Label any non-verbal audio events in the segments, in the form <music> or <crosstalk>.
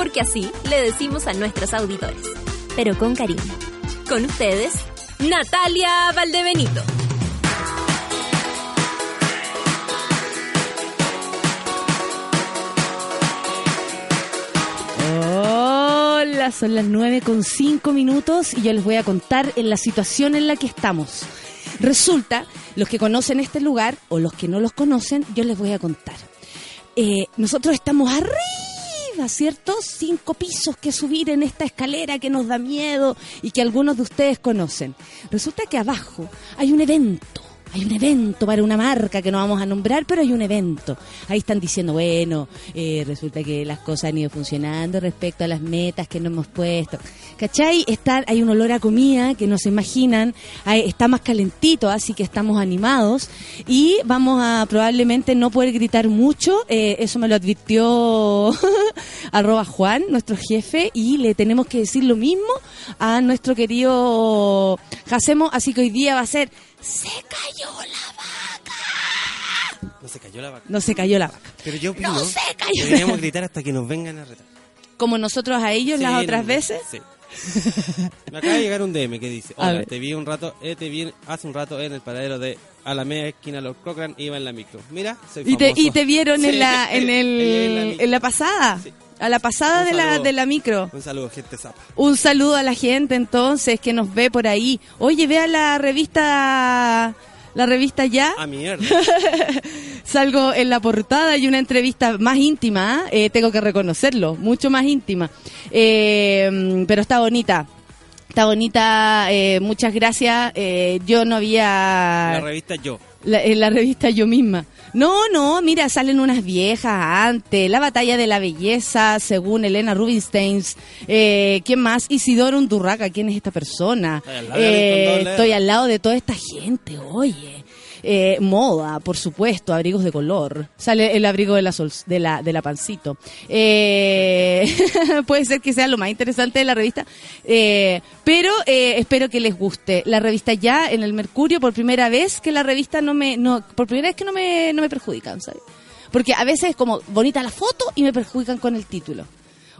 Porque así le decimos a nuestros auditores. Pero con cariño. Con ustedes, Natalia Valdebenito. Hola, son las 9 con 5 minutos y yo les voy a contar en la situación en la que estamos. Resulta, los que conocen este lugar o los que no los conocen, yo les voy a contar. Eh, nosotros estamos arriba, ¿cierto? Cinco pisos que subir en esta escalera que nos da miedo y que algunos de ustedes conocen. Resulta que abajo hay un evento hay un evento para una marca que no vamos a nombrar, pero hay un evento. Ahí están diciendo, bueno, eh, resulta que las cosas han ido funcionando respecto a las metas que nos hemos puesto. ¿Cachai? Está, hay un olor a comida que no se imaginan, está más calentito, así que estamos animados y vamos a probablemente no poder gritar mucho. Eh, eso me lo advirtió <laughs> arroba Juan, nuestro jefe, y le tenemos que decir lo mismo a nuestro querido Jacemo, así que hoy día va a ser se cayó la vaca. No se cayó la vaca. No se cayó la vaca. Pero yo opino No se cayó. que deberíamos gritar hasta que nos vengan a retar. Como nosotros a ellos las otras no, veces. Sí. Me acaba de llegar un DM que dice, hola, te vi un rato, eh, te vi hace un rato en el paradero de Alameda, esquina Los Cochran, iba en la micro. Mira, soy Y te, famoso. y te vieron en la en <laughs> el en la en la pasada. Sí. A la pasada de la de la micro. Un saludo, gente zapa. Un saludo a la gente entonces que nos ve por ahí. Oye, vea la revista la revista ya. Ah, mierda. <laughs> Salgo en la portada y una entrevista más íntima, eh, tengo que reconocerlo, mucho más íntima. Eh, pero está bonita. Está bonita, eh, muchas gracias. Eh, yo no había... La revista Yo. La- en la revista yo misma. No, no, mira, salen unas viejas antes, la batalla de la belleza, según Elena Rubinstein. Eh, ¿Quién más? Isidoro Undurraca, ¿quién es esta persona? Estoy al lado Eh, estoy al lado de toda esta gente, oye. Eh, moda, por supuesto, abrigos de color. Sale el abrigo de la, sol, de la, de la pancito. Eh, <laughs> puede ser que sea lo más interesante de la revista. Eh, pero eh, espero que les guste. La revista ya en el Mercurio, por primera vez que la revista no me, no, por primera vez que no me, no me perjudican, ¿sabes? Porque a veces es como bonita la foto y me perjudican con el título.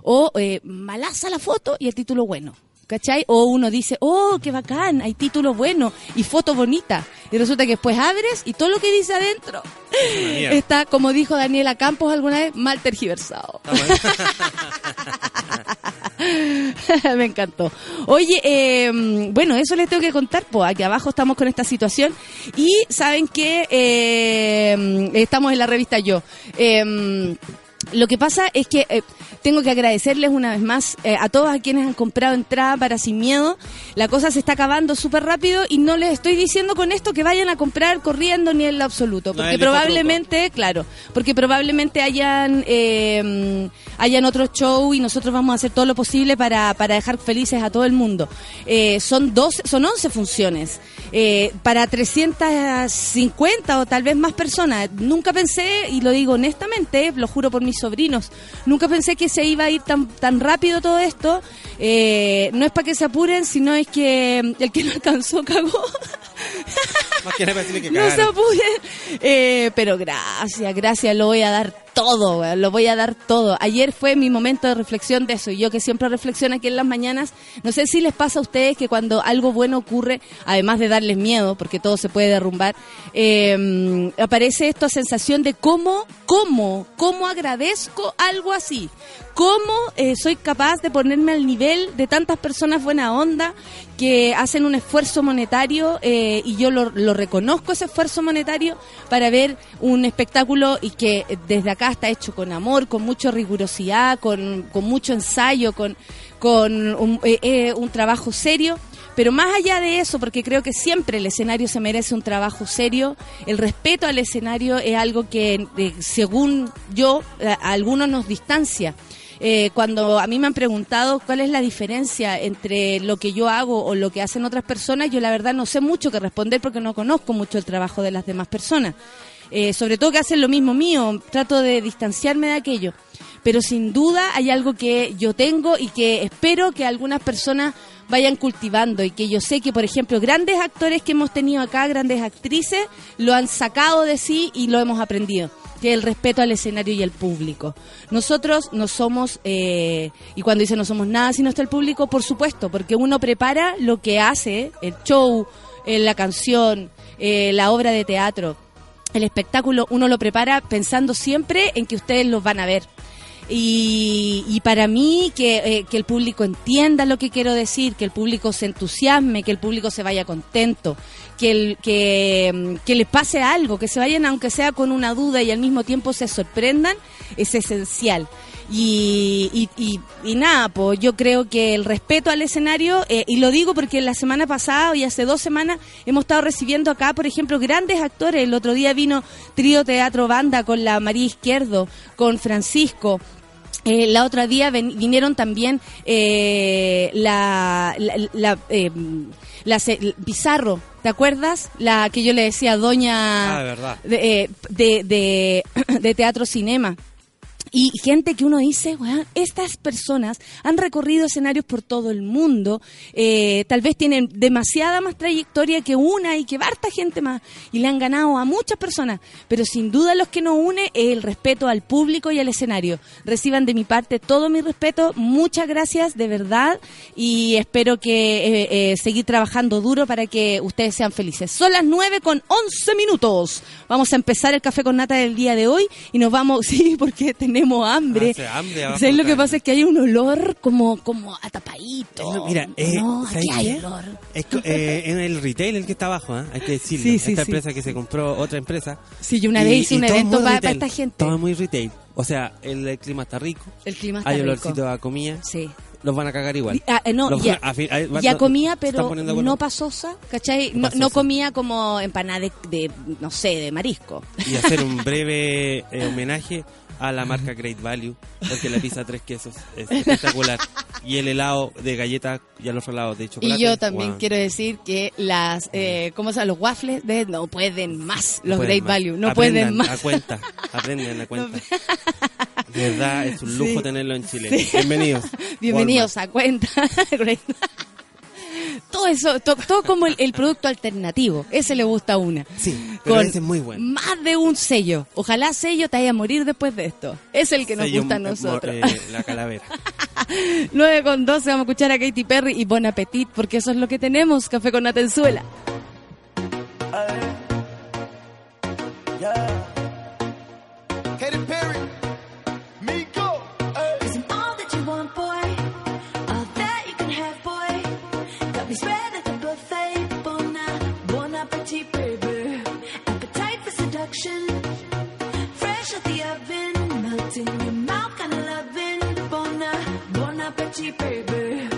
O eh, malaza la foto y el título bueno. ¿Cachai? O uno dice, oh, qué bacán, hay título bueno y foto bonita. Y resulta que después abres y todo lo que dice adentro está, como dijo Daniela Campos alguna vez, mal tergiversado. <laughs> Me encantó. Oye, eh, bueno, eso les tengo que contar, pues aquí abajo estamos con esta situación y saben que eh, estamos en la revista Yo. Eh, lo que pasa es que eh, tengo que agradecerles una vez más eh, a todos a quienes han comprado entrada para Sin Miedo. La cosa se está acabando súper rápido y no les estoy diciendo con esto que vayan a comprar corriendo ni en lo absoluto, porque probablemente, claro, porque probablemente hayan eh, hayan otro show y nosotros vamos a hacer todo lo posible para, para dejar felices a todo el mundo. Son dos, son 11 funciones eh, para 350 o tal vez más personas. Nunca pensé, y lo digo honestamente, lo juro por mis sobrinos, nunca pensé que se iba a ir tan, tan rápido todo esto. Eh, no es para que se apuren, sino es que el que no alcanzó cagó. <laughs> Más que nada que No se apuren. Eh, pero gracias, gracias, lo voy a dar todo, lo voy a dar todo. Ayer fue mi momento de reflexión de eso. y Yo que siempre reflexiono aquí en las mañanas, no sé si les pasa a ustedes que cuando algo bueno ocurre, además de darles miedo, porque todo se puede derrumbar, eh, aparece esta sensación de cómo, cómo, cómo agradezco algo así. Cómo eh, soy capaz de ponerme al nivel de tantas personas buena onda que hacen un esfuerzo monetario eh, y yo lo, lo reconozco ese esfuerzo monetario para ver un espectáculo y que desde acá está hecho con amor, con mucha rigurosidad, con, mucho ensayo, con, con un, eh, un trabajo serio. Pero más allá de eso, porque creo que siempre el escenario se merece un trabajo serio, el respeto al escenario es algo que, según yo, a algunos nos distancia. Eh, cuando a mí me han preguntado cuál es la diferencia entre lo que yo hago o lo que hacen otras personas, yo la verdad no sé mucho que responder porque no conozco mucho el trabajo de las demás personas. Eh, sobre todo que hacen lo mismo mío, trato de distanciarme de aquello. Pero sin duda hay algo que yo tengo y que espero que algunas personas vayan cultivando y que yo sé que, por ejemplo, grandes actores que hemos tenido acá, grandes actrices, lo han sacado de sí y lo hemos aprendido que el respeto al escenario y al público. Nosotros no somos, eh, y cuando dice no somos nada si no está el público, por supuesto, porque uno prepara lo que hace, el show, eh, la canción, eh, la obra de teatro, el espectáculo, uno lo prepara pensando siempre en que ustedes los van a ver. Y, para mí que, que, el público entienda lo que quiero decir, que el público se entusiasme, que el público se vaya contento, que, que, que les pase algo, que se vayan aunque sea con una duda y al mismo tiempo se sorprendan, es esencial. Y, y, y, nada, pues yo creo que el respeto al escenario, eh, y lo digo porque la semana pasada y hace dos semanas hemos estado recibiendo acá, por ejemplo, grandes actores. El otro día vino Trío Teatro Banda con la María Izquierdo, con Francisco, eh, la otra día vinieron también eh, la, la, eh, Pizarro, ¿te acuerdas? La que yo le decía, doña ah, de, de, <clears throat> de, Teatro Cinema. Y gente que uno dice, bueno, estas personas han recorrido escenarios por todo el mundo, eh, tal vez tienen demasiada más trayectoria que una y que harta gente más, y le han ganado a muchas personas, pero sin duda los que nos une es el respeto al público y al escenario. Reciban de mi parte todo mi respeto, muchas gracias de verdad, y espero que eh, eh, seguir trabajando duro para que ustedes sean felices. Son las 9 con 11 minutos. Vamos a empezar el café con nata del día de hoy y nos vamos, <laughs> sí, porque tenemos tenemos hambre. hambre lo que pasa? Es que hay un olor como, como atapadito. mira, eh, no, aquí hay olor. Es, eh, en el retail el que está abajo, ¿eh? hay que decirlo. esta empresa que se compró otra empresa. Sí, yo una vez hice un evento para, esta gente. Todo muy retail. O sea, el, clima está rico. El clima está hay rico. olorcito a comida. Sí los van a cagar igual. Ah, eh, no, ya, comía, pero no pasosa, ¿cachai? No, comía como empanada de, no sé, de marisco. Y hacer un breve homenaje a la marca Great Value, porque la pizza tres quesos es espectacular. y el helado de galleta y al otro lado de chocolate. Y yo también quiero decir que las, eh, ¿cómo se Los waffles de, no pueden más, los Great Value, no pueden más. A cuenta, aprenden a cuenta. <laughs> De verdad, es un lujo tenerlo en Chile. Bienvenidos. <laughs> Bienvenidos a cuenta <laughs> todo eso, todo como el, producto alternativo. Ese le gusta a una. Sí, pero ese es muy bueno. Más de un sello. Ojalá sello te vaya a morir después de esto. Es el que nos gusta a nosotros. Eh, la calavera. <laughs> 9 con 12 vamos a escuchar a Katy Perry y Bon Appetit porque eso es lo que tenemos. Café con Natenzuela. Take you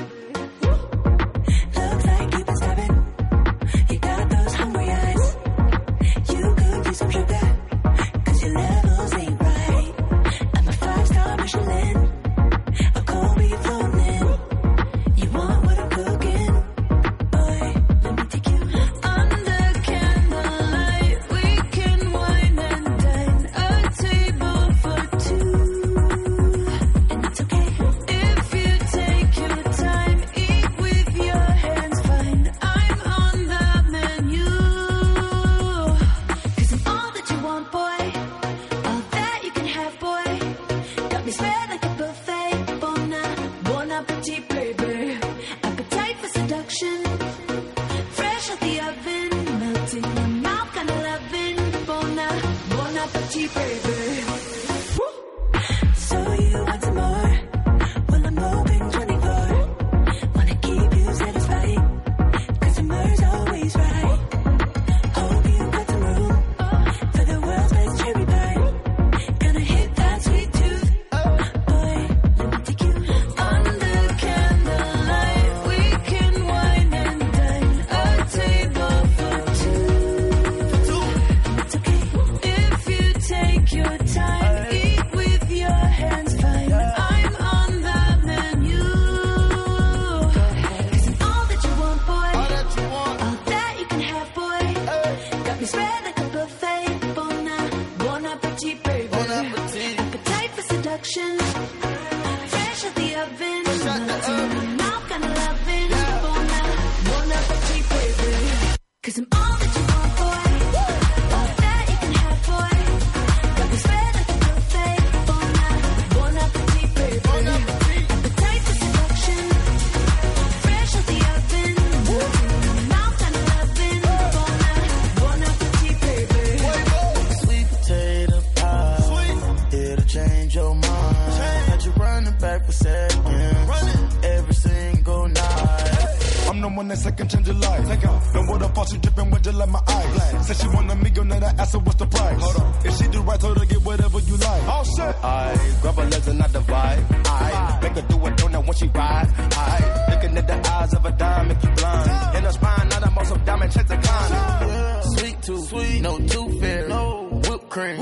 she ride. I looking at the eyes of a dime make you blind. In her spine, not a muscle diamond checks a con. Sweet tooth, sweet, no tooth fairy, no whipped cream,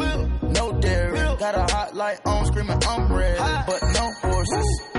no dairy. Got a hot light on, screaming I'm red, but no horses, no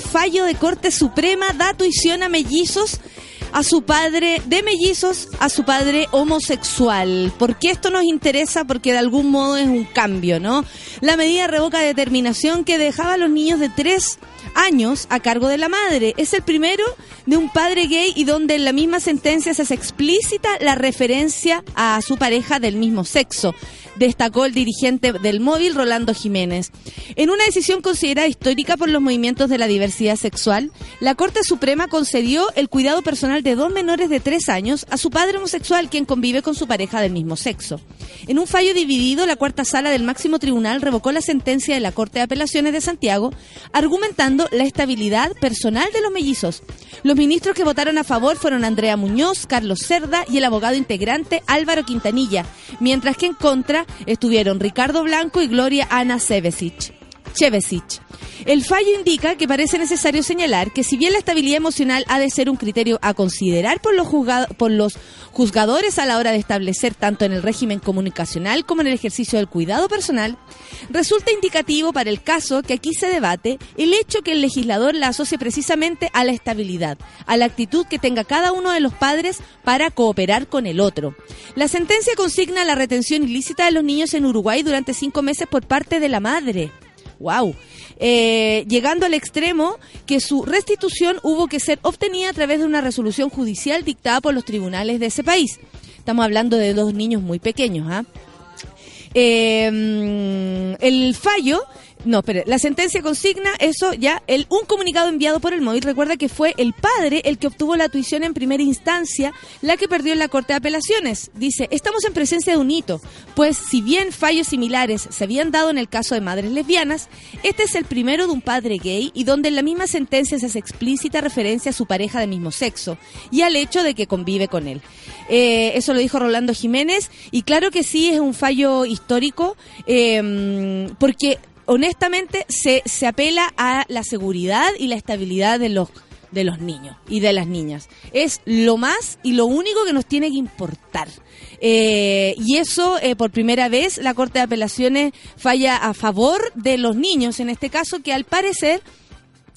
Fallo de Corte Suprema da tuición a mellizos a su padre de mellizos a su padre homosexual. ¿Por qué esto nos interesa? Porque de algún modo es un cambio, ¿no? La medida revoca determinación que dejaba a los niños de tres años a cargo de la madre. Es el primero de un padre gay y donde en la misma sentencia se hace explícita la referencia a su pareja del mismo sexo destacó el dirigente del móvil, Rolando Jiménez. En una decisión considerada histórica por los movimientos de la diversidad sexual, la Corte Suprema concedió el cuidado personal de dos menores de tres años a su padre homosexual, quien convive con su pareja del mismo sexo. En un fallo dividido, la cuarta sala del máximo tribunal revocó la sentencia de la Corte de Apelaciones de Santiago, argumentando la estabilidad personal de los mellizos. Los ministros que votaron a favor fueron Andrea Muñoz, Carlos Cerda y el abogado integrante Álvaro Quintanilla, mientras que en contra estuvieron Ricardo Blanco y Gloria Ana Cevesic. Chevesic. El fallo indica que parece necesario señalar que si bien la estabilidad emocional ha de ser un criterio a considerar por los, por los juzgadores a la hora de establecer tanto en el régimen comunicacional como en el ejercicio del cuidado personal, resulta indicativo para el caso que aquí se debate el hecho que el legislador la asocie precisamente a la estabilidad, a la actitud que tenga cada uno de los padres para cooperar con el otro. La sentencia consigna la retención ilícita de los niños en Uruguay durante cinco meses por parte de la madre. ¡Wow! Eh, llegando al extremo que su restitución hubo que ser obtenida a través de una resolución judicial dictada por los tribunales de ese país. Estamos hablando de dos niños muy pequeños, ¿ah? Eh, mm, el fallo, no, pero la sentencia consigna eso ya, el, un comunicado enviado por el móvil. Recuerda que fue el padre el que obtuvo la tuición en primera instancia, la que perdió en la Corte de Apelaciones. Dice, estamos en presencia de un hito, pues si bien fallos similares se habían dado en el caso de madres lesbianas, este es el primero de un padre gay y donde en la misma sentencia se hace explícita referencia a su pareja de mismo sexo y al hecho de que convive con él. Eh, eso lo dijo Rolando Jiménez y claro que sí es un fallo histórico eh, porque honestamente se, se apela a la seguridad y la estabilidad de los de los niños y de las niñas. Es lo más y lo único que nos tiene que importar. Eh, y eso, eh, por primera vez, la Corte de Apelaciones falla a favor de los niños, en este caso, que al parecer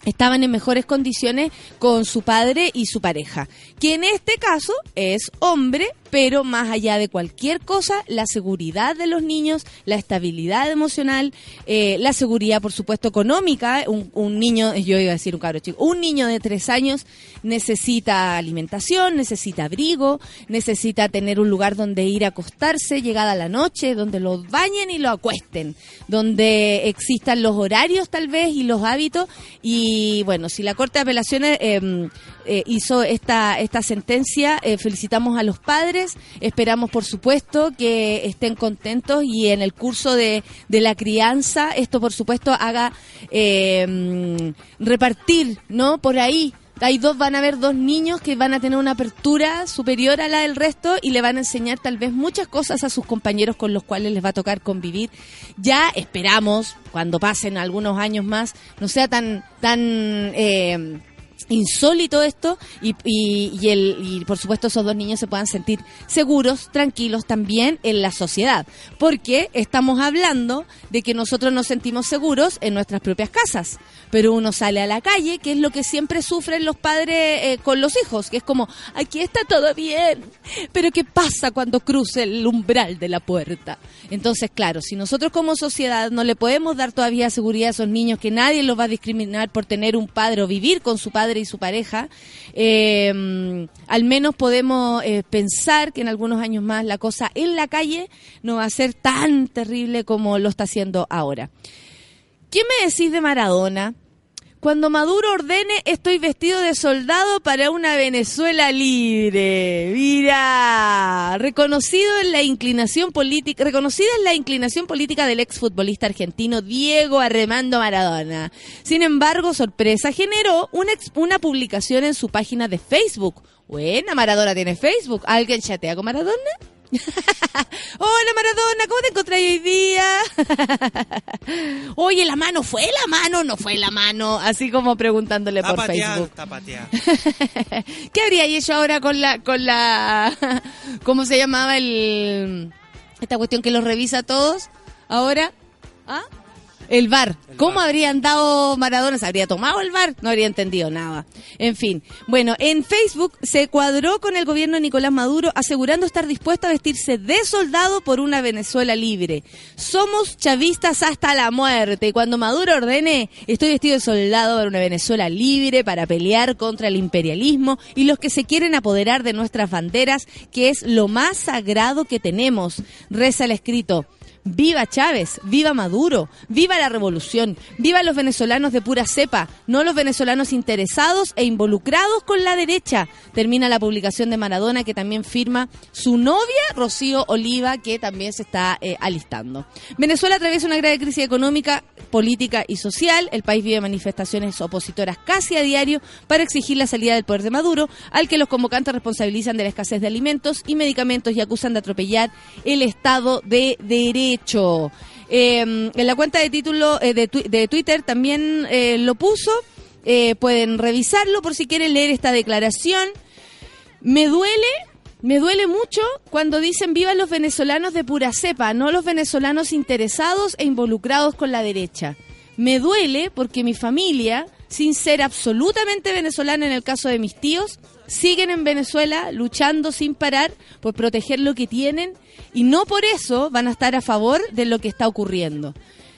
estaban en mejores condiciones con su padre y su pareja, que en este caso es hombre pero más allá de cualquier cosa, la seguridad de los niños, la estabilidad emocional, eh, la seguridad, por supuesto, económica. Un, niño, yo iba a decir un cabro chico, un niño de tres años necesita alimentación, necesita abrigo, necesita tener un lugar donde ir a acostarse, llegada la noche, donde lo bañen y lo acuesten, donde existan los horarios tal vez y los hábitos. Y bueno, si la Corte de Apelaciones eh, eh, hizo esta, esta sentencia, eh, felicitamos a los padres, esperamos por supuesto que estén contentos y en el curso de, de la crianza esto por supuesto haga eh, mm, repartir, ¿no? Por ahí hay dos, van a haber dos niños que van a tener una apertura superior a la del resto y le van a enseñar tal vez muchas cosas a sus compañeros con los cuales les va a tocar convivir. Ya esperamos, cuando pasen algunos años más, no sea tan, tan, eh, insólito esto y, y, y el, y por supuesto esos dos niños se puedan sentir seguros, tranquilos también en la sociedad. Porque estamos hablando de que nosotros nos sentimos seguros en nuestras propias casas, pero uno sale a la calle, que es lo que siempre sufren los padres eh, con los hijos, que es como, aquí está todo bien, pero ¿qué pasa cuando cruce el umbral de la puerta? Entonces, claro, si nosotros como sociedad no le podemos dar todavía seguridad a esos niños, que nadie los va a discriminar por tener un padre o vivir con su padre y su pareja, eh, al menos podemos eh, pensar que en algunos años más la cosa en la calle no va a ser tan terrible como lo está haciendo ahora. ¿Qué me decís de Maradona? Cuando Maduro ordene, estoy vestido de soldado para una Venezuela libre. Mira, reconocido en la inclinación política, reconocida en la inclinación política del exfutbolista argentino Diego Armando Maradona. Sin embargo, sorpresa generó una, ex- una publicación en su página de Facebook. Buena, Maradona tiene Facebook. ¿Alguien chatea con Maradona? <laughs> Hola Maradona, ¿cómo te encontrás hoy día? <laughs> Oye, la mano, ¿fue la mano? ¿No fue la mano? Así como preguntándole por pateando, Facebook. <laughs> ¿Qué habría hecho ahora con la, con la, cómo se llamaba el, esta cuestión que los revisa a todos? Ahora, ¿ah? El bar. ¿Cómo VAR. habría andado Maradona? ¿Se habría tomado el bar? No habría entendido nada. En fin. Bueno, en Facebook se cuadró con el gobierno de Nicolás Maduro asegurando estar dispuesto a vestirse de soldado por una Venezuela libre. Somos chavistas hasta la muerte. Y cuando Maduro ordene, estoy vestido de soldado para una Venezuela libre para pelear contra el imperialismo y los que se quieren apoderar de nuestras banderas, que es lo más sagrado que tenemos. Reza el escrito. Viva Chávez, viva Maduro, viva la revolución, viva los venezolanos de pura cepa, no los venezolanos interesados e involucrados con la derecha. Termina la publicación de Maradona que también firma su novia Rocío Oliva que también se está eh, alistando. Venezuela atraviesa una grave crisis económica, política y social. El país vive manifestaciones opositoras casi a diario para exigir la salida del poder de Maduro, al que los convocantes responsabilizan de la escasez de alimentos y medicamentos y acusan de atropellar el Estado de Derecho. Eh, en la cuenta de título eh, de, twi- de Twitter también eh, lo puso. Eh, pueden revisarlo por si quieren leer esta declaración. Me duele, me duele mucho cuando dicen vivan los venezolanos de pura cepa, no los venezolanos interesados e involucrados con la derecha. Me duele porque mi familia, sin ser absolutamente venezolana en el caso de mis tíos, siguen en Venezuela luchando sin parar por proteger lo que tienen y no por eso van a estar a favor de lo que está ocurriendo.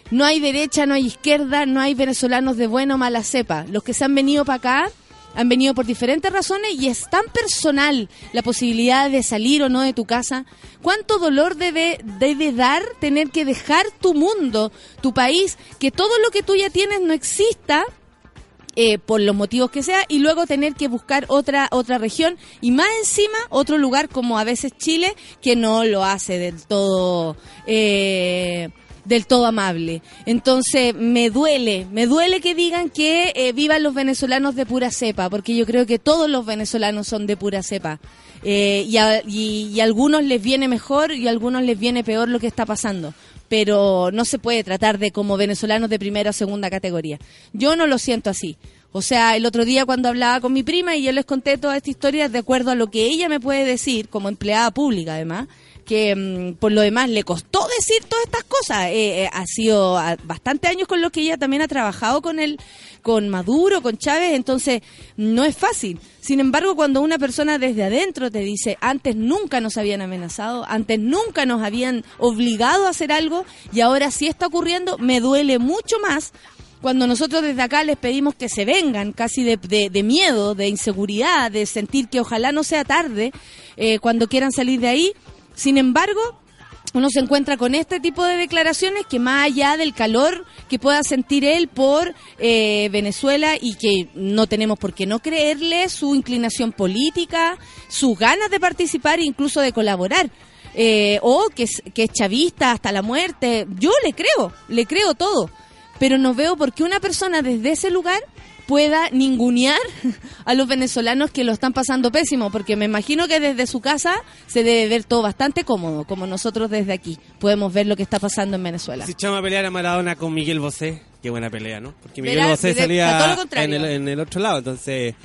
No hay derecha, no hay izquierda, no hay venezolanos de buena o mala cepa. Los que se han venido para acá han venido por diferentes razones y es tan personal la posibilidad de salir o no de tu casa. ¿Cuánto dolor debe, debe dar tener que dejar tu mundo, tu país, que todo lo que tú ya tienes no exista? Eh, por los motivos que sea y luego tener que buscar otra otra región y más encima otro lugar como a veces Chile que no lo hace del todo eh, del todo amable. Entonces me duele me duele que digan que eh, vivan los venezolanos de pura cepa porque yo creo que todos los venezolanos son de pura cepa. Eh, y, a, y, y a algunos les viene mejor y a algunos les viene peor lo que está pasando pero no se puede tratar de como venezolanos de primera o segunda categoría. Yo no lo siento así. O sea, el otro día cuando hablaba con mi prima y yo les conté toda esta historia de acuerdo a lo que ella me puede decir, como empleada pública además, que mm, por lo demás le costó decir todas estas cosas. Eh, eh, ha sido ah, bastante años con los que ella también ha trabajado con el, con Maduro, con Chávez, entonces no es fácil. Sin embargo, cuando una persona desde adentro te dice, antes nunca nos habían amenazado, antes nunca nos habían obligado a hacer algo y ahora sí está ocurriendo, me duele mucho más cuando nosotros desde acá les pedimos que se vengan, casi de, de- de miedo, de inseguridad, de sentir que ojalá no sea tarde eh, cuando quieran salir de ahí. Sin embargo, uno se encuentra con este tipo de declaraciones que más allá del calor que pueda sentir él por eh, Venezuela y que no tenemos por qué no creerle su inclinación política, sus ganas de participar e incluso de colaborar. eh, o que es, que es chavista hasta la muerte, yo le creo, le creo todo, pero no veo por qué una persona desde ese lugar pueda ningunear a los venezolanos que lo están pasando pésimo, porque me imagino que desde su casa se debe ver todo bastante cómodo, como nosotros desde aquí podemos ver lo que está pasando en Venezuela. Si echamos a pelear a Maradona con Miguel Bosé, qué buena pelea, ¿no? Porque Miguel Verá, Bosé salía en el, en el otro lado, entonces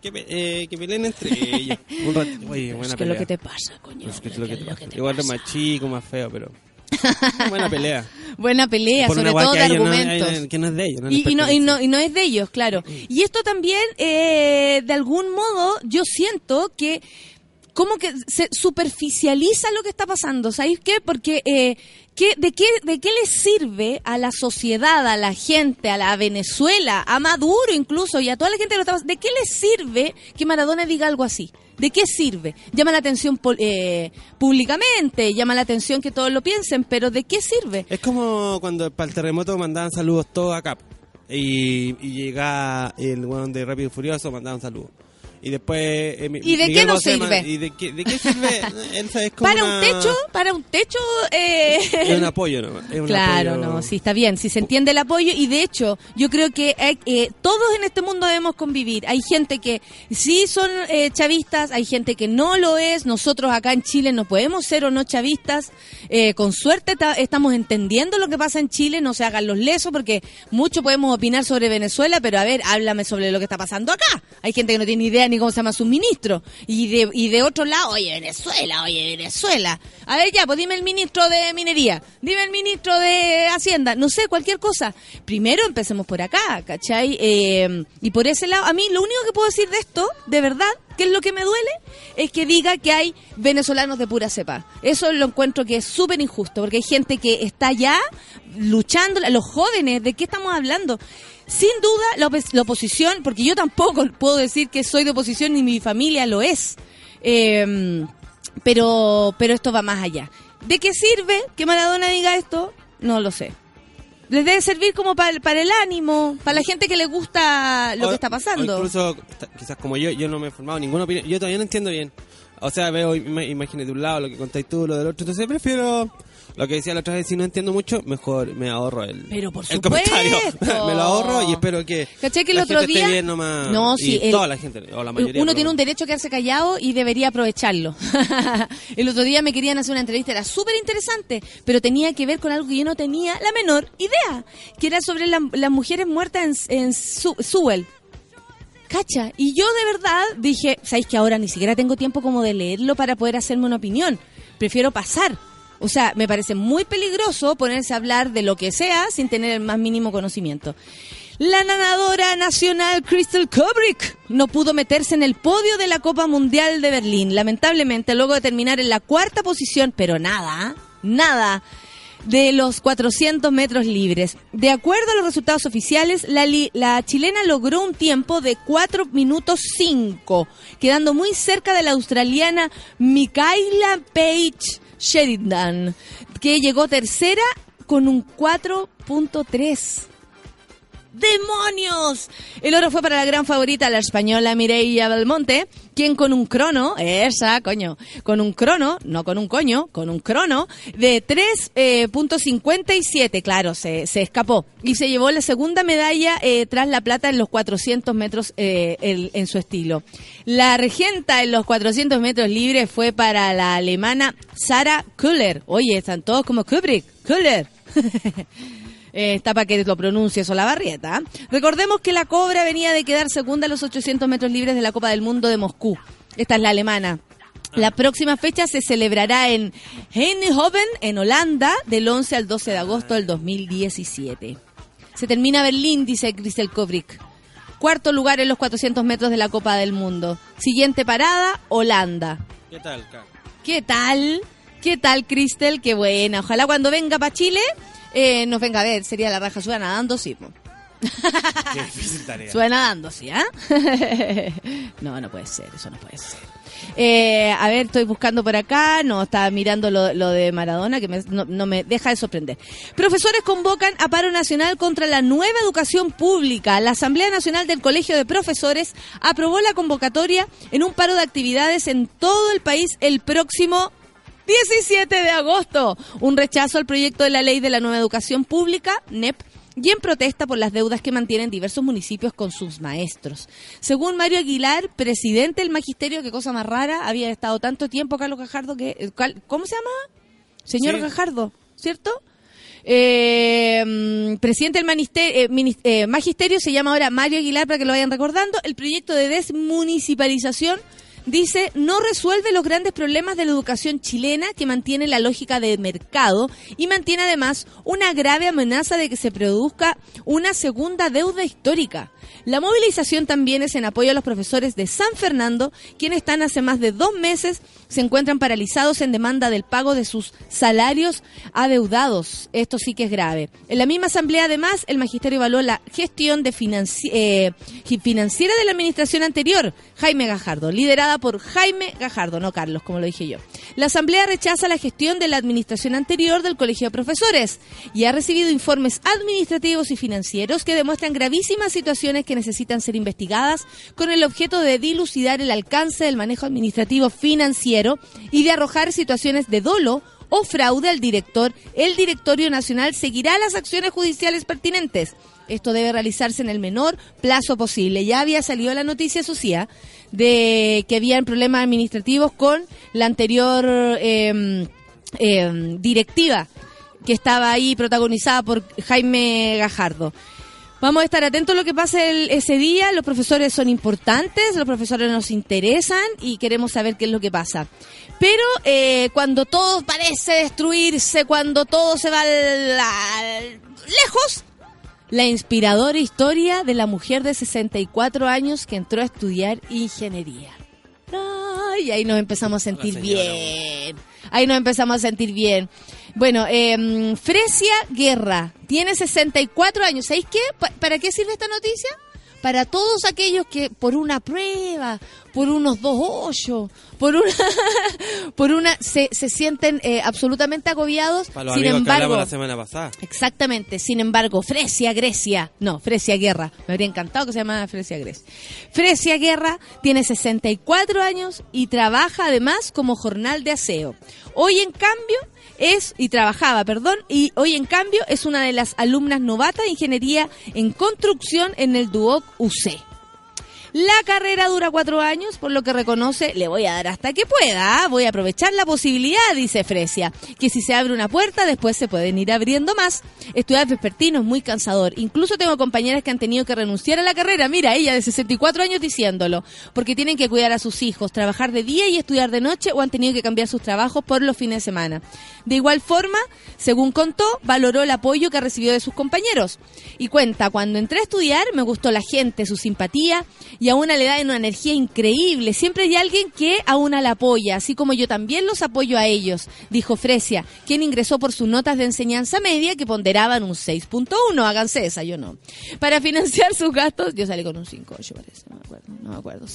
que, eh, que peleen entre <laughs> ellos. Un. Oye, buena es que pelea. lo que te pasa, coño. Es que es lo que que te lo pasa. Igual es más chico, más feo, pero <laughs> buena pelea. Buena pelea, Por sobre todo de no- argumentos. que no es de ellos. no les y, y no, y, no, y no es de ellos, claro. Y esto también, eh, de algún modo, yo siento que como que se superficializa lo que está pasando. ¿Sabéis qué? Porque eh, ¿qué, de, qué, ¿de qué le sirve a la sociedad, a la gente, a la Venezuela, a Maduro incluso y a toda la gente que lo está pasando? ¿De qué le sirve que Maradona diga algo así? ¿De qué sirve? Llama la atención eh, públicamente, llama la atención que todos lo piensen, pero ¿de qué sirve? Es como cuando para el terremoto mandaban saludos todos acá. Y, y llega el weón de Rápido y Furioso, mandaban saludos. Y después... eh, ¿Y de Miguel qué nos sirve? ¿Y de qué, de qué sirve? <laughs> Elsa es como Para un techo, para un techo... eh, Es un apoyo, ¿no? Es un Claro, apoyo- no, sí, está bien, sí se entiende el apoyo y de hecho yo creo que hay- eh, todos en este mundo debemos convivir. Hay gente que sí son eh, chavistas, hay gente que no lo es. Nosotros acá en Chile no podemos ser o no chavistas. Eh, con suerte ta- estamos entendiendo lo que pasa en Chile, no se hagan los lesos porque mucho podemos opinar sobre Venezuela, pero a ver, háblame sobre lo que está pasando acá. Hay gente que no tiene idea ni cómo se llama su ministro. Y de, y de otro lado, oye, Venezuela, oye, Venezuela. A ver, ya, pues dime el ministro de Minería, dime el ministro de Hacienda, no sé, cualquier cosa. Primero empecemos por acá, ¿cachai? Eh, y por ese lado, a mí lo único que puedo decir de esto, de verdad, que es lo que me duele, es que diga que hay venezolanos de pura cepa. Eso lo encuentro que es súper injusto, porque hay gente que está ya luchando, los jóvenes, ¿de qué estamos hablando? Sin duda, la, la oposición, porque yo tampoco puedo decir que soy de oposición ni mi familia lo es, eh, pero, pero esto va más allá. ¿De qué sirve que Maradona diga esto? No lo sé. Les debe servir como para, para el ánimo, para la gente que le gusta lo O- que está pasando. incluso, quizás como yo, yo no me he formado ninguna opinión. Yo todavía no entiendo bien. O sea, veo imágenes de un lado, lo que contáis tú, lo del otro. Entonces prefiero lo que decía la otra vez. Si no entiendo mucho, mejor me ahorro el, Pero por el supuesto. comentario. <laughs> me lo ahorro y espero que, ¿Cachai que el la otro gente día- esté bien nomás. No, y sí, el- toda la gente, o la mayoría. Uno tiene un derecho a quedarse callado y debería aprovecharlo. <laughs> el otro día me querían hacer una entrevista, era súper interesante, pero tenía que ver con algo que yo no tenía la menor idea, que era sobre la- las mujeres muertas en, en Su- Sewell. Cacha, y yo de verdad dije, ¿sabéis que ahora ni siquiera tengo tiempo como de leerlo para poder hacerme una opinión? Prefiero pasar. O sea, me parece muy peligroso ponerse a hablar de lo que sea sin tener el más mínimo conocimiento. La nadadora nacional Crystal Kubrick no pudo meterse en el podio de la Copa Mundial de Berlín, lamentablemente, luego de terminar en la cuarta posición, pero nada, nada de los 400 metros libres. De acuerdo a los resultados oficiales, la, chilena logró un tiempo de 4 minutos 5, quedando muy cerca de la australiana Mikaela Page Sheridan, que llegó tercera con un 4.3. ¡Demonios! El oro fue para la gran favorita, la española Mireia Belmonte, quien con un crono, esa, coño, con un crono, no con un coño, con un crono, de 3.57, claro, se, se escapó. Y se llevó la segunda medalla eh, tras la plata en los 400 metros eh, en su estilo. La regenta en los 400 metros libres fue para la alemana Sarah Kuller. Oye, están todos como Kubrick, Kuller. <laughs> Eh, está para que lo pronuncie Solabarrieta. Recordemos que la Cobra venía de quedar segunda a los 800 metros libres de la Copa del Mundo de Moscú. Esta es la alemana. La próxima fecha se celebrará en Eindhoven, en Holanda, del 11 al 12 de agosto del 2017. Se termina Berlín, dice Cristel Kovrik. Cuarto lugar en los 400 metros de la Copa del Mundo. Siguiente parada, Holanda. ¿Qué tal? ¿Qué tal? ¿Qué tal, Cristel? Qué buena. Ojalá cuando venga para Chile eh, nos venga a ver. Sería la raja suena nadando, sí. <laughs> Qué difícil tarea. Suena dando, ¿sí? ¿ah? <laughs> no, no puede ser, eso no puede ser. Eh, a ver, estoy buscando por acá. No, estaba mirando lo, lo de Maradona, que me- no, no me deja de sorprender. Profesores convocan a paro nacional contra la nueva educación pública. La Asamblea Nacional del Colegio de Profesores aprobó la convocatoria en un paro de actividades en todo el país el próximo 17 de agosto. Un rechazo al proyecto de la ley de la nueva educación pública, NEP, y en protesta por las deudas que mantienen diversos municipios con sus maestros. Según Mario Aguilar, presidente del magisterio, qué cosa más rara, había estado tanto tiempo Carlos Gajardo que... eh, ¿cuál- ¿Cómo se llama? Señor Sí. Gajardo, ¿cierto? Eh, mm, presidente del eh, eh, magisterio se llama ahora Mario Aguilar para que lo vayan recordando. El proyecto de desmunicipalización dice no resuelve los grandes problemas de la educación chilena que mantiene la lógica de mercado y mantiene además una grave amenaza de que se produzca una segunda deuda histórica. La movilización también es en apoyo a los profesores de San Fernando, quienes están hace más de dos meses, se encuentran paralizados en demanda del pago de sus salarios adeudados. Esto sí que es grave. En la misma asamblea, además, el magisterio evaluó la gestión de financi- eh, financiera de la administración anterior, Jaime Gajardo, liderada por Jaime Gajardo, no Carlos, como lo dije yo. La asamblea rechaza la gestión de la administración anterior del Colegio de Profesores y ha recibido informes administrativos y financieros que demuestran gravísimas situaciones que necesitan ser investigadas con el objeto de dilucidar el alcance del manejo administrativo financiero y de arrojar situaciones de dolo o fraude al director, el Directorio Nacional seguirá las acciones judiciales pertinentes. Esto debe realizarse en el menor plazo posible. Ya había salido la noticia, eso sí, ¿ah? de que habían problemas administrativos con la anterior eh, directiva que estaba ahí protagonizada por Jaime Gajardo. Vamos a estar atentos a lo que pase el- ese día. Los profesores son importantes, los profesores nos interesan y queremos saber qué es lo que pasa. Pero eh, cuando todo parece destruirse, cuando todo se va al- lejos, la inspiradora historia de la mujer de 64 años que entró a estudiar ingeniería. Ay, ahí nos empezamos a sentir bien. Ahí nos empezamos a sentir bien. Bueno, eh, Fresia Guerra tiene 64 años. ¿Sabéis qué? Pa- ¿Para qué sirve esta noticia? Para todos aquellos que por una prueba, por unos dos hoyos, por una, <laughs> por una, se, se sienten eh, absolutamente agobiados. Para los Sin amigos embargo, la semana pasada. Exactamente, sin embargo, Fresia Grecia, no, Fresia Guerra, me habría encantado que se llamara Fresia Grecia. Fresia Guerra tiene 64 años y trabaja además como jornal de aseo. Hoy en cambio es, y trabajaba, perdón, y hoy en cambio es una de las alumnas novatas de ingeniería en construcción en el Duoc UC. La carrera dura cuatro años, por lo que reconoce, le voy a dar hasta que pueda, voy a aprovechar la posibilidad, dice Fresia, que si se abre una puerta, después se pueden ir abriendo más. Estudiar vespertino es muy cansador. Incluso tengo compañeras que han tenido que renunciar a la carrera, mira, ella de 64 años diciéndolo, porque tienen que cuidar a sus hijos, trabajar de día y estudiar de noche o han tenido que cambiar sus trabajos por los fines de semana. De igual forma, según contó, valoró el apoyo que recibió de sus compañeros. Y cuenta, cuando entré a estudiar me gustó la gente, su simpatía y a una le da una energía increíble. Siempre hay alguien que a una la apoya, así como yo también los apoyo a ellos, dijo Fresia, quien ingresó por sus notas de enseñanza media que ponderaban un 6.1. Háganse esa, yo no. Para financiar sus gastos, yo salí con un 5.8 parece, no me acuerdo, no me acuerdo.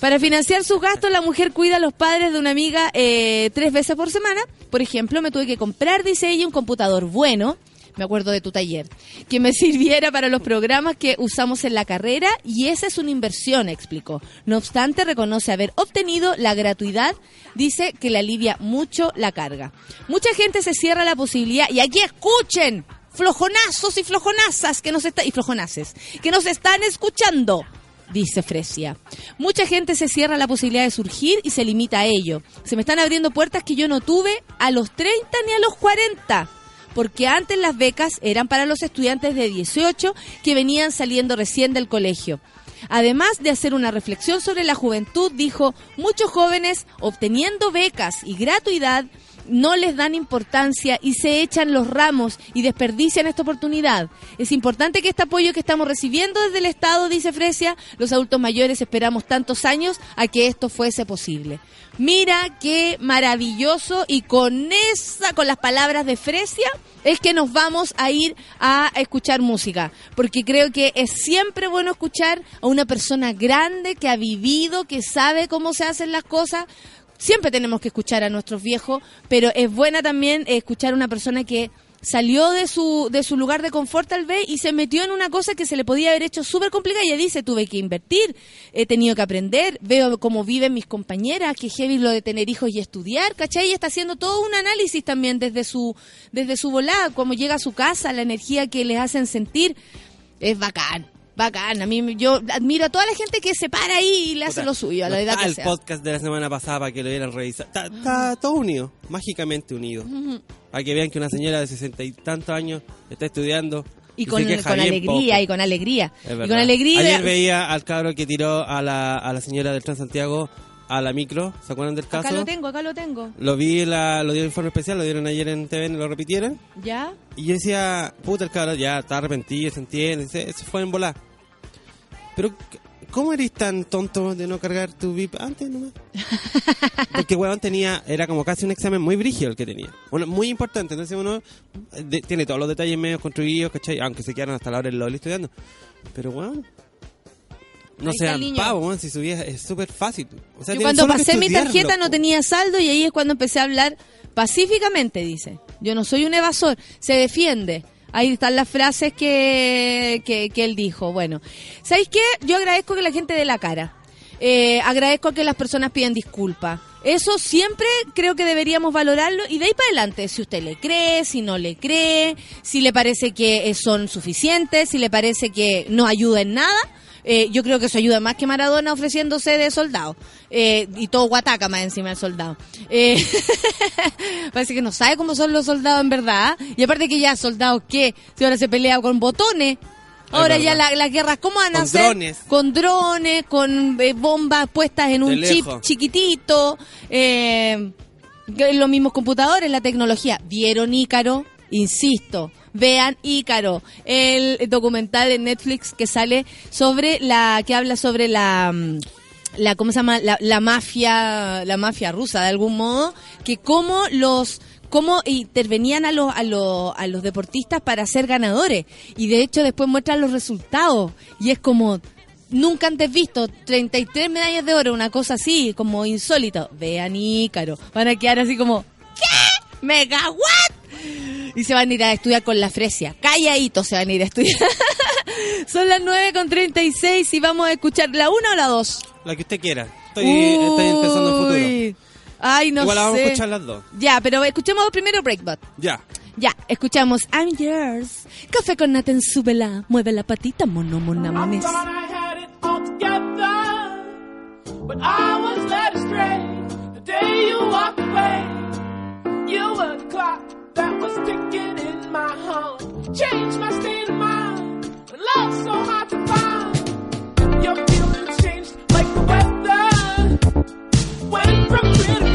Para financiar sus gastos, la mujer cuida a los padres de una amiga eh, tres veces por semana. Por ejemplo, me tuve que comprar, dice ella, un computador bueno me acuerdo de tu taller, que me <laughs> sirviera para los programas que usamos en la carrera y esa es una inversión, explicó. No obstante, reconoce haber obtenido la gratuidad, dice que le alivia mucho la carga. Mucha gente se cierra la posibilidad, y aquí escuchen, flojonazos y flojonazas que nos está, y flojonaces, que nos están escuchando. Dice Fresia. Mucha gente se cierra la posibilidad de surgir y se limita a ello. Se me están abriendo puertas que yo no tuve a los 30 ni a los 40 porque antes las becas eran para los estudiantes de 18 que venían saliendo recién del colegio. Además de hacer una reflexión sobre la juventud, dijo, muchos jóvenes obteniendo becas y gratuidad no les dan importancia y se echan los ramos y desperdician esta oportunidad. Es importante que este apoyo que estamos recibiendo desde el Estado, dice Fresia, los adultos mayores esperamos tantos años a que esto fuese posible. Mira qué maravilloso y con esa, con las palabras de Fresia, es que nos vamos a ir a escuchar música, porque creo que es siempre bueno escuchar a una persona grande que ha vivido, que sabe cómo se hacen las cosas. Siempre tenemos que escuchar a nuestros viejos, pero es buena también escuchar a una persona que salió de su, de su lugar de confort tal vez y se metió en una cosa que se le podía haber hecho súper complicada. Ella dice, tuve que invertir, he tenido que aprender, veo cómo viven mis compañeras, que heavy lo de tener hijos y estudiar, ¿cachai? Ella está haciendo todo un análisis también desde su, desde su volada, cómo llega a su casa, la energía que les hacen sentir. Es bacán. Bacán, a mí yo admiro a toda la gente que se para ahí y le hace Puta, lo suyo, a la no edad está que el sea. podcast de la semana pasada para que lo vieran revisar. Está, está todo unido, mágicamente unido. Para que vean que una señora de sesenta y tantos años está estudiando. Y con, con alegría, y con alegría. Y con alegría. Ayer veía al cabro que tiró a la, a la señora del Transantiago a la micro. ¿Se acuerdan del caso? Acá lo tengo, acá lo tengo. Lo vi, la, lo dio en informe especial, lo dieron ayer en TVN, lo repitieron. ¿Ya? Y yo decía, puta, el cabrón ya está arrepentido, se entiende, se, se fue en volar. Pero, ¿cómo eres tan tonto de no cargar tu VIP antes nomás? <laughs> Porque, weón, tenía, era como casi un examen muy brígido el que tenía. Bueno, muy importante, entonces uno de- tiene todos los detalles medio construidos, ¿cachai? Aunque se quedaron hasta la hora del LOL estudiando. Pero, weón, no sean pavos, si su vida es súper fácil. O sea, Yo cuando pasé mi tarjeta no tenía saldo y ahí es cuando empecé a hablar pacíficamente, dice. Yo no soy un evasor, se defiende. Ahí están las frases que, que, que él dijo. Bueno, ¿sabéis qué? Yo agradezco que la gente dé la cara. Eh, agradezco que las personas piden disculpas. Eso siempre creo que deberíamos valorarlo y de ahí para adelante, si usted le cree, si no le cree, si le parece que son suficientes, si le parece que no ayuda en nada, eh, yo creo que eso ayuda más que Maradona ofreciéndose de soldado. Eh, y todo guataca más encima del soldado. Eh, <laughs> parece que no sabe cómo son los soldados en verdad. Y aparte que ya, soldados si ahora se pelea con botones. Ahora ya la- las guerras, ¿cómo van a ser? drones. Con drones, con eh, bombas puestas en un chip chiquitito. Eh, que los mismos computadores, la tecnología. ¿Vieron Ícaro? Insisto, vean Ícaro, el documental en Netflix que sale sobre la, que habla sobre la, mm, la ¿cómo se llama? La, la mafia, la mafia rusa de algún modo, que cómo los cómo intervenían a los, a los, a los deportistas para ser ganadores. Y de hecho después muestran los resultados. Y es como, nunca antes visto, 33 medallas de oro, una cosa así, como insólito. Vean Ícaro. Van a quedar así como, ¿qué? ¿Mega what? Y se van a ir a estudiar con la fresia. Calladito se van a ir a estudiar. <laughs> Son las 9 con 36 y vamos a escuchar la 1 o la 2. La que usted quiera. Estoy, estoy empezando el futuro. Ay, no Igual la vamos sé. a escuchar las dos. Ya, pero escuchemos primero Breakbot. Ya. Ya, escuchamos I'm Yours. Café con nata en su vela. Mueve la patita, mono, mona, mames. thought I had it all together, but I was led astray the day you walked away. You were the clock that was ticking in my heart, changed my state of mind. When love's so hard to find, your feelings changed like the weather. Went from clear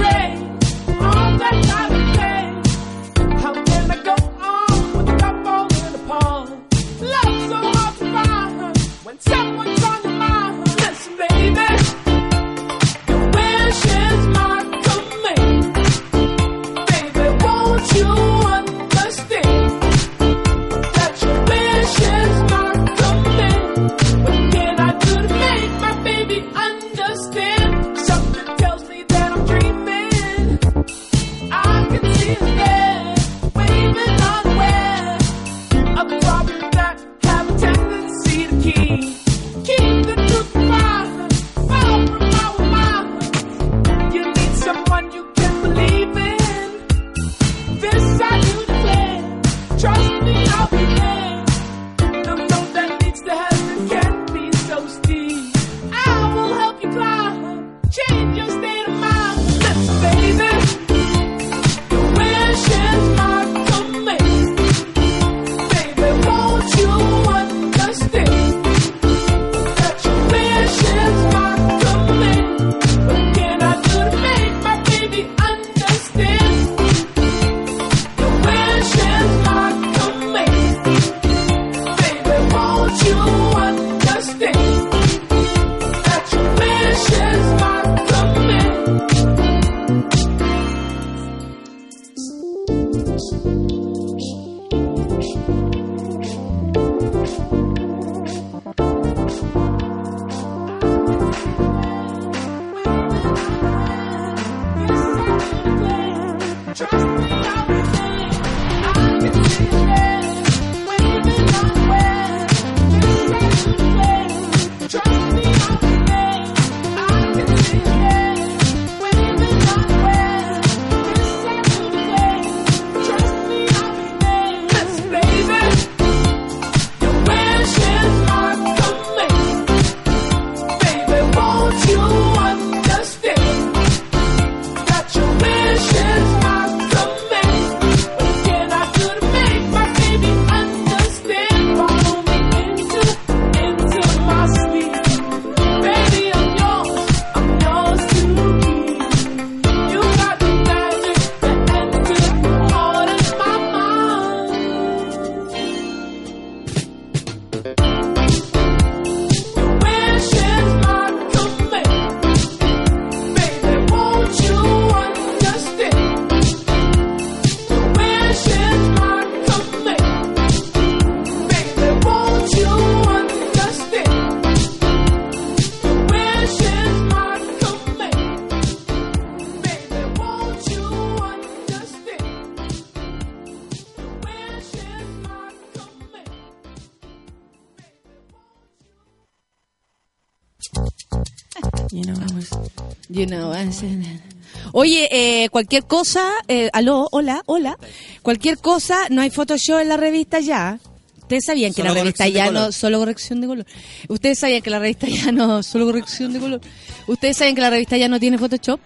you know, Oye, eh, cualquier cosa, eh, aló, hola, hola. Cualquier cosa, no hay Photoshop en la revista ya. Ustedes sabían que Solo la revista ya no, solo corrección de color. Ustedes sabían que la revista ya no, solo corrección de color. Ustedes saben que la revista ya no tiene Photoshop.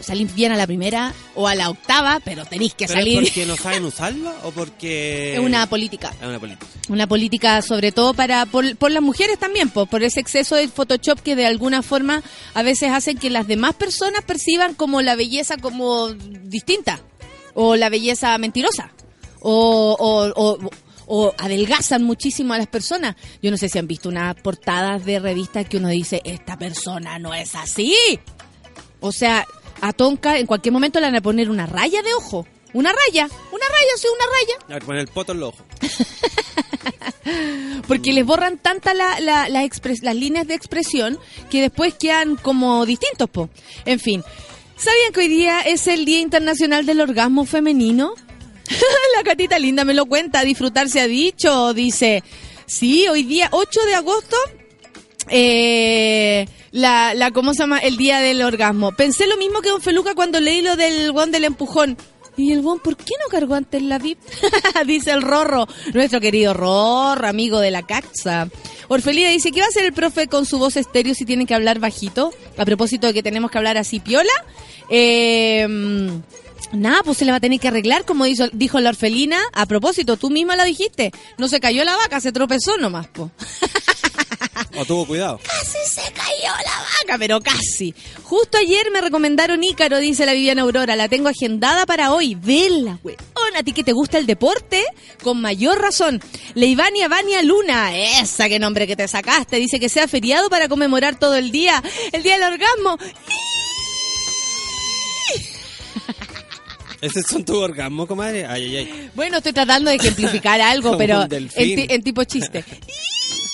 Salís bien a la primera o a la octava, pero tenéis que ¿Pero es salir. porque no saben usarla o porque...? Es una política. Es una política. Una política sobre todo para por, por las mujeres también, po, por ese exceso de Photoshop que de alguna forma a veces hacen que las demás personas perciban como la belleza como distinta o la belleza mentirosa o, o, adelgazan muchísimo a las personas. Yo no sé si han visto unas portadas de revistas que uno dice, esta persona no es así. O sea, a Tonka en cualquier momento le van a poner una raya de ojo. Una raya, una raya, sí, una raya. A ver, poner el poto en los ojos. <laughs> Porque les borran tanta la, la- la expres- las líneas de expresión que después quedan como distintos, po. En fin. ¿Sabían que hoy día es el Día Internacional del Orgasmo Femenino? <laughs> la catita linda me lo cuenta, disfrutar se ha dicho, dice. Sí, hoy día 8 de agosto eh, la, la, ¿cómo se llama? El día del orgasmo. Pensé lo mismo que Don Feluca cuando leí lo del guan del empujón. Y el guan, ¿por qué no cargó antes la VIP? <laughs> dice el Rorro, nuestro querido Rorro, amigo de la Caxa. Orfelida dice, ¿qué va a hacer el profe con su voz estéreo si tiene que hablar bajito? A propósito de que tenemos que hablar así piola. Eh, Nada, pues se le va a tener que arreglar, como dijo, dijo la orfelina. A propósito, tú misma lo dijiste. No se cayó la vaca, se tropezó nomás, po. <laughs> O tuvo cuidado. Casi se cayó la vaca, pero casi. Justo ayer me recomendaron Ícaro, dice la Viviana Aurora. La tengo agendada para hoy. Vela, güey. a ti que te gusta el deporte, con mayor razón. Leivania Vania Luna, esa que nombre que te sacaste, dice que sea feriado para conmemorar todo el día, el día del orgasmo. <laughs> ¿Ese son tu orgasmo, comadre? Ay, ay, ay. Bueno, estoy tratando de ejemplificar algo, <laughs> pero en, en tipo chiste. <laughs>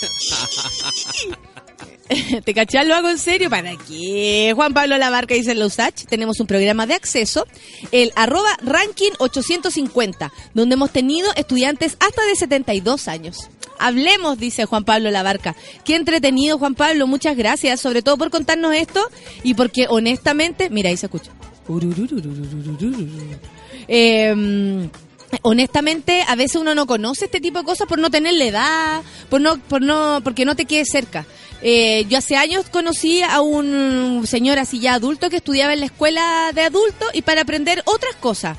<laughs> ¿Te cachás? Lo hago en serio. ¿Para qué? Juan Pablo Labarca dice en USACH. Tenemos un programa de acceso, el arroba ranking 850, donde hemos tenido estudiantes hasta de 72 años. Hablemos, dice Juan Pablo Labarca. Qué entretenido, Juan Pablo. Muchas gracias, sobre todo por contarnos esto y porque honestamente, mira, ahí se escucha. Eh, honestamente, a veces uno no conoce este tipo de cosas por no tenerle edad, por no, por no, porque no te quede cerca. Eh, yo hace años conocí a un señor así ya adulto que estudiaba en la escuela de adultos y para aprender otras cosas.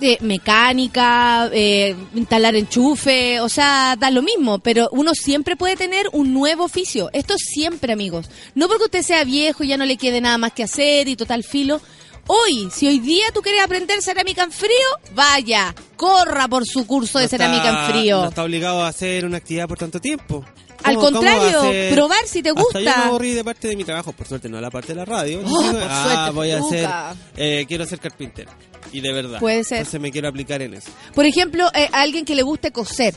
Eh, mecánica, eh, instalar enchufe, o sea, da lo mismo, pero uno siempre puede tener un nuevo oficio. Esto siempre, amigos. No porque usted sea viejo y ya no le quede nada más que hacer y total filo. Hoy, si hoy día tú quieres aprender cerámica en frío, vaya, corra por su curso de cerámica está- en frío. No está obligado a hacer una actividad por tanto tiempo. Al ¿Cómo- cómo va a contrario, probar si te Hasta yo gusta. me aburrí de parte de mi trabajo, por suerte no la parte de la radio. Oh, por ah, suerte, voy a hacer, eh, quiero ser carpintero. Y de verdad. Puede ser. Entonces me quiero aplicar en eso. Por ejemplo, eh, a alguien que le guste coser.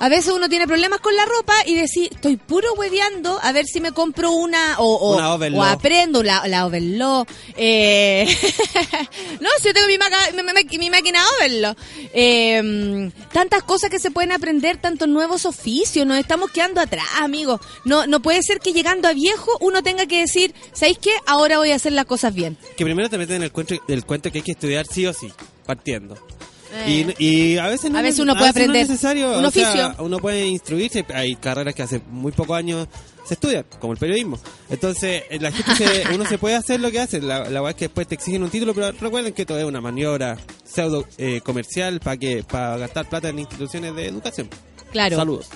A veces uno tiene problemas con la ropa y decir, estoy puro hueveando a ver si me compro una o, o, Una Overlock. o aprendo la, la Overlock. Eh, <laughs> no, si yo tengo mi, maca- mi, mi- mi máquina Overlock. Eh, tantas cosas que se pueden aprender, tantos nuevos oficios. Nos estamos quedando atrás, amigos. No, no puede ser que llegando a viejo uno tenga que decir, ¿sabéis qué? Ahora voy a hacer las cosas bien. Que primero te meten en el cuento, el cuento que hay que estudiar sí o sí, partiendo. Eh. Y, y a veces no A es- veces uno puede no es aprender necesario, un sea, oficio. uno puede instruirse, hay carreras que hace muy pocos años se estudian, como el periodismo. Entonces, eh, la gente se- <laughs> uno se puede hacer lo que hace, la, la verdad es que después te exigen un título, pero recuerden que todo es una maniobra pseudo eh, comercial para que para gastar plata en instituciones de educación. Claro. Saludos.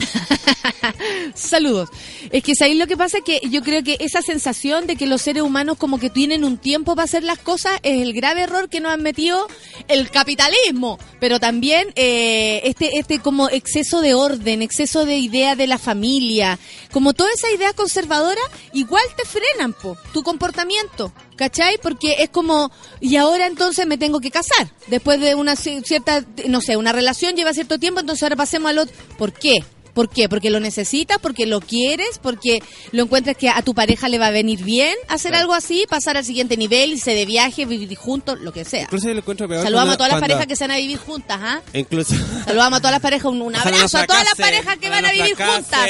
<laughs> Saludos. Es que ahí lo que pasa es que yo creo que esa sensación de que los seres humanos como que tienen un tiempo para hacer las cosas es el grave error que nos han metido el capitalismo, pero también eh, este este como exceso de orden, exceso de idea de la familia, como toda esa idea conservadora, igual te frenan po, tu comportamiento. ¿Cachai? Porque es como, y ahora entonces me tengo que casar. Después de una ci- cierta, no sé, una relación lleva cierto tiempo, entonces ahora pasemos al otro. ¿Por qué? ¿Por qué? Porque lo necesitas, porque lo quieres, porque lo encuentras que a tu pareja le va a venir bien hacer Claro. algo así, pasar al siguiente nivel, irse de viaje, vivir juntos, lo que sea. Incluso lo encuentro peor. Saludamos a todas las parejas que se van a vivir juntas, ¿ah? Incluso. <laughs> Saludamos a todas las parejas, un, abrazo a todas las parejas que van a vivir juntas.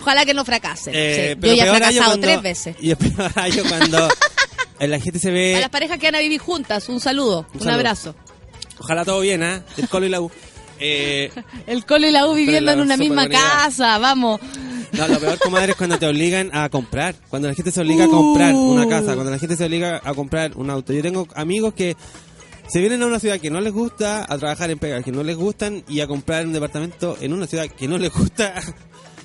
Ojalá que no fracasen. Eh, Sí, Yo ya he fracasado cuando- tres veces. Y es peor cuando <laughs> la gente se A las parejas que van a vivir juntas, un saludo, un, saludo. abrazo. Ojalá todo bien, ¿ah? <laughs> El colo y la U. Eh, <laughs> El Colo y la U viviendo en una misma casa, vamos. no, lo peor, comadre, es cuando te obligan a comprar. Cuando la gente se obliga a comprar Uh. una casa. Cuando la gente se obliga a comprar un auto. Yo tengo amigos que se vienen a una ciudad que no les gusta, a trabajar en pegas que no les gustan y a comprar un departamento en una ciudad que no les gusta.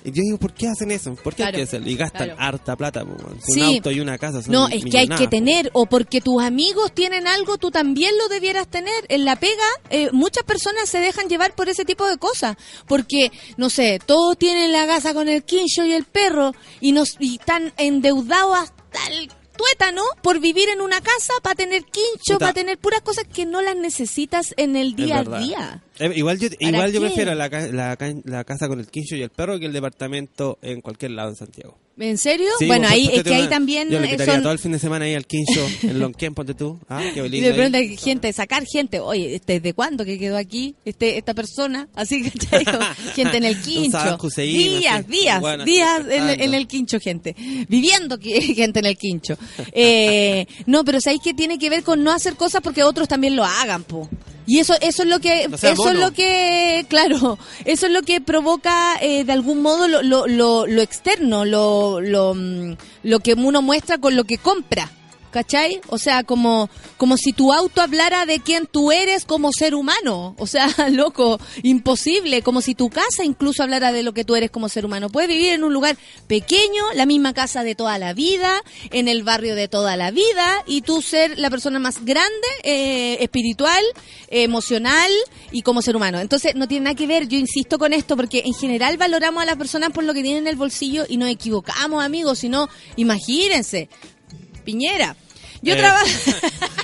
Y yo digo, ¿por qué hacen eso? ¿Por qué Claro, hay que hacerlo? Y gastan claro. harta plata. Sí. Un auto y una casa. son No, es que hay que po. tener, o porque tus amigos tienen algo, tú también lo debieras tener. En la pega, eh, muchas personas se dejan llevar por ese tipo de cosas. Porque, no sé, todos tienen la casa con el quincho y el perro y, nos, y están endeudados hasta el tuétano por vivir en una casa para tener quincho, para tener puras cosas que no las necesitas en el día a día. Eh, igual yo, igual yo prefiero la, la, la casa con el quincho y el perro que el departamento en cualquier lado en Santiago. ¿En serio? Sí, bueno, vos ahí es que una- ahí también Yo le quitaría son... todo el fin de semana ahí al quincho <laughs> en Lonquén, ponte tú. Ah, qué Y lindo. de ahí. pronto hay gente, sacar gente, oye, este, ¿desde cuándo que quedó aquí este esta persona? Así que <laughs> gente en el <laughs> quincho. Días, así, días, días en, en el quincho, gente. Viviendo gente en el quincho. Eh, no, pero ¿sabéis que tiene que ver con no hacer cosas porque otros también lo hagan, po? Y eso, eso es lo que, No eso es lo que, claro, eso es lo que provoca eh, de algún modo lo, lo, lo, lo externo, lo, lo, mm, lo que uno muestra con lo que compra. ¿Cachai? O sea, como, como si tu auto hablara de quién tú eres como ser humano. O sea, <laughs> loco, imposible. Como si tu casa incluso hablara de lo que tú eres como ser humano. Puedes vivir en un lugar pequeño, la misma casa de toda la vida, en el barrio de toda la vida, y tú ser la persona más grande, eh, espiritual, emocional y como ser humano. Entonces, no tiene nada que ver, yo insisto con esto, porque en general valoramos a las personas por lo que tienen en el bolsillo y nos equivocamos, amigos. Si no, imagínense. Piñera. Yo Eh, trabajo.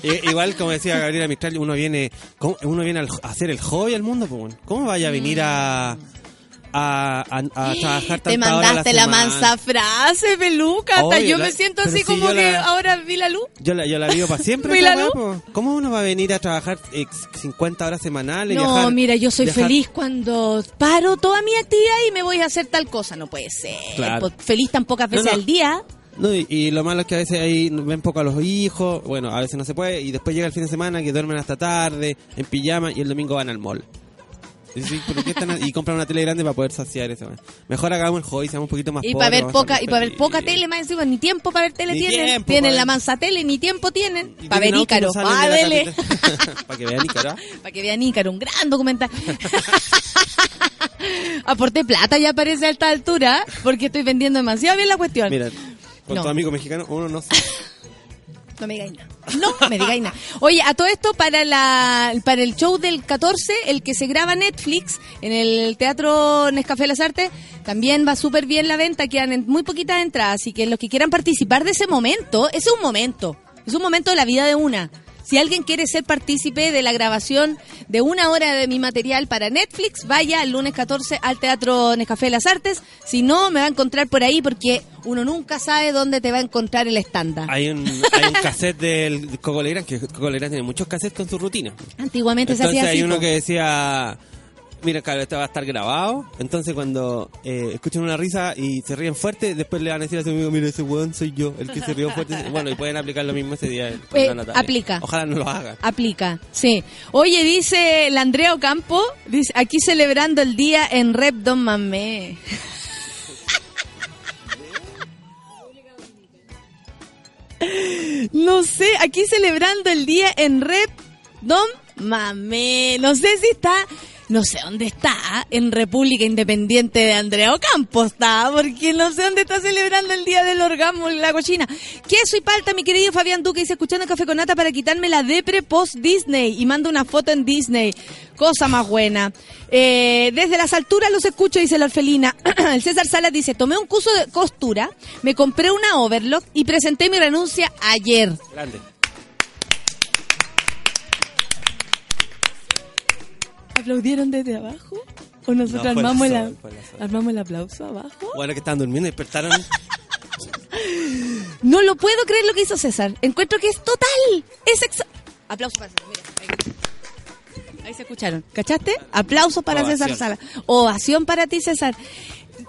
<laughs> Igual, como decía Gabriela Mistral, uno viene ¿cómo- uno viene a hacer el hobby al mundo. ¿Cómo vaya a venir a, a, a, a <gasps> trabajar Te mandaste la semana? mansa frase, peluca. Hasta yo la- me siento así si como que la- ahora vi la luz. Yo la, yo la vivo para <laughs> siempre. Po. ¿Cómo uno va a venir a trabajar eh, 50 horas semanales? No, viajar- mira, yo soy viajar- feliz cuando paro toda mi actividad y me voy a hacer tal cosa. No puede ser. Claro. Feliz tan pocas No, veces no. al día. No, y, y lo malo es que a veces ahí ven poco a los hijos, bueno, a veces no se puede, y después llega el fin de semana que duermen hasta tarde, en pijama, y el domingo van al mall. Y, sí, ¿por qué están a- y compran una tele grande para poder saciar eso. Mejor hagamos el hobby, seamos un poquito más Y para ver poca y para ver poca tele más encima, ni tiempo para ver tele Ni tienen. tiempo tienen la mansa tele, ni tiempo tienen. Para ver Ícaro. para <laughs> que vean Ícaro. <laughs> Para que vean Ícaro, un gran documental. <laughs> Aporté plata ya parece a esta altura, porque estoy vendiendo demasiado bien la cuestión. Con No. tu amigo mexicano, uno no sabe. <laughs> No me digáis nada. No me digáis nada. Oye, a todo esto, para la para el show del 14, el que se graba Netflix en el Teatro Nescafé Las Artes, también va súper bien la venta, quedan en muy poquitas entradas, así que los que quieran participar de ese momento, ese es un momento, es un momento de la vida de una. Si alguien quiere ser partícipe de la grabación de una hora de mi material para Netflix, vaya el lunes 14 al Teatro Nescafé de las Artes. Si no, me va a encontrar por ahí porque uno nunca sabe dónde te va a encontrar el estándar. Hay un, hay un cassette del Coco Legrand, que Coco Legrand tiene muchos cassettes con su rutina. Antiguamente se hacía así. hay uno que decía, mira, claro, esto va a estar grabado. Entonces cuando eh, escuchan una risa y se ríen fuerte, después le van a decir a su amigo, mira, ese weón soy yo, el que se rió fuerte. <laughs> Bueno, y pueden aplicar lo mismo ese día. Eh, la aplica. Ojalá no lo hagan. Aplica, sí. Oye, dice el Andrea Ocampo, dice, aquí celebrando el día en Rep Don Mamé. <laughs> No sé, aquí celebrando el día en Rep Don Mamé. No sé si está, no sé dónde está, en República Independiente de Andrea Ocampo está, porque no sé dónde está celebrando el día del orgasmo en la cochina. Queso y palta, mi querido Fabián Duque, dice escuchando Café con Nata para quitarme la depre post Disney y manda una foto en Disney. Cosa más buena. Eh, desde las alturas los escucho, dice la orfelina. <clears throat> el César Salas dice, tomé un curso de costura, me compré una overlock y presenté mi renuncia ayer. Grande. ¿Aplaudieron desde abajo? ¿O nosotros No, armamos, el sol, armamos el aplauso abajo? Bueno, que estaban durmiendo y despertaron. <laughs> No lo puedo creer lo que hizo César. Encuentro que es total. Es exa- Aplauso para César. Mira, ahí. Ahí se escucharon. ¿Cachaste? Aplauso para Ovación. César Sala. Ovación para ti, César.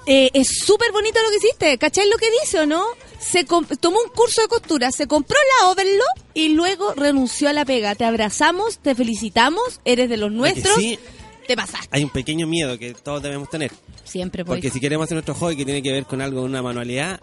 Eh, es súper bonito lo que hiciste. ¿Cachai lo que dice o no? Se tomó un curso de costura, se compró la Overlock y luego renunció a la pega. Te abrazamos, te felicitamos, eres de los nuestros. sí, Te pasaste. hay un pequeño miedo que todos debemos tener. Siempre, pues. Porque si queremos hacer nuestro hobby que tiene que ver con algo, una manualidad,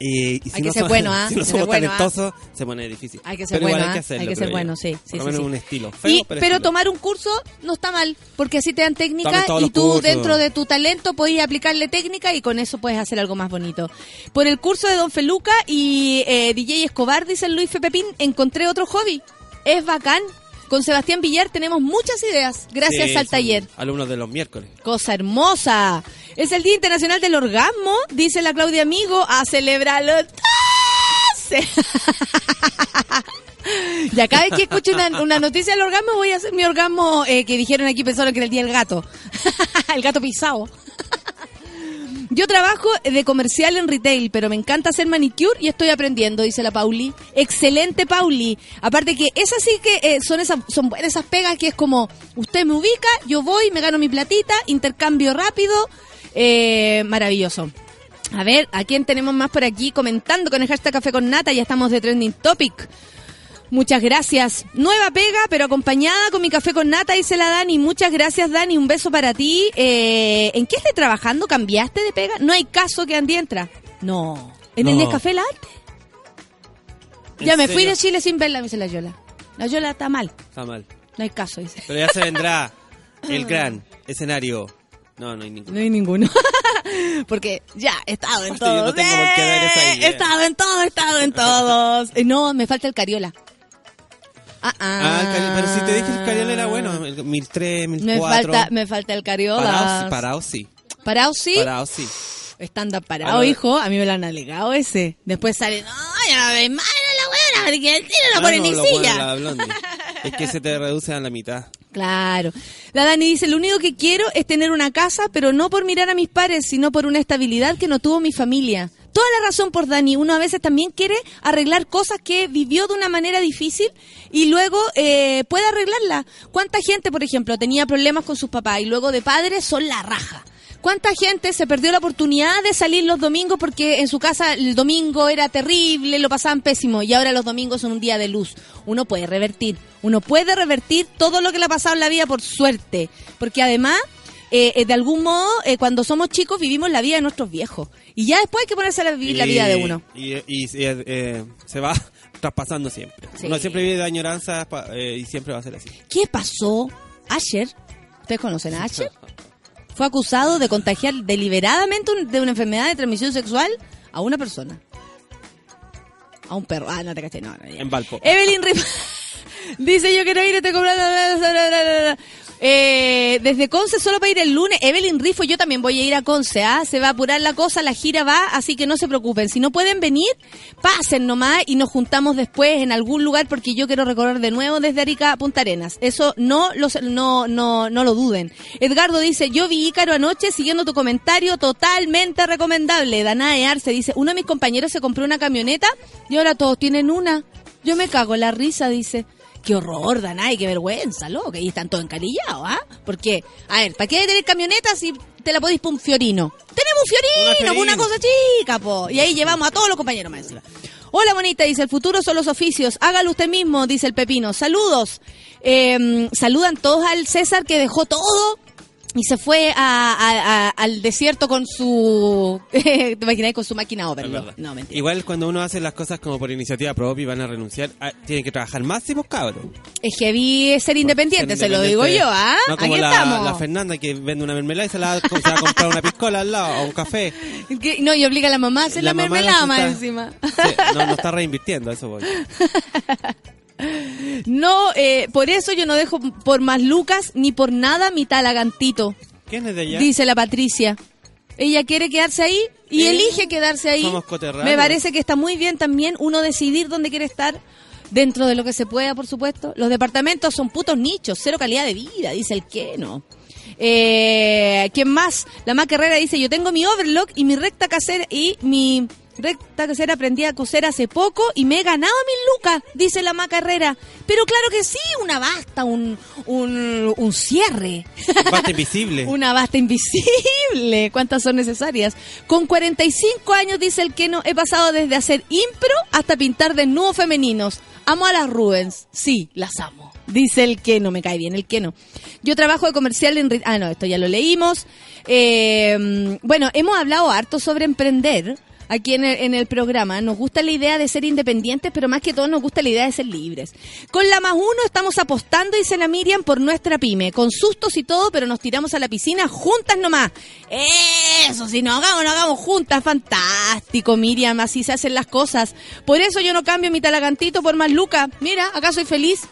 eh, y si Hay no que ser somos- bueno, <laughs> ¿ah? Si no somos ser bueno, ¿ah? se pone difícil. Hay que ser pero igual bueno, hay que ¿ah? hacerlo. hay que ser bueno, sí, Por sí, lo sí, menos sí. un estilo. Feo, Y- pero, pero estilo. tomar un curso no está mal, porque así te dan técnica y tú cursos. dentro de tu talento puedes aplicarle técnica y con eso puedes hacer algo más bonito. Por el curso de Don Feluca y eh, DJ Escobar, dice Luis Fepepín, encontré otro hobby. Es bacán. Con Sebastián Villar tenemos muchas ideas, gracias Sí, al taller. Alumnos de los miércoles. Cosa hermosa. Es el Día Internacional del Orgasmo, dice la Claudia Amigo, a celebrarlo. ¡Tase! <laughs> Y cada vez que escucho una, una noticia del orgasmo, voy a hacer mi orgasmo eh, que dijeron aquí, pensaron que era el día del gato. <laughs> el gato pisado. Yo trabajo de comercial en retail, pero me encanta hacer manicure y estoy aprendiendo, dice la Pauli. Excelente, Pauli. Aparte que esas sí que eh, son esas son esas pegas que es como usted me ubica, yo voy, me gano mi platita, intercambio rápido, eh, maravilloso. A ver, ¿a quién tenemos más por aquí comentando con el hashtag Café con Nata? Ya estamos de Trending Topic. Muchas gracias. Nueva pega, pero acompañada con mi café con nata, dice la Dani. Muchas gracias, Dani. Un beso para ti. Eh, ¿En qué estás trabajando? ¿Cambiaste de pega? No hay caso que Andy entra. No. ¿En el. Nescafé la Ya me fui de Chile sin verla, me dice la Yola. La Yola está mal. Está mal. No hay caso, dice. Pero ya se vendrá <laughs> el gran escenario. No, no hay ninguno. No hay ninguno. <laughs> Porque ya, he estado en Aparte, yo todos. no tengo por qué dar esa ¡Eh! idea. He estado en todos, he estado en todos. Eh, No, me falta el Cariola. Ah, Ah, ah. pero si te dije que el Cariola era bueno, el 1003, Me 1004. falta, me falta el Cariola. Parado, sí, parado sí. Parado sí. Estándar parado, hijo. A mí me lo han alegado ese. Después sale, no, ya me mala la buena, porque el tiro no Ah, pone no, ni lo bueno silla. Es que se te reduce a la mitad. Claro. La Dani dice, lo único que quiero es tener una casa, pero no por mirar a mis pares, sino por una estabilidad que no tuvo mi familia. Toda la razón por Dani. Uno a veces también quiere arreglar cosas que vivió de una manera difícil y luego eh, puede arreglarla. ¿Cuánta gente, por ejemplo, tenía problemas con sus papás y luego de padres son la raja? ¿Cuánta gente se perdió la oportunidad de salir los domingos porque en su casa el domingo era terrible, lo pasaban pésimo y ahora los domingos son un día de luz? Uno puede revertir, uno puede revertir todo lo que le ha pasado en la vida por suerte, porque además, eh, eh, de algún modo, eh, cuando somos chicos vivimos la vida de nuestros viejos y ya después hay que ponerse a vivir la vida de uno. Y, y- y, eh, se va <laughs> traspasando siempre. Sí. Uno siempre vive de añoranzas y siempre va a ser así. ¿Qué pasó? Asher, ¿ustedes conocen a Asher? <laughs> Fue acusado de contagiar deliberadamente un- de una enfermedad de transmisión sexual a una persona. A un perro. Ah, no te caché, no. En Valpo. Evelyn Rip- <laughs> Dice yo quiero ir, estoy comprando. Eh, desde Conce solo para ir el lunes. Evelyn Rifo, yo también voy a ir a Conce. ¿ah? Se va a apurar la cosa, la gira va, así que no se preocupen. Si no pueden venir, pasen nomás y nos juntamos después en algún lugar porque yo quiero recorrer de nuevo desde Arica a Punta Arenas. Eso no, los, no, no, no lo duden. Edgardo dice, yo vi Ícaro anoche siguiendo tu comentario, totalmente recomendable. Danae Arce dice, uno de mis compañeros se compró una camioneta y ahora todos tienen una. Yo me cago en la risa, dice. Qué horror, Danay, qué vergüenza, loco. Y están todos encarillados, ¿ah? Porque, a ver, ¿para qué tener camioneta si te la podéis por un fiorino? Tenemos un fiorino, Una cosa chica, po. Y ahí llevamos a todos los compañeros más encima. Hola, bonita, dice, el futuro son los oficios. Hágalo usted mismo, dice el Pepino. Saludos. Eh, saludan todos al César que dejó todo y se fue a- a- a- al desierto con su... <laughs> ¿Te? Con su máquina verdad. No, mentira. Igual cuando uno hace las cosas como por iniciativa propia y van a renunciar, ah, tienen que trabajar más y pues cabros. Es heavy ser independiente, se lo digo yo, ¿ah? No como Aquí la, estamos. la Fernanda que vende una mermelada y se, la, se va a comprar una piscola al lado o un café. <laughs> Que- No, y obliga a la mamá a hacer la, mermelada la más está- encima. Sí, no, no <laughs> está reinvirtiendo, eso voy. No, eh, por eso yo no dejo por más lucas ni por nada mi talagantito, ¿Quién es de allá? dice la Patricia. Ella quiere quedarse ahí y Eh, elige quedarse ahí. somos. Me parece que está muy bien también uno decidir dónde quiere estar. Dentro de lo que se pueda, por supuesto. Los departamentos son putos nichos, cero calidad de vida, dice el que no. Eh, ¿Quién más? La más Carrera dice, yo tengo mi overlock y mi recta casera y mi recta casera aprendí a coser hace poco y me he ganado mil lucas, dice la más Carrera. Pero claro que sí, una basta, un, un, un cierre. Basta invisible. <laughs> Una basta invisible. ¿Cuántas son necesarias? Con 45 años, dice el que no, he pasado desde hacer impro hasta pintar desnudos femeninos. Amo a las Rubens. Sí, las amo. Dice el que no, me cae bien el que no. Yo trabajo de comercial en... Ah, no, esto ya lo leímos. Eh, bueno, hemos hablado harto sobre emprender aquí en el, en el programa. Nos gusta la idea de ser independientes, pero más que todo nos gusta la idea de ser libres. Con la más uno estamos apostando, dice la Miriam, por nuestra pyme. Con sustos y todo, pero nos tiramos a la piscina juntas nomás. Eso, si nos hagamos, nos hagamos juntas. Fantástico, Miriam, así se hacen las cosas. Por eso yo no cambio mi talagantito por más Luca. Mira, acá soy feliz. Dice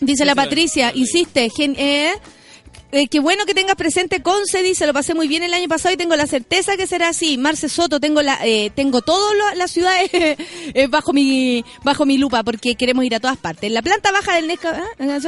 la Dice la- Patricia, insiste, gen- eh, eh, qué bueno que tengas presente Conce, dice, lo pasé muy bien el año pasado y tengo la certeza que será así. Marce Soto, tengo la, eh, tengo todas las ciudades <laughs> eh, bajo mi bajo mi lupa porque queremos ir a todas partes. La planta baja del Nesca... ah,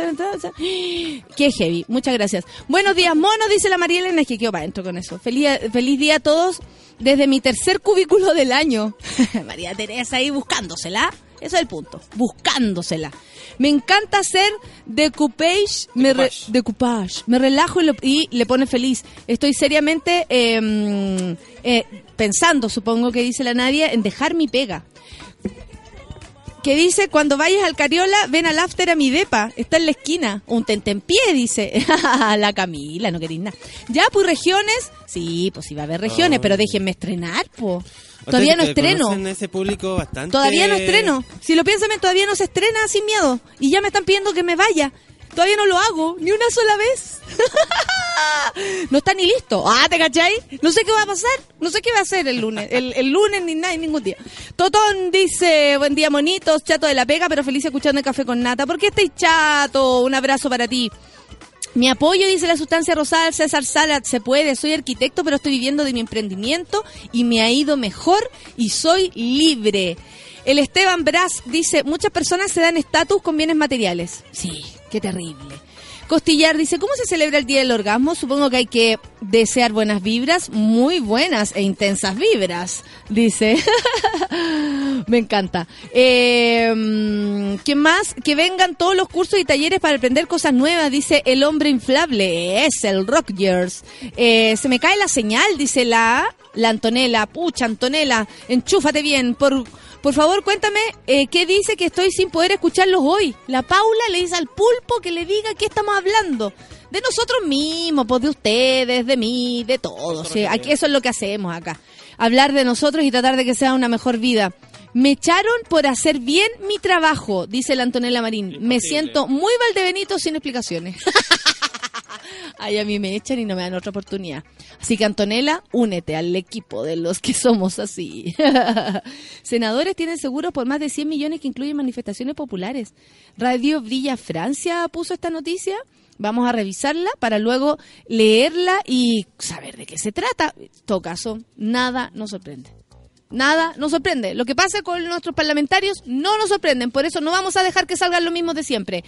<laughs> Qué heavy, muchas gracias. Buenos días, monos, dice la María Elena, es que quedo para adentro con eso. Feliz, feliz día a todos desde mi tercer cubículo del año. <laughs> María Teresa ahí buscándosela. Eso es el punto, buscándosela. Me encanta hacer decoupage, me re- Decoupage. decoupage. Me relajo y, lo- y le pone feliz. Estoy seriamente eh, mm, eh, pensando, supongo que dice la Nadia, en dejar mi pega. Que dice, cuando vayas al Cariola, ven al after a mi depa. Está en la esquina. Un tentempié, dice. <laughs> la Camila, no queréis nada. Ya, pues regiones. Sí, pues va a haber regiones, pero déjenme estrenar, pues. Todavía no estreno. conocen ese público bastante... Todavía no estreno. Si lo piensan, todavía no se estrena sin miedo. Y ya me están pidiendo que me vaya. Todavía no lo hago, ni una sola vez. <laughs> no está ni listo. Ah, ¿te cachai? No sé qué va a pasar. No sé qué va a hacer el lunes. El, el lunes ni nada, ningún día. Totón dice, buen día, monitos, chato de la pega, pero feliz escuchando el café con nata. ¿Por qué estáis chato? Un abrazo para ti. Mi apoyo, dice la sustancia rosada, César Salat, se puede. Soy arquitecto, pero estoy viviendo de mi emprendimiento y me ha ido mejor y soy libre. El Esteban Brás dice, muchas personas se dan estatus con bienes materiales. Sí, qué terrible. Costillar dice, ¿cómo se celebra el Día del Orgasmo? Supongo que hay que desear buenas vibras, muy buenas e intensas vibras, dice. <laughs> Me encanta. Eh, ¿Qué más? Que vengan todos los cursos y talleres para aprender cosas nuevas, dice el hombre inflable. Es el Rockers. Eh, se me cae la señal, dice la, la Antonella. Pucha, Antonella, enchúfate bien. Por, por favor, cuéntame eh, qué dice que estoy sin poder escucharlos hoy. La Paula le dice al pulpo que le diga qué estamos hablando. De nosotros mismos, pues de ustedes, de mí, de todos. sí. Aquí, eso es lo que hacemos acá. Hablar de nosotros y tratar de que sea una mejor vida. Me echaron por hacer bien mi trabajo, dice la Antonella Marín. Me siento muy Valdebenito sin explicaciones. <laughs> Ay, a mí me echan y no me dan otra oportunidad. Así que Antonella, únete al equipo de los que somos así. <laughs> Senadores tienen seguros por más de 100 millones que incluyen manifestaciones populares. Radio Villa Francia puso esta noticia. Vamos a revisarla para luego leerla y saber de qué se trata. En todo caso, nada nos sorprende. Nada nos sorprende. Lo que pasa con nuestros parlamentarios no nos sorprenden. Por eso no vamos a dejar que salgan lo mismo de siempre.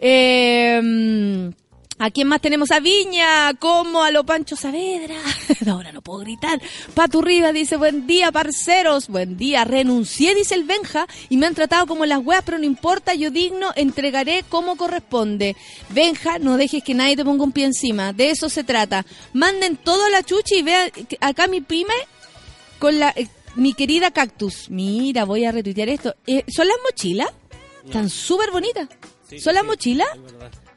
Eh, ¿A quién más tenemos? A Viña, como a lo Pancho Saavedra. <laughs> Ahora no puedo gritar. Patu Rivas dice, buen día, parceros. Buen día. Renuncié, dice el Benja, y me han tratado como las weas, pero no importa, yo digno, entregaré como corresponde. Benja, no dejes que nadie te ponga un pie encima. De eso se trata. Manden todo a la chucha y vean que acá mi pyme con la... eh, mi querida Cactus. Mira, voy a retuitear esto. Eh, ¿Son las mochilas? Están súper bonitas. Sí, ¿Son las mochilas? es.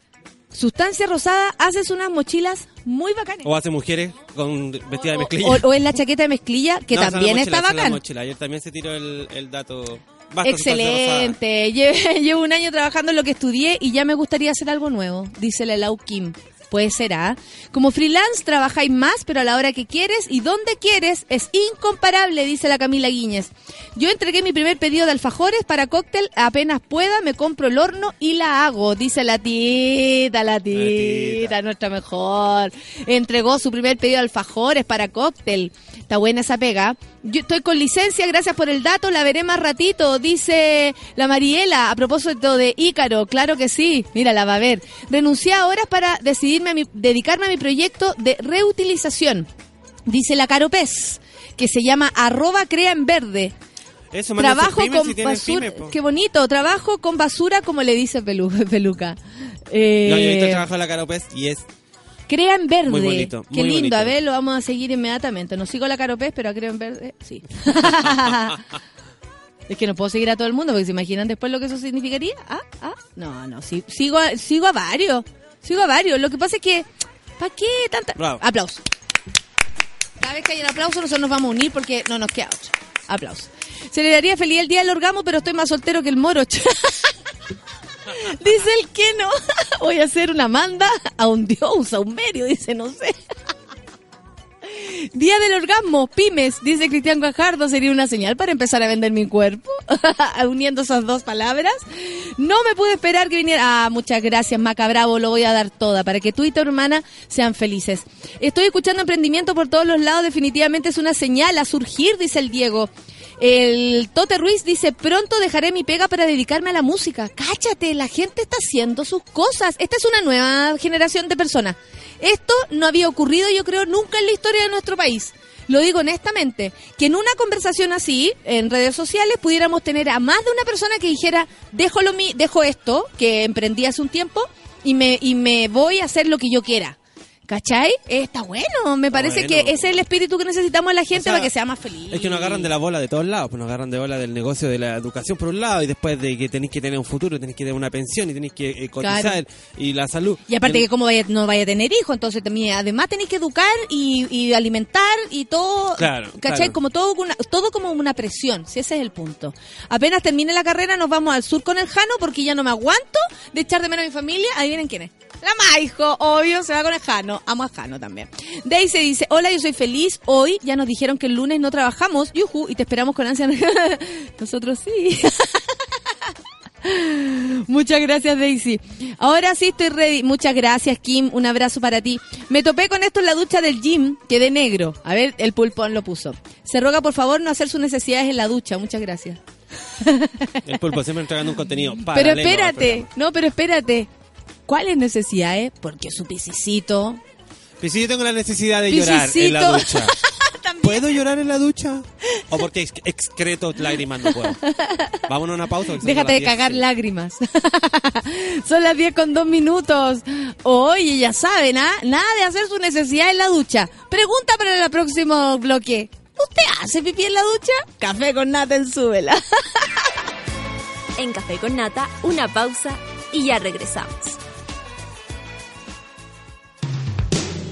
Sustancia Rosada, haces unas mochilas muy bacanas. O hace mujeres con vestida de O, mezclilla. o- o en la chaqueta de mezclilla, que No, también mochila, está bacán. mochila. Ayer también se tiró el, el dato. Basta, Excelente. Lle- <laughs> Llevo un año trabajando en lo que estudié y ya me gustaría hacer algo nuevo, dice la Lau Kim. Puede ser, ¿ah? Como freelance trabajáis más, pero a la hora que quieres y donde quieres es incomparable, dice la Camila Guíñez. Yo entregué mi primer pedido de alfajores para cóctel, apenas pueda me compro el horno y la hago, dice la tita, la tita, tita. nuestra mejor. Entregó su primer pedido de alfajores para cóctel. Está buena esa pega. Yo estoy con licencia, gracias por el dato, la veré más ratito, dice la Mariela, a propósito de Ícaro, claro que sí, mira, la va a ver. Renuncié a horas para decidirme a mi- dedicarme a mi proyecto de reutilización, dice la Caro Pez, que se llama arroba crea en verde. Eso, Trabajo con si basura, pymes, qué bonito, trabajo con basura como le dice Pelu- <laughs> Peluca. Eh, No, yo he visto el trabajo de la Caropez y es Crea en verde. Muy bonito, Qué lindo. A ver, lo vamos a seguir inmediatamente. No sigo la Caropez, pero a Creo en verde, sí. <laughs> es que no puedo seguir a todo el mundo porque se imaginan después lo que eso significaría. Ah, ah. No, no, sí, sigo, a, sigo a varios. Sigo a varios. Lo que pasa es que, ¿para qué tanta? Bravo. Aplauso. Cada vez que hay un aplauso, nosotros nos vamos a unir porque no nos queda otro. Aplauso. Se le daría feliz el día del orgasmo, pero estoy más soltero que el moro. <laughs> Dice el que no. <laughs> Voy a hacer una manda a un dios, a un medio, dice, no sé. Día del orgasmo, pymes, dice Cristian Guajardo, sería una señal para empezar a vender mi cuerpo, <laughs> uniendo esas dos palabras. No me pude esperar que viniera. Ah, muchas gracias, Macabravo, lo voy a dar toda para que tú y tu hermana sean felices. Estoy escuchando emprendimiento por todos los lados, definitivamente es una señal a surgir, dice el Diego. El Tote Ruiz dice, pronto dejaré mi pega para dedicarme a la música. Cáchate, la gente está haciendo sus cosas. Esta es una nueva generación de personas. Esto no había ocurrido, yo creo, nunca en la historia de nuestro país. Lo digo honestamente, que en una conversación así, en redes sociales, pudiéramos tener a más de una persona que dijera, dejo, lo mi, dejo esto, que emprendí hace un tiempo, y me, y me voy a hacer lo que yo quiera. ¿Cachai? Está bueno, me parece bueno. que ese es el espíritu que necesitamos en la gente O sea, para que sea más feliz. Es que nos agarran de la bola de todos lados, pues nos agarran de bola del negocio de la educación por un lado y después de que tenéis que tener un futuro, tenéis que tener una pensión y tenéis que eh, cotizar Claro. y la salud. Y aparte que como vaya, no vaya a tener hijos, entonces también además tenéis que educar y, y alimentar y todo, Claro, ¿cachai? claro. Como todo, una- todo como una presión, si ese es el punto. Apenas termine la carrera nos vamos al sur con el Jano porque ya no me aguanto de echar de menos a mi familia. Adivinen quién es. La Maijo, obvio, se va con el Jano. Amo a Jano también. Daisy dice, hola, yo soy feliz. Hoy ya nos dijeron que el lunes no trabajamos, yuju, y te esperamos con ansia. <laughs> Nosotros sí. <laughs> Muchas gracias, Daisy. Ahora sí estoy ready. Muchas gracias, Kim. Un abrazo para ti. Me topé con esto en la ducha del gym. Quedé negro. A ver, el pulpón lo puso. Se roga, por favor, no hacer sus necesidades en la ducha. Muchas gracias. El pulpo siempre entregando un contenido Pero paralelo al espérate. No, pero espérate. ¿Cuáles necesidades? Porque su pisicito. Pues si yo tengo la necesidad de llorar en la ducha. <laughs> ¿Puedo llorar en la ducha? ¿O porque ex- excreto lágrimas no puedo? Vámonos a una pausa. Déjate de cagar 10. lágrimas. <laughs> Son las 10 con 2 minutos. Oye, ya saben, ¿ah? Nada de hacer su necesidad en la ducha. Pregunta para el próximo bloque. ¿Usted hace pipí en la ducha? Café con nata en súbela. <laughs> En Café con Nata, una pausa y ya regresamos.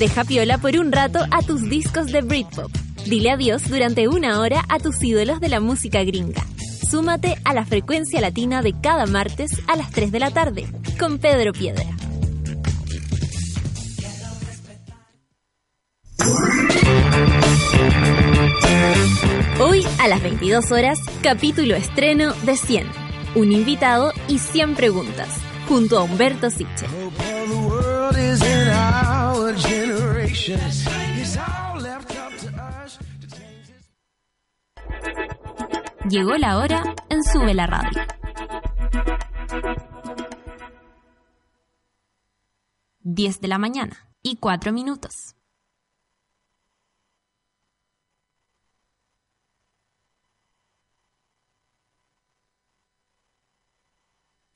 Deja piola por un rato a tus discos de Britpop. Dile adiós durante una hora a tus ídolos de la música gringa. Súmate a la frecuencia latina de cada martes a las 3 de la tarde con Pedro Piedra. Hoy a las 22 horas, capítulo estreno de 100. Un invitado y 100 preguntas, junto a Humberto Siche. Llegó la hora en Sube la Radio. 10 de la mañana y 4 minutos.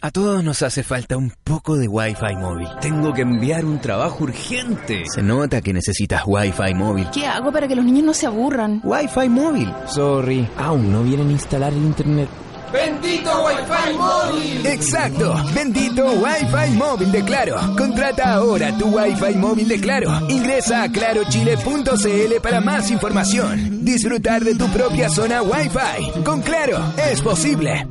A todos nos hace falta un poco de Wi-Fi móvil. Tengo que enviar un trabajo urgente. Se nota que necesitas Wi-Fi móvil. ¿Qué hago para que los niños no se aburran? Wi-Fi móvil. Sorry, aún no vienen a instalar el internet. ¡Bendito Wi-Fi móvil! Exacto, bendito Wi-Fi móvil de Claro. Contrata ahora tu Wi-Fi móvil de Claro. Ingresa a clarochile.cl para más información. Disfrutar de tu propia zona Wi-Fi. Con Claro, es posible.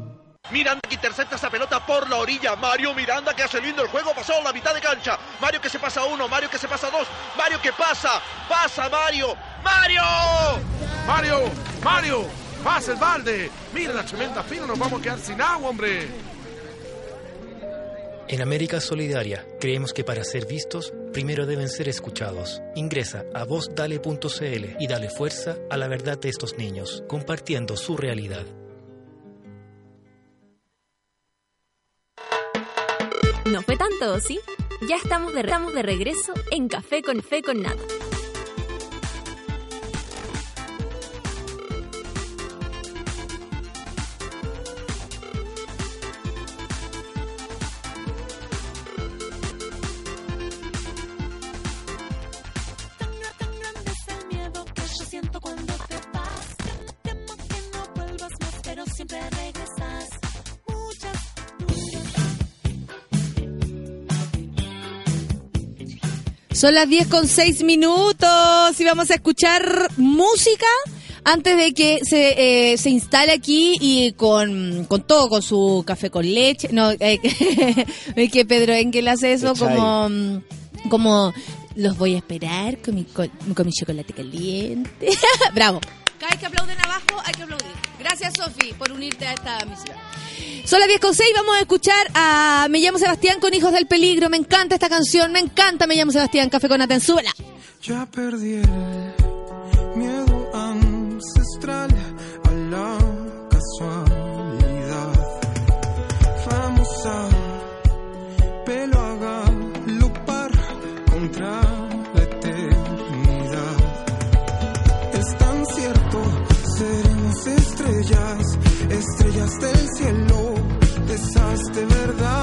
Miranda que intercepta esa pelota por la orilla. Mario Miranda que hace lindo el juego. Pasó la mitad de cancha. Mario que se pasa uno. Mario que se pasa dos. Mario que pasa. Pasa Mario. ¡Mario! Mario, Mario, pasa el balde. Mira la tremenda fila, nos vamos a quedar sin agua, hombre. En América Solidaria creemos que para ser vistos, primero deben ser escuchados. Ingresa a vozdale.cl y dale fuerza a la verdad de estos niños, compartiendo su realidad. No fue tanto, ¿sí? Ya estamos de, estamos de regreso en Café con Fe con Nada. Son las 10 con 6 minutos y vamos a escuchar música antes de que se, eh, se instale aquí y con, con todo, con su café con leche. No, <laughs> eh, es que Pedro Engel hace eso como, mm, como los voy a esperar con mi, con, con mi chocolate caliente. <laughs> Bravo. Cada vez que aplauden abajo hay que aplaudir. Gracias, Sofi, por unirte a esta misión. Son las 10 con 6, vamos a escuchar a Me llamo Sebastián con Hijos del Peligro. Me encanta esta canción, me encanta Me llamo Sebastián, Café con Atenzúbela. Ya perdí el miedo ancestral a la casualidad. Vamos a pelo a galopar contra la eternidad. Es tan cierto, seremos estrellas, estrellas del cielo, de esas de verdad.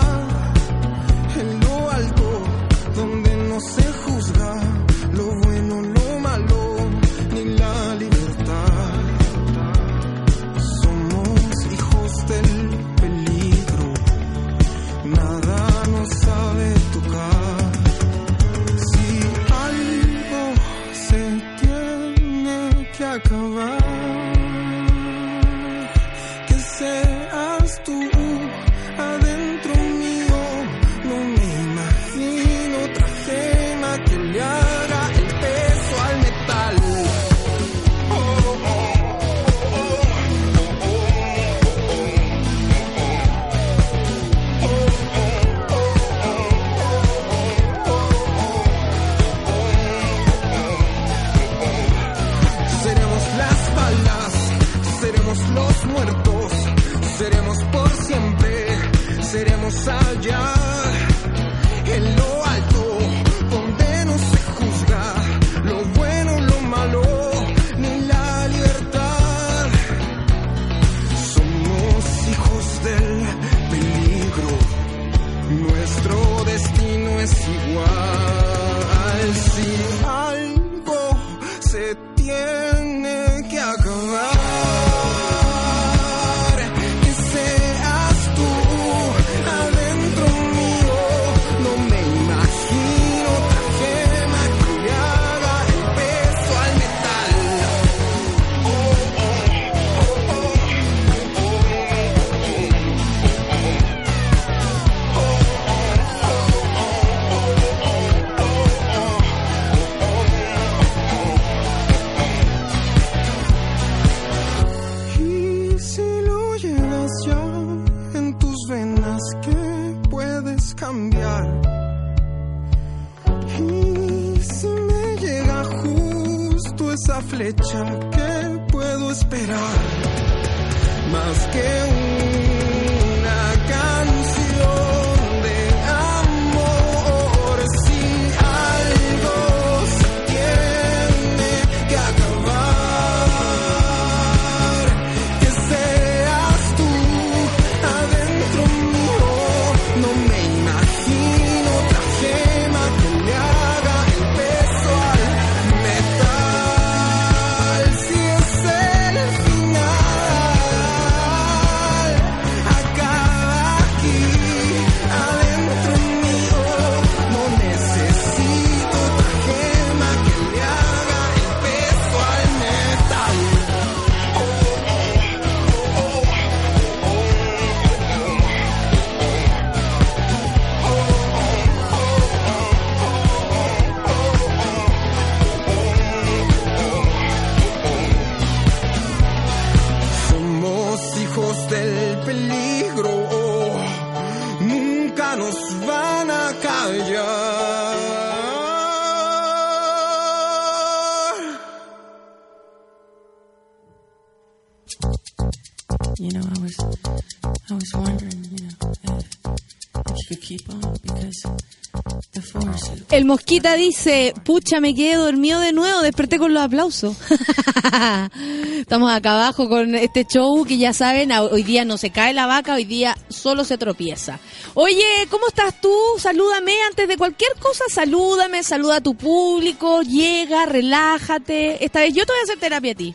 Mosquita dice, pucha, me quedé dormido de nuevo, desperté con los aplausos. <laughs> Estamos acá abajo con este show que ya saben, hoy día no se cae la vaca, hoy día solo se tropieza. Oye, ¿cómo estás tú? Salúdame antes de cualquier cosa, salúdame, saluda a tu público, llega, relájate. Esta vez yo te voy a hacer terapia a ti.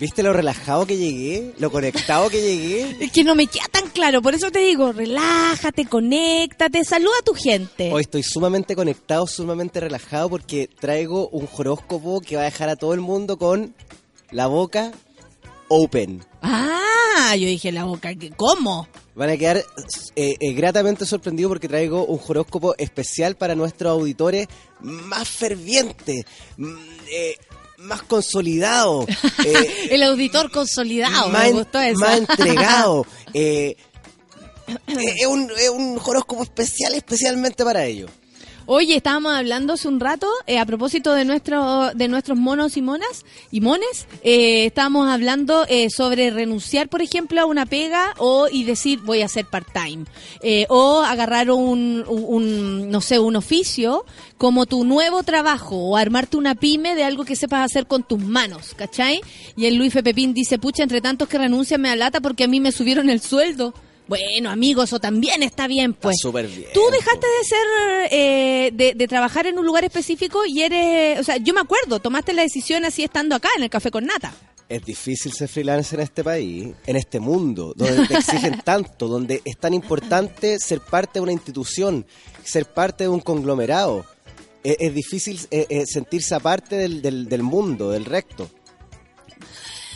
¿Viste lo relajado que llegué? ¿Lo conectado que llegué? <laughs> Es que no me queda tan claro, por eso te digo, relájate, conéctate, saluda a tu gente. Hoy estoy sumamente conectado, sumamente relajado porque traigo un horóscopo que va a dejar a todo el mundo con la boca open. Ah, yo dije la boca, ¿qué- ¿cómo? Van a quedar eh, eh, gratamente sorprendidos porque traigo un horóscopo especial para nuestros auditores más fervientes, mm, eh, más consolidado, <laughs> eh, El auditor consolidado, más, me gustó eso. más entregado. eh, <laughs> eh, es, un, es un horóscopo especial especialmente para ellos. Oye, estábamos hablando hace un rato eh, a propósito de nuestro, de nuestros monos y monas y mones. eh, estábamos hablando eh, sobre renunciar, por ejemplo, a una pega o y decir voy a hacer part time Eh, o agarrar un, un, un, no sé, un oficio como tu nuevo trabajo o armarte una pyme de algo que sepas hacer con tus manos, ¿cachai? Y el Luis F. Pepín dice, pucha, entre tantos que renuncian me da lata porque a mí me subieron el sueldo. Bueno, amigos, eso también está bien, pues. Súper bien. Tú dejaste de ser, eh, de, de trabajar en un lugar específico y eres, o sea, yo me acuerdo, tomaste la decisión así estando acá en el Café con Nata. Es difícil ser freelance en este país, en este mundo, donde te exigen <laughs> tanto, donde es tan importante ser parte de una institución, ser parte de un conglomerado. Es, es difícil eh, eh, sentirse aparte del, del, del mundo, del recto,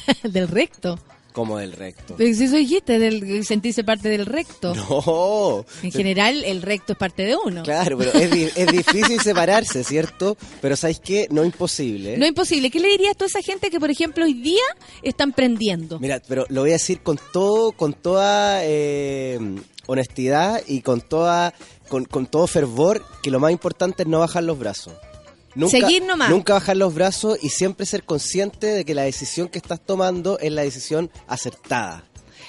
<laughs> del recto. Como del recto. Eso dijiste, del sentirse parte del recto. No. En general, el recto es parte de uno. Claro, pero es, di- es difícil separarse, ¿cierto? Pero ¿sabes qué? No imposible. ¿eh? No es imposible. ¿Qué le dirías a toda esa gente que, por ejemplo, hoy día están prendiendo? Mira, pero lo voy a decir con todo, con toda eh, honestidad y con toda, con, con todo fervor, que lo más importante es no bajar los brazos. Seguir nomás. Nunca bajar los brazos y siempre ser consciente de que la decisión que estás tomando es la decisión acertada.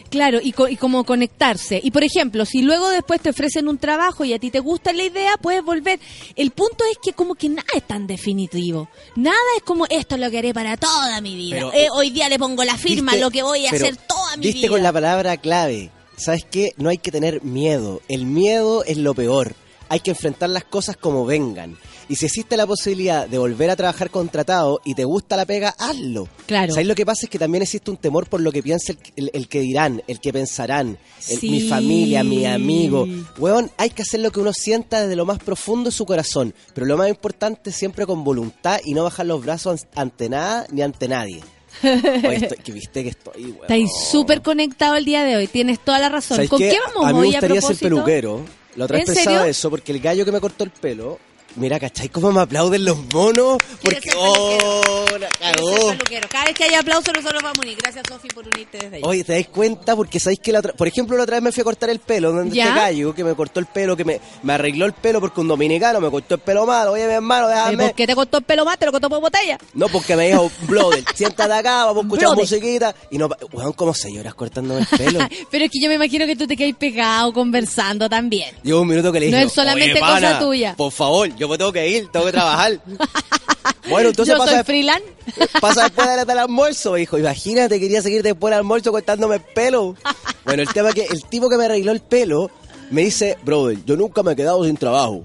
Claro, y, co- y como conectarse. Y por ejemplo, si luego después te ofrecen un trabajo y a ti te gusta la idea, puedes volver. El punto es que como que nada es tan definitivo. Nada es como esto es lo que haré para toda mi vida. Pero- Eh, hoy día le pongo la firma, ¿Viste? lo que voy a hacer toda mi Viste vida. con la palabra clave. ¿Sabes qué? No hay que tener miedo. El miedo es lo peor. Hay que enfrentar las cosas como vengan. Y si existe la posibilidad de volver a trabajar contratado y te gusta la pega, hazlo. Claro. ¿Sabes lo que pasa? Es que también existe un temor por lo que piensa el, el- el que dirán, el que pensarán, el- Sí. mi familia, mi amigo. Weón, hay que hacer lo que uno sienta desde lo más profundo de su corazón. Pero lo más importante, siempre con voluntad y no bajar los brazos an- ante nada ni ante nadie. <laughs> Oye, estoy- que viste que estoy, weón. Estáis súper conectado el día de hoy, tienes toda la razón. ¿Sabes ¿Con qué? qué vamos A mí me a gustaría ser peluquero. La otra vez ¿En pensaba serio? eso, porque el gallo que me cortó el pelo, mira, ¿cachai cómo me aplauden los monos? ¿Quieres Porque, oh, la cagó. Cada vez que hay aplauso nosotros vamos a unir. Gracias, Sofi, por unirte desde ahí. Oye, ¿te das cuenta? Porque sabéis que la otra... Por ejemplo, la otra vez me fui a cortar el pelo donde ¿Ya? este gallo que me cortó el pelo, que me, me arregló el pelo porque un dominicano me cortó el pelo mal. Oye, mi hermano, ¿Y déjame. ¿Por qué te cortó el pelo más? ¿Te lo cortó por botella? No, porque me dijo, <laughs> brother, siéntate acá, vamos a escuchar Brother. musiquita. Y no, weón, como señoras cortándome el pelo. <laughs> Pero es que yo me imagino que tú te quedas pegado conversando también. Llevo un minuto que le No dije, es solamente "Oye, cosa tuya". Por favor, yo me tengo que ir, tengo que trabajar. <laughs> bueno, entonces yo pasa, soy freelance. pasa después del del almuerzo, me dijo. Imagínate, quería seguir después del almuerzo cortándome el pelo. Bueno, el tema es que el tipo que me arregló el pelo me dice, brother, yo nunca me he quedado sin trabajo.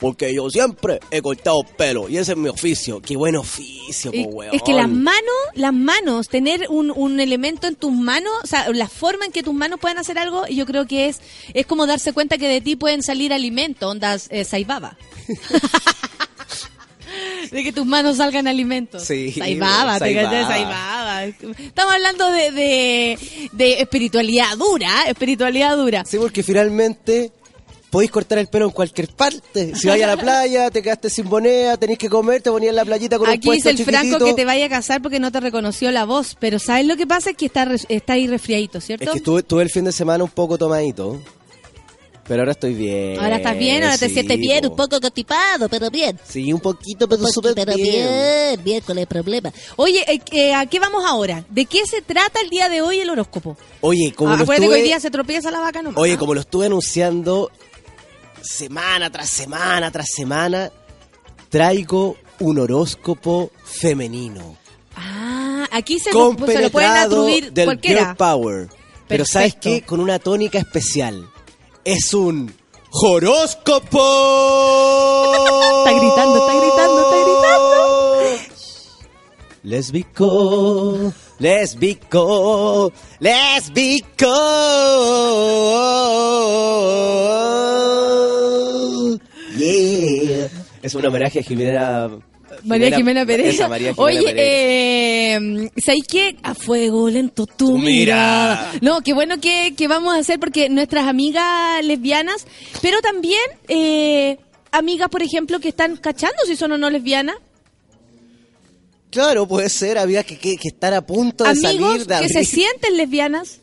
Porque yo siempre he cortado pelo y ese es mi oficio. Qué buen oficio, po, weón. es que las manos, las manos, tener un, un elemento en tus manos, o sea, la forma en que tus manos puedan hacer algo, yo creo que es es como darse cuenta que de ti pueden salir alimentos, ondas eh, saibaba. <laughs> de que tus manos salgan alimentos. Sí, Saibaba, te saibaba. cachai, saibaba. Estamos hablando de, de, de espiritualidad dura, espiritualidad dura. Sí, porque finalmente podéis cortar el pelo en cualquier parte. Si vais a la playa, te quedaste sin moneda, tenéis que comer, te ponías en la playita con un Aquí puesto dice el Franco chiquitito. que te vaya a casar porque no te reconoció la voz, pero ¿sabes lo que pasa? Es que está, está ahí resfriadito, ¿cierto? Es que estuve, estuve el fin de semana un poco tomadito. Pero ahora estoy bien. Ahora estás bien, ahora te sientes bien, po. un poco constipado, pero bien. Sí, un poquito, pero súper pero bien. bien, bien, con el problema. Oye, eh, eh, ¿a qué vamos ahora? ¿De qué se trata el día de hoy el horóscopo? Oye, como Ah, lo que hoy día se tropieza la vaca nomás. oye, como lo estuve anunciando semana tras semana tras semana, traigo un horóscopo femenino. Ah, aquí se, lo, se lo pueden atribuir del cualquiera. Girl Power. Pero ¿sabes qué? Con una tónica especial. Es un horóscopo. Está gritando, está gritando, está gritando. Lesbico, lesbico, lesbico. Yeah. Es un homenaje a Jimena. María Jimena Pérez. esa, María Jimena Oye, eh, ¿sabes qué? A fuego lento tu, mirada. mirada. No, qué bueno que, que vamos a hacer porque nuestras amigas lesbianas, pero también eh, amigas, por ejemplo, que están cachando si son o no lesbianas. Claro, puede ser, había que, que, que estar a punto de Amigos salir de que se sienten lesbianas.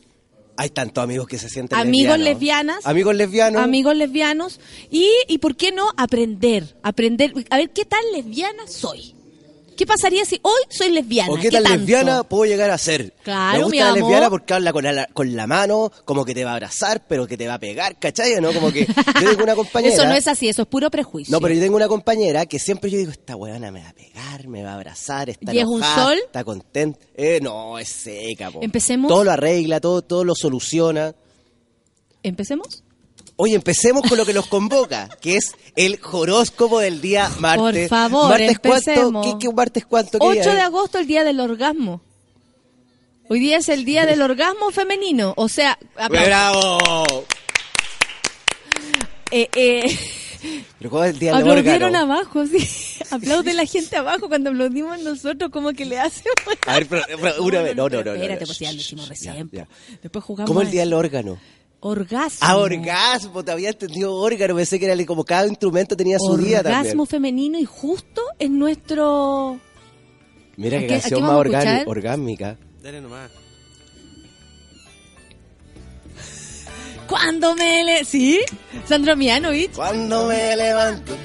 Hay tantos amigos que se sienten Amigos lesbianos. lesbianas. Amigos lesbianos. Amigos lesbianos. Y, y ¿por qué no aprender? Aprender. A ver, ¿qué tan lesbiana soy? ¿Qué pasaría si hoy soy lesbiana? ¿O qué tan tanto? lesbiana puedo llegar a ser? Claro, Me gusta mi la amor. lesbiana porque habla con la, con la mano, como que te va a abrazar, pero que te va a pegar, ¿cachai? ¿No? Como que yo tengo una <laughs> compañera... Eso no es así, eso es puro prejuicio. No, pero yo tengo una compañera que siempre yo digo, esta weona me va a pegar, me va a abrazar, está ¿Y es un sol? está contenta. Eh, no, es seca, po. Empecemos. Todo lo arregla, todo, todo lo soluciona. ¿Empecemos? Oye, empecemos con lo que nos convoca, que es el horóscopo del día martes. Por favor, ¿Martes cuánto? empecemos. ¿Qué, qué martes cuánto? ¿Qué 8 día de es? agosto, el día del orgasmo. Hoy día es el día del orgasmo femenino. O sea. ¡Bravo! Eh, eh, Pero ¿cuál es el día del aplaudieron órgano? abajo, sí. Aplaude la gente abajo cuando aplaudimos nosotros, como que le hacemos. A ver, pero, pero una vez. No, no, no. no, Espérate, no. pues ya lo hicimos recién. Ya. Después jugamos. ¿Cómo el día del órgano? Orgasmo. Ah, orgasmo, te había entendido órgano, pensé que era como cada instrumento tenía su día también. Orgasmo femenino y justo en nuestro. Mira ¿A qué canción más vamos a orgáni- escuchar? orgásmica. Dale nomás. Cuando me le. ¿Sí? Sandro Mianovich. Cuando me levanto,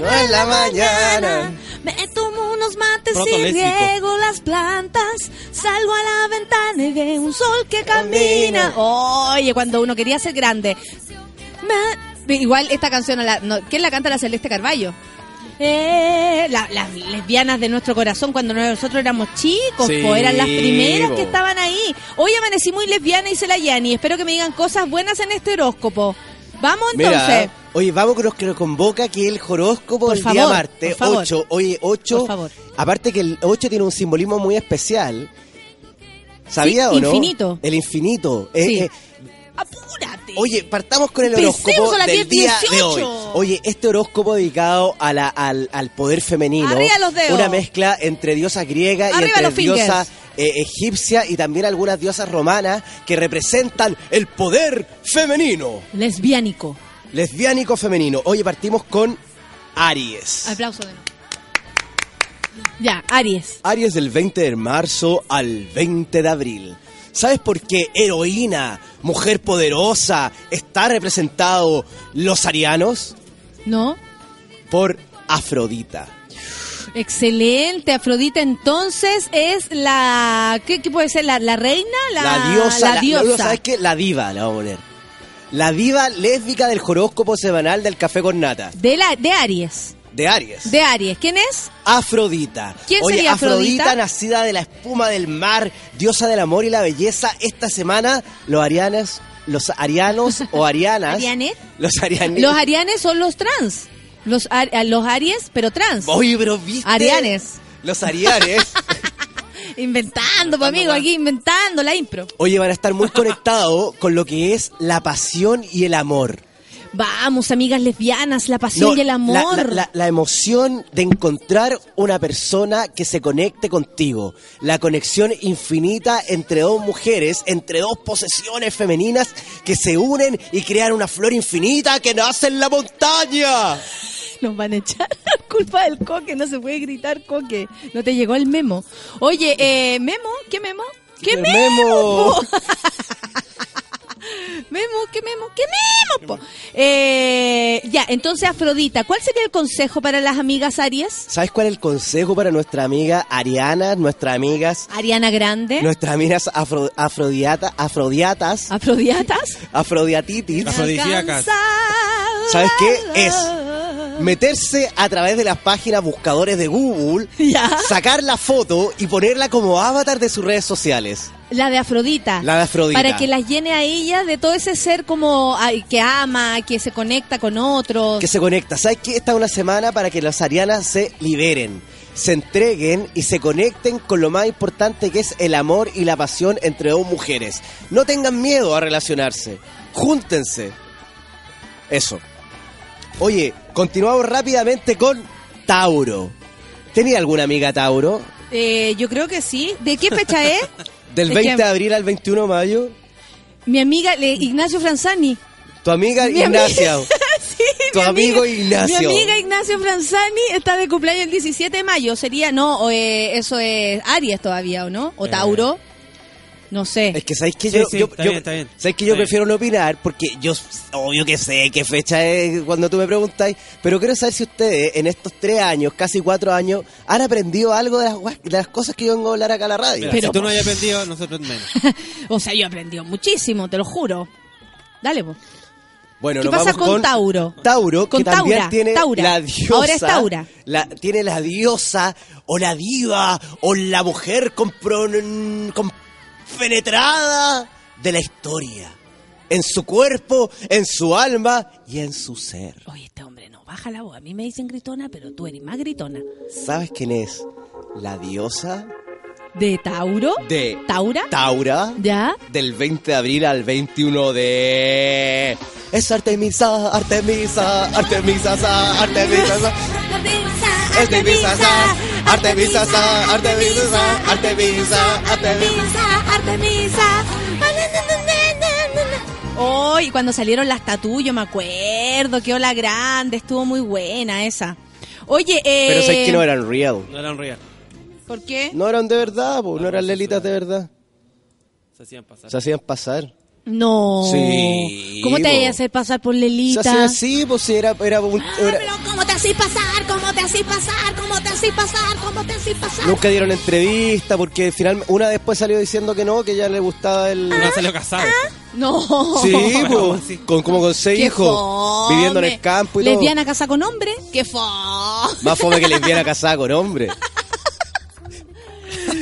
no es la mañana. Me tomo unos mates Proto y riego las plantas. Salgo a la ventana y veo un sol que camina. Oye, cuando uno quería ser grande. Me- Igual esta canción, la, no, ¿quién la canta? La Celeste Carballo. Eh, la- las lesbianas de nuestro corazón cuando nosotros éramos chicos, Sí, po, eran las primeras que estaban ahí. Hoy amanecí muy lesbiana y se la Yani. Espero que me digan cosas buenas en este horóscopo. Vamos Mira, entonces. Oye, vamos con los que nos convoca, que el horóscopo Por del favor, día martes, por favor. 8. Oye, 8. Por favor. Aparte que el 8 tiene un simbolismo muy especial. ¿Sabía Sí, o no? infinito. El infinito. Eh, Sí. eh, Apúrate. Oye, partamos con el horóscopo del 10, día de 18. hoy. Oye, este horóscopo dedicado a la- al, al poder femenino. Arriba los dedos. Una mezcla entre diosa griega y entre diosa eh, egipcia y también algunas diosas romanas que representan el poder femenino. Lesbiánico. Lesbiánico femenino. Oye, partimos con Aries. Aplauso de nuevo. Ya, Aries. Aries del 20 de marzo al 20 de abril. ¿Sabes por qué heroína, mujer poderosa, está representado los arianos? ¿No? Por Afrodita. Excelente. Afrodita entonces es la... ¿Qué, qué puede ser? ¿La, la reina? La, La, diosa. La, la- diosa. no, ¿Sabes qué? La diva, la vamos a poner. La diva lésbica del horóscopo semanal del café con nata. de, la, de Aries. De Aries. De Aries. ¿Quién es? Afrodita. ¿Quién Oye, sería Afrodita? nacida de la espuma del mar, diosa del amor y la belleza. Esta semana, los arianos, los arianos o <laughs> arianas. ¿Arianes? Los arianes. Los arianes son los trans. Los, ar- los aries, pero trans. Oye, pero viste. Arianes. Los arianes. <laughs> Inventando, pues, amigo, aquí inventando la impro. Oye, van a estar muy conectados con lo que es la pasión y el amor. Vamos, amigas lesbianas, la pasión No, y el amor. La, la- la- la emoción de encontrar una persona que se conecte contigo. La conexión infinita entre dos mujeres, entre dos posesiones femeninas que se unen y crean una flor infinita que nace en la montaña. Nos van a echar <laughs> culpa del coque, no se puede gritar coque. No te llegó el memo. Oye, eh, memo, ¿qué memo? ¿Qué El memo? memo. <laughs> Memo, ¿qué memo? ¿Qué memo? po? Eh, ya, entonces Afrodita, ¿cuál sería el consejo para las amigas Aries? ¿Sabes cuál es el consejo para nuestra amiga Ariana, nuestras amigas, Ariana Grande, nuestras amigas afro- afrodiata- afrodiatas, Afrodiatas. afrodiatitis? Afrodisíacas. ¿Sabes qué? Es meterse a través de las páginas buscadores de Google, Ya. sacar la foto y ponerla como avatar de sus redes sociales. La de Afrodita. La de Afrodita. Para que las llene a ella de todo ese ser como ay, que ama, que se conecta con otros. Que se conecta. ¿Sabes qué? Esta es una semana para que las arianas se liberen, se entreguen y se conecten con lo más importante que es el amor y la pasión entre dos mujeres. No tengan miedo a relacionarse. Júntense. Eso. Oye, continuamos rápidamente con Tauro. ¿Tenía alguna amiga Tauro? Eh, yo creo que sí. ¿De qué fecha es? <laughs> Del Es 20 que- de abril al 21 de mayo. Mi amiga le- Ignacio Franzani. Tu amiga Mi Ignacia. amiga- <laughs> Sí, Tu mi amigo amiga- Ignacio. Mi amiga Ignacio Franzani está de cumpleaños el 17 de mayo. Sería, no, o, eh, eso es Aries todavía, ¿o no? O Eh. No sé. Es que sabéis que Sí, yo, sí, yo- está yo- bien, está bien. sabéis que yo Está bien. prefiero no opinar porque yo obvio que sé qué fecha es cuando tú me preguntáis, pero quiero saber si ustedes en estos tres años, casi cuatro años, han aprendido algo de las, guas- de las cosas que yo vengo a hablar acá a la radio. Mira, Pero- si tú no hayas aprendido, nosotros menos. <laughs> o sea, yo he aprendido muchísimo, te lo juro. Dale, pues. Bueno, ¿Qué nos pasa vamos con Tauro? Tauro, Con que también Taura, tiene Taura. la diosa. Ahora es Taura. La, tiene la diosa, o la diva, o la mujer compron- compenetrada de la historia. En su cuerpo, en su alma y en su ser. Oye, este hombre no baja la voz. A mí me dicen gritona, pero tú eres más gritona. ¿Sabes quién es? La diosa ¿De Tauro? de ¿Taura? Taura. ¿Ya? Del 20 de abril al 21 de... Es Artemisa, Artemisa, Artemisa, sa, Artemisa, sa. Artemisa, sa, Artemisa, sa, Artemisa, sa, Artemisa, Artemisa. Oh, y cuando salieron las tatu, yo me acuerdo, que ola grande, estuvo muy buena esa. Oye, eh... Pero sé que no eran real. No eran real. ¿Por qué? No eran de verdad, po, no eran lelitas de verdad. Se hacían pasar. Se hacían pasar. No. Sí, ¿Cómo te hacer pasar por Se Lelita? hacían así, pues si era, era, un- era- ¿Cómo te haces pasar? ¿Cómo te haces pasar? ¿Cómo te haces pasar? ¿Cómo te haces pasar? Nunca dieron entrevista porque al final una después salió diciendo que no, que ya le gustaba el... No salió casado. No. Sí, <laughs> sí. con, como con seis hijos, fome. viviendo en el campo y todo. Lesbiana casa con hombre. Qué fo. Más fome que lesbiana casada con hombre. <laughs>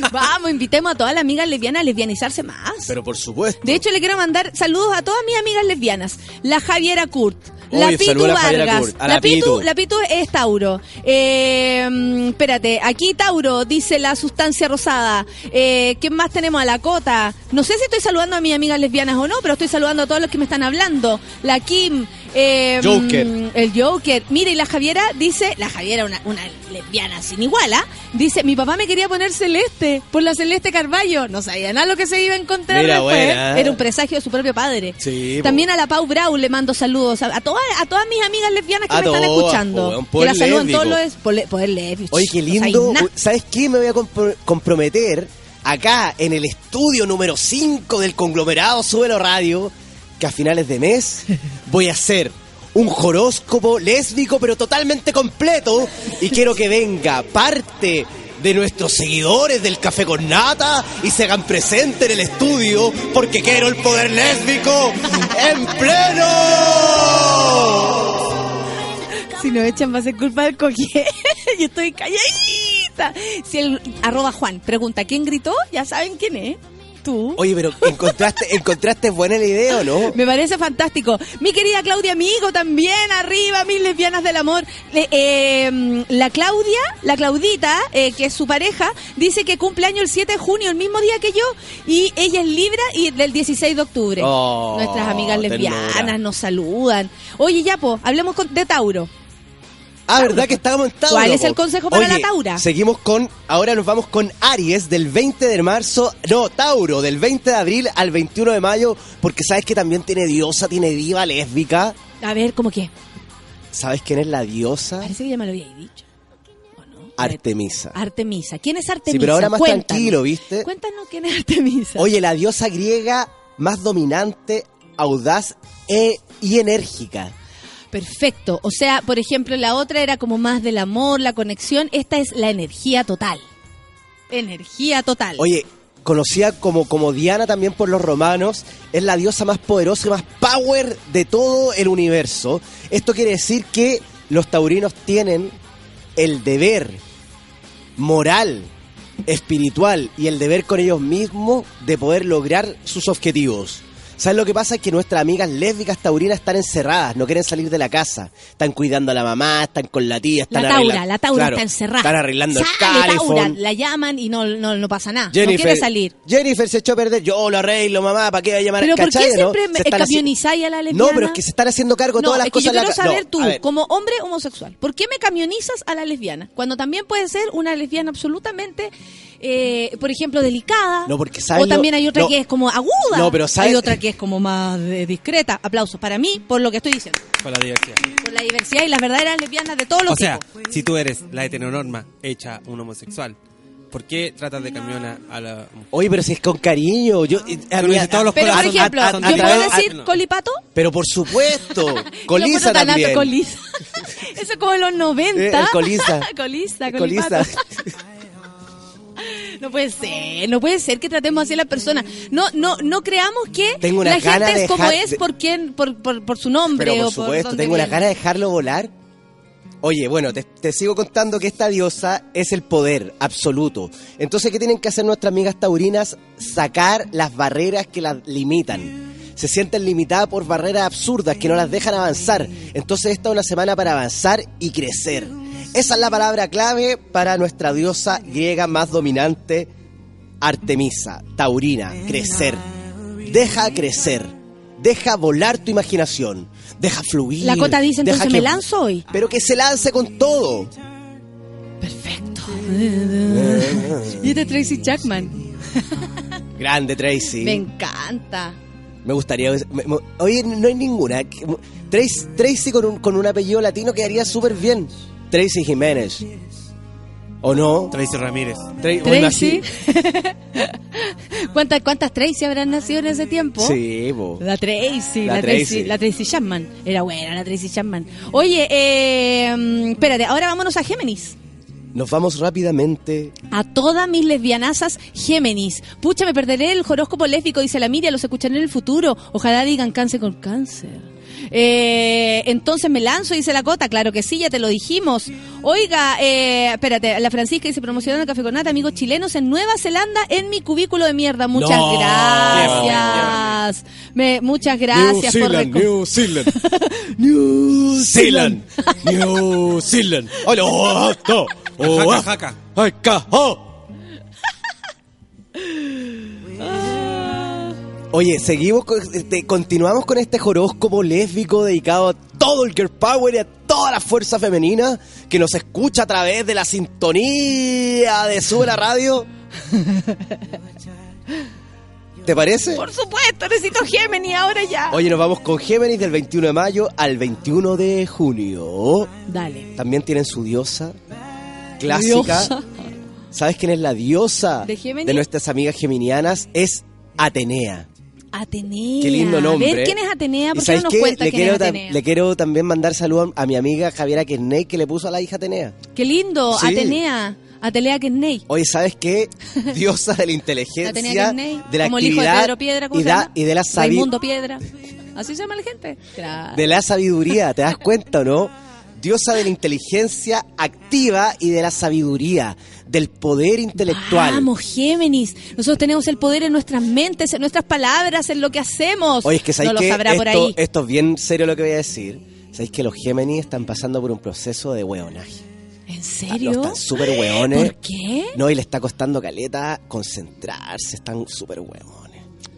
<laughs> Vamos, invitemos a todas las amigas lesbianas a lesbianizarse más. Pero por supuesto. De hecho, le quiero mandar saludos a todas mis amigas lesbianas. La Javiera Kurt, La Pitu Vargas. Kurt, La, la Pitu, Pitu. la Pitu es Tauro. Eh, espérate, aquí Tauro dice la sustancia rosada. Eh, ¿Quién más tenemos? A la Cota. No sé si estoy saludando a mis amigas lesbianas o no, pero estoy saludando a todos los que me están hablando. La Kim. Eh, Joker. El Joker. Mire, y la Javiera dice, la Javiera, una, una lesbiana sin igual, ¿ah? Dice, mi papá me quería poner celeste por la celeste Carballo. No sabía nada lo que se iba a encontrar Mira, después. buena. Era un presagio de su propio padre. Sí, po. También a la Pau Brau le mando saludos. A, a todas, a todas mis amigas lesbianas que A me están escuchando. po, que poder la saludan lésbico. todos los poder, poder lésbico. Oye, qué lindo. ¿Sabes qué? Me voy a compro- comprometer acá en el estudio número 5 del conglomerado Súbelo Radio que a finales de mes voy a hacer un horóscopo lésbico pero totalmente completo y quiero que venga parte de nuestros seguidores del Café con Nata y se hagan presente en el estudio porque quiero el poder lésbico en pleno. Si nos echan va a ser culpa del coque. <laughs> Yo estoy calladita. Si el arroba Juan pregunta quién gritó, ya saben quién es. Tú. Oye, pero encontraste, <laughs> encontraste buena la idea o no? Me parece fantástico. Mi querida Claudia Amigo también, arriba, mis lesbianas del amor. Eh, la Claudia, la Claudita, eh, que es su pareja, dice que cumple año el 7 de junio, el mismo día que yo, y ella es Libra y del 16 de octubre. Oh, Nuestras amigas lesbianas nos saludan. Oye, ya, po, hablemos con- de Tauro. Ah, ¿verdad que estábamos en Tauro? ¿Cuál es el consejo para Oye, la Taura? Seguimos con, ahora nos vamos con Aries del 20 de marzo, no, Tauro, del 20 de abril al 21 de mayo, porque sabes que también tiene diosa, tiene diva lésbica. A ver, ¿cómo qué? ¿Sabes quién es la diosa? Parece que ya me lo había dicho. Artemisa. Artemisa. ¿Quién es Artemisa? Sí, pero ahora más Cuéntanos. tranquilo, ¿viste? Cuéntanos quién es Artemisa. Oye, la diosa griega más dominante, audaz e- y enérgica. Perfecto. O sea, por ejemplo, la otra era como más del amor, la conexión. Esta es la energía total. Energía total. Oye, conocida como, como Diana también por los romanos, es la diosa más poderosa y más power de todo el universo. Esto quiere decir que los taurinos tienen el deber moral, espiritual y el deber con ellos mismos de poder lograr sus objetivos. ¿Sabes lo que pasa? Es que nuestras amigas lésbicas taurinas están encerradas, no quieren salir de la casa. Están cuidando a la mamá, están con la tía, la están Taura, arregla- la Taura Claro, está encerrada. Están arreglando el Sale, Taura, calefón. la llaman y no, no, no pasa nada. Jennifer, no quiere salir. Jennifer se echó a perder. Yo lo arreglo, mamá. ¿Para qué va a llamar Pero ¿por qué ¿Cachai, no? siempre camionizáis a la lesbiana? No, pero es que se están haciendo cargo de No, todas las es que cosas. yo la quiero saber no, tú, como hombre homosexual, ¿por qué me camionizas a la lesbiana? Cuando también puede ser una lesbiana absolutamente, eh, por ejemplo, delicada. No, porque sabes O lo- también hay otra no. que es como aguda. No, pero sabes- Hay otra que es como más eh, discreta. Aplausos para mí por lo que estoy diciendo. Con la diversidad. Por la diversidad y las verdaderas lesbianas de todos los O sea, tipos. si tú eres la heteronorma hecha un homosexual, ¿por qué tratas de camionar a la Oye, pero si es con cariño. Yo, eh, a Pero mí- los Pero, por ejemplo, son de- ¿yo a puedo través- decir ah, no. colipato? Pero por supuesto. <laughs> Colisa también. Colisa. <laughs> Eso es como en los 90. Eh, colisa. colisa, Colisa. No puede ser, no puede ser que tratemos así a la persona. No, no, no creamos que Tengo una la gana gente es como es por quién, por, por, por su nombre Pero o por por supuesto, dónde tengo una gana de dejarlo volar. Oye, bueno, te, te sigo contando que esta diosa es el poder absoluto. Entonces, ¿qué tienen que hacer nuestras amigas taurinas? Sacar las barreras que las limitan. Se sienten limitadas por barreras absurdas que no las dejan avanzar. Entonces, esta es una semana para avanzar y crecer. Esa es la palabra clave para nuestra diosa griega más dominante, Artemisa, taurina, crecer. Deja crecer. Deja volar tu imaginación. Deja fluir. La Cota dice, entonces que- me lanzo hoy. Pero que se lance con todo. <laughs> Y este es Tracy Chapman. Grande, Tracy. Me encanta. Me gustaría. me- me- oye, no hay ninguna. Tracy, Tracy con, un, con un apellido latino quedaría súper bien. Tracy Jiménez. ¿O no? Tracy Ramírez. Tra- Tracy. <laughs> ¿Cuántas, ¿Cuántas Tracy habrán nacido en ese tiempo? Sí, bo. La Tracy, La la, Tracy. Tracy. la Tracy Chapman. Era buena la Tracy Chapman. Oye, eh, mm, espérate, ahora vámonos a Géminis. Nos vamos rápidamente. A todas mis lesbianazas Géminis. Pucha, me perderé el horóscopo lésbico, dice la Miria, los escucharé en el futuro. Ojalá digan cáncer con cáncer. Eh, entonces me lanzo, dice la Cota. Claro que sí, ya te lo dijimos. Oiga, eh, espérate, la Francisca dice promocionando el café con nata, amigos chilenos en Nueva Zelanda en mi cubículo de mierda. Muchas No. gracias. Me, muchas gracias por reco- New Zealand. <laughs> New Zealand. New Zealand. Hola, oh, no. Oh, ah. oh. Oye, seguimos, este, continuamos con este horóscopo lésbico dedicado a todo el girl power y a toda la fuerza femenina que nos escucha a través de la sintonía de Sube la Radio. ¿Te parece? Por supuesto, necesito Gemini ahora ya. Oye, nos vamos con Géminis del 21 de mayo al 21 de junio. Dale. También tienen su diosa clásica. Diosa. ¿Sabes quién es la diosa ¿De Géminis? nuestras amigas geminianas? Es Atenea. Atenea. Qué lindo nombre. A ver, ¿quién es Atenea? ¿Y ¿Por qué no nos qué? cuenta le quién quiero, es tam- Atenea? le quiero también mandar saludos a mi amiga Javiera Kesney que le puso a la hija Atenea. Qué lindo, Sí. Atenea. Atenea Kesney. Oye, ¿sabes qué? <laughs> Diosa de la Atenea inteligencia, de la como el hijo de actividad Pedro Piedra, ¿cómo y, se llama? y de la sabi- Raimundo Piedra. Así se llama la gente. Claro. de la sabiduría, ¿te das cuenta o no? Diosa de la inteligencia activa y de la sabiduría, del poder intelectual. Vamos, Géminis. Nosotros tenemos el poder en nuestras mentes, en nuestras palabras, en lo que hacemos. Oye, es que no sabéis lo que sabrá esto, por ahí. esto es bien serio lo que voy a decir. Sabéis que los Géminis están pasando por un proceso de hueonaje. ¿En No, serio? están súper hueones. ¿Por qué? No, y le está costando caleta concentrarse, están súper hueones.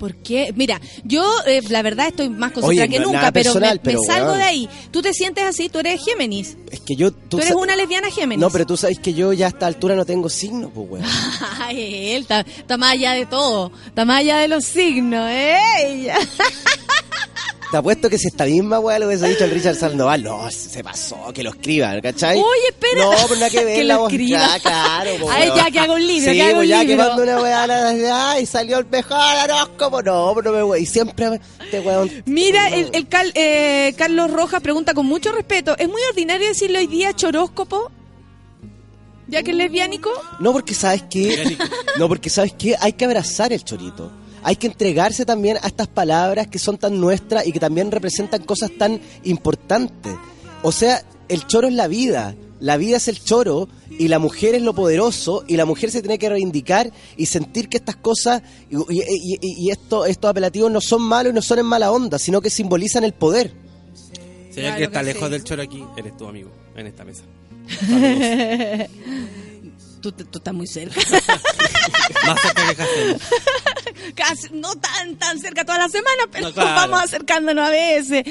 ¿Por qué? Mira, yo eh, la verdad estoy más concentrada Oye, que no, nunca, pero, personal, me, pero, me salgo de ahí. ¿Tú te sientes así? ¿Tú eres Géminis? Es que yo... ¿Tú, eres una lesbiana Géminis? No, pero tú sabes que yo ya a esta altura no tengo signo, pues, weón. <laughs> Ay, él está, está más allá de todo. Está más allá de los signos, ¿eh? <laughs> Te apuesto que si esta misma weá lo hubiese dicho el Richard Sandoval, no, se pasó, que lo escriba, ¿cachai? Oye, espera. No, pero nada que <laughs> ver, Que la lo voz, escriba. ya, claro, pues, <laughs> Ay, ya, que haga un libro, Sí, que pues un ya libro. que mando una weá, la- ay, salió el mejor horóscopo, no, pero no me. Y siempre, este weón, Mira, el, el Cal- eh, Carlos Rojas pregunta con mucho respeto, ¿es muy ordinario decirle hoy día choróscopo? ¿Ya que es lesbiánico? No, porque sabes que. No, porque sabes que hay que abrazar el chorito. Hay que entregarse también a estas palabras que son tan nuestras y que también representan cosas tan importantes. O sea, el choro es la vida. La vida es el choro y la mujer es lo poderoso y la mujer se tiene que reivindicar y sentir que estas cosas y, y- y- y esto- estos apelativos no son malos y no son en mala onda, sino que simbolizan el poder. Si Claro que está que lejos sí. del choro aquí, eres tu amigo en esta mesa. <laughs> tú, tú estás muy cerca. <laughs> Más cerca que. Casi, <laughs> no tan tan cerca toda la semana, pero No, claro. vamos acercándonos a veces.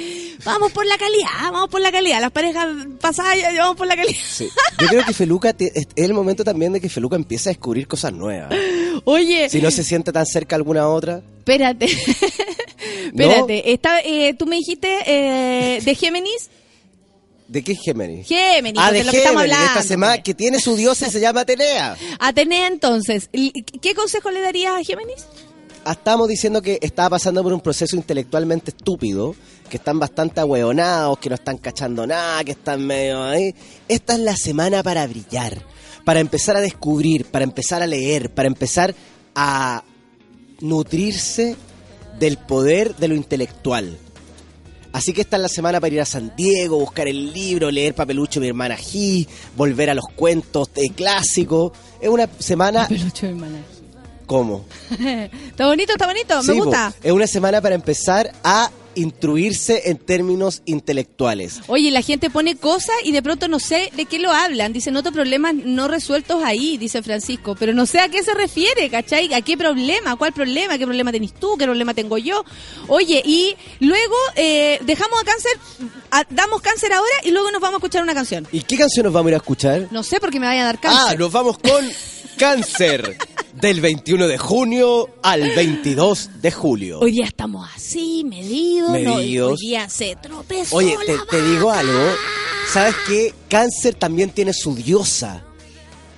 Vamos por la calidad, vamos por la calidad. Las parejas pasadas ya vamos por la calidad. Sí. Yo creo que Feluca te- es el momento también de que Feluca empiece a descubrir cosas nuevas. <laughs> Oye, Si no se siente tan cerca alguna otra. espérate. espérate, esta, eh, tú me dijiste eh, de Géminis. ¿De qué es Géminis? Géminis, ah, de de lo que estamos hablando. esta semana que tiene su diosa y se llama Atenea. <laughs> Atenea, entonces, ¿y ¿qué consejo le darías a Géminis? Ah, Estábamos diciendo que estaba pasando por un proceso intelectualmente estúpido, que están bastante ahueonados, que no están cachando nada, que están medio ahí. Esta es la semana para brillar, para empezar a descubrir, para empezar a leer, para empezar a nutrirse del poder de lo intelectual. Así que esta es la semana para ir a San Diego, buscar el libro, leer Papelucho mi hermana G, volver a los cuentos de clásicos. Es una semana... Pelucho de hermana. ¿Cómo? <laughs> está bonito, está bonito, Sí, me po. gusta. Es una semana para empezar a instruirse en términos intelectuales. Oye, la gente pone cosas y de pronto no sé de qué lo hablan. Dice, noto problemas no resueltos ahí, dice Francisco. Pero no sé a qué se refiere, ¿cachai? ¿A qué problema? ¿Cuál problema? ¿Qué problema tenés tú? ¿Qué problema tengo yo? Oye, y luego eh, dejamos a cáncer, a- damos cáncer ahora y luego nos vamos a escuchar una canción. ¿Y qué canción nos vamos a ir a escuchar? No sé porque me vaya a dar Ah, cáncer. nos vamos con <laughs> Cáncer. Del 21 de junio al 22 de julio. Hoy día estamos así, medidos. no, Medidos. hoy día se tropezó Oye, te, la te digo algo. ¿Sabes qué? Cáncer también tiene su diosa.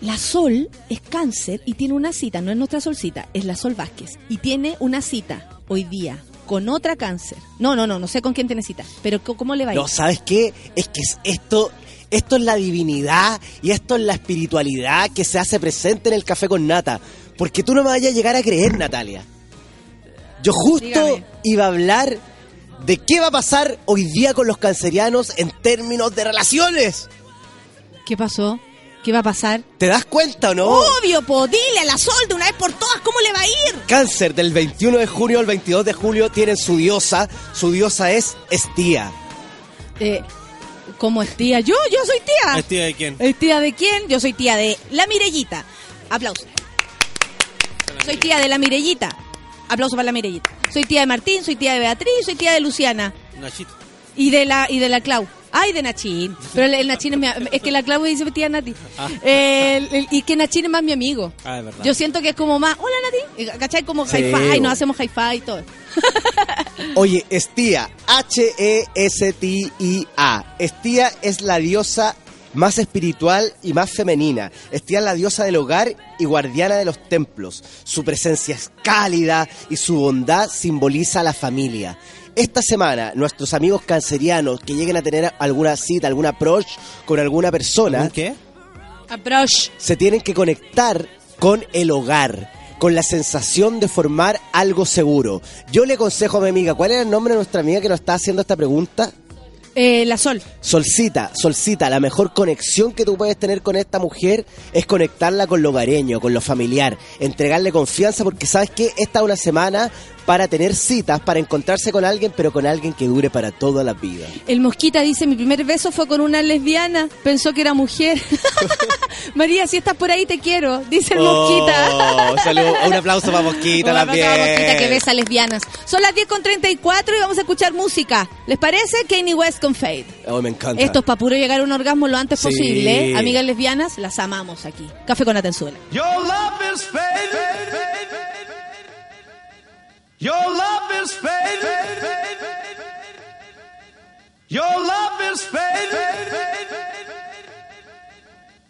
La Sol es cáncer y tiene una cita, no es nuestra Solcita, es la Sol Vázquez. Y tiene una cita hoy día con otra cáncer. No, no, no, no sé con quién tiene cita, pero ¿cómo le va a ir? No, ¿sabes qué? Es que es- esto, esto es la divinidad y esto es la espiritualidad que se hace presente en el café con nata. Porque tú no me vayas a llegar a creer, Natalia. Yo justo Dígame. iba a hablar de qué va a pasar hoy día con los cancerianos en términos de relaciones. ¿Qué pasó? ¿Qué va a pasar? ¿Te das cuenta o no? Obvio, po, dile a la Sol de una vez por todas cómo le va a ir. Cáncer del 21 de junio al 22 de julio tienen su diosa. Su diosa es Estía. Eh, ¿Cómo es tía? Yo, yo soy tía. ¿Es tía de quién? ¿Es tía de quién? Yo soy tía de la Mirellita. Aplauso. Soy tía de la Mirellita. Aplauso para la Mirellita. Soy tía de Martín, soy tía de Beatriz, soy tía de Luciana. Nachito. Y de la, y de la Clau. Ay, de Nachín. Pero el, el Nachín es mi, es que la Clau dice tía Nati. Ah. El- el- y que Nachín es más mi amigo. Ah, es verdad. Yo siento que es como más, hola Nati. ¿Cachai? Como Sí, hi-fi, nos hacemos hi-fi y todo. <laughs> Oye, Estía, E H-E-S-T-I-A. Estía es la diosa más espiritual y más femenina. Estía es la diosa del hogar y guardiana de los templos. Su presencia es cálida y su bondad simboliza a la familia. Esta semana, nuestros amigos cancerianos que lleguen a tener alguna cita, alguna approach con alguna persona, ¿Qué? Approach. se tienen que conectar con el hogar, con la sensación de formar algo seguro. Yo le aconsejo a mi amiga, ¿cuál era el nombre de nuestra amiga que nos está haciendo esta pregunta? Eh, la Sol. Solcita, Solcita, la mejor conexión que tú puedes tener con esta mujer es conectarla con lo hogareño, con lo familiar, entregarle confianza porque sabes que esta es una semana para tener citas, para encontrarse con alguien, pero con alguien que dure para toda la vida. El Mosquita dice, mi primer beso fue con una lesbiana, pensó que era mujer. <laughs> María, si estás por ahí te quiero, dice el Mosquita. Oh, salud. <laughs> Un aplauso para Mosquita Un aplauso también. a Mosquita que besa lesbianas. Son las 10 con 34 y vamos a escuchar música. ¿Les parece? Kanye West con Fade. Oh, me encanta. Esto es para puro llegar a un orgasmo lo antes Sí. posible. Amigas lesbianas, las amamos aquí. Café con Atenzuela. Your love is fading. Your love is fading. Your love is fading.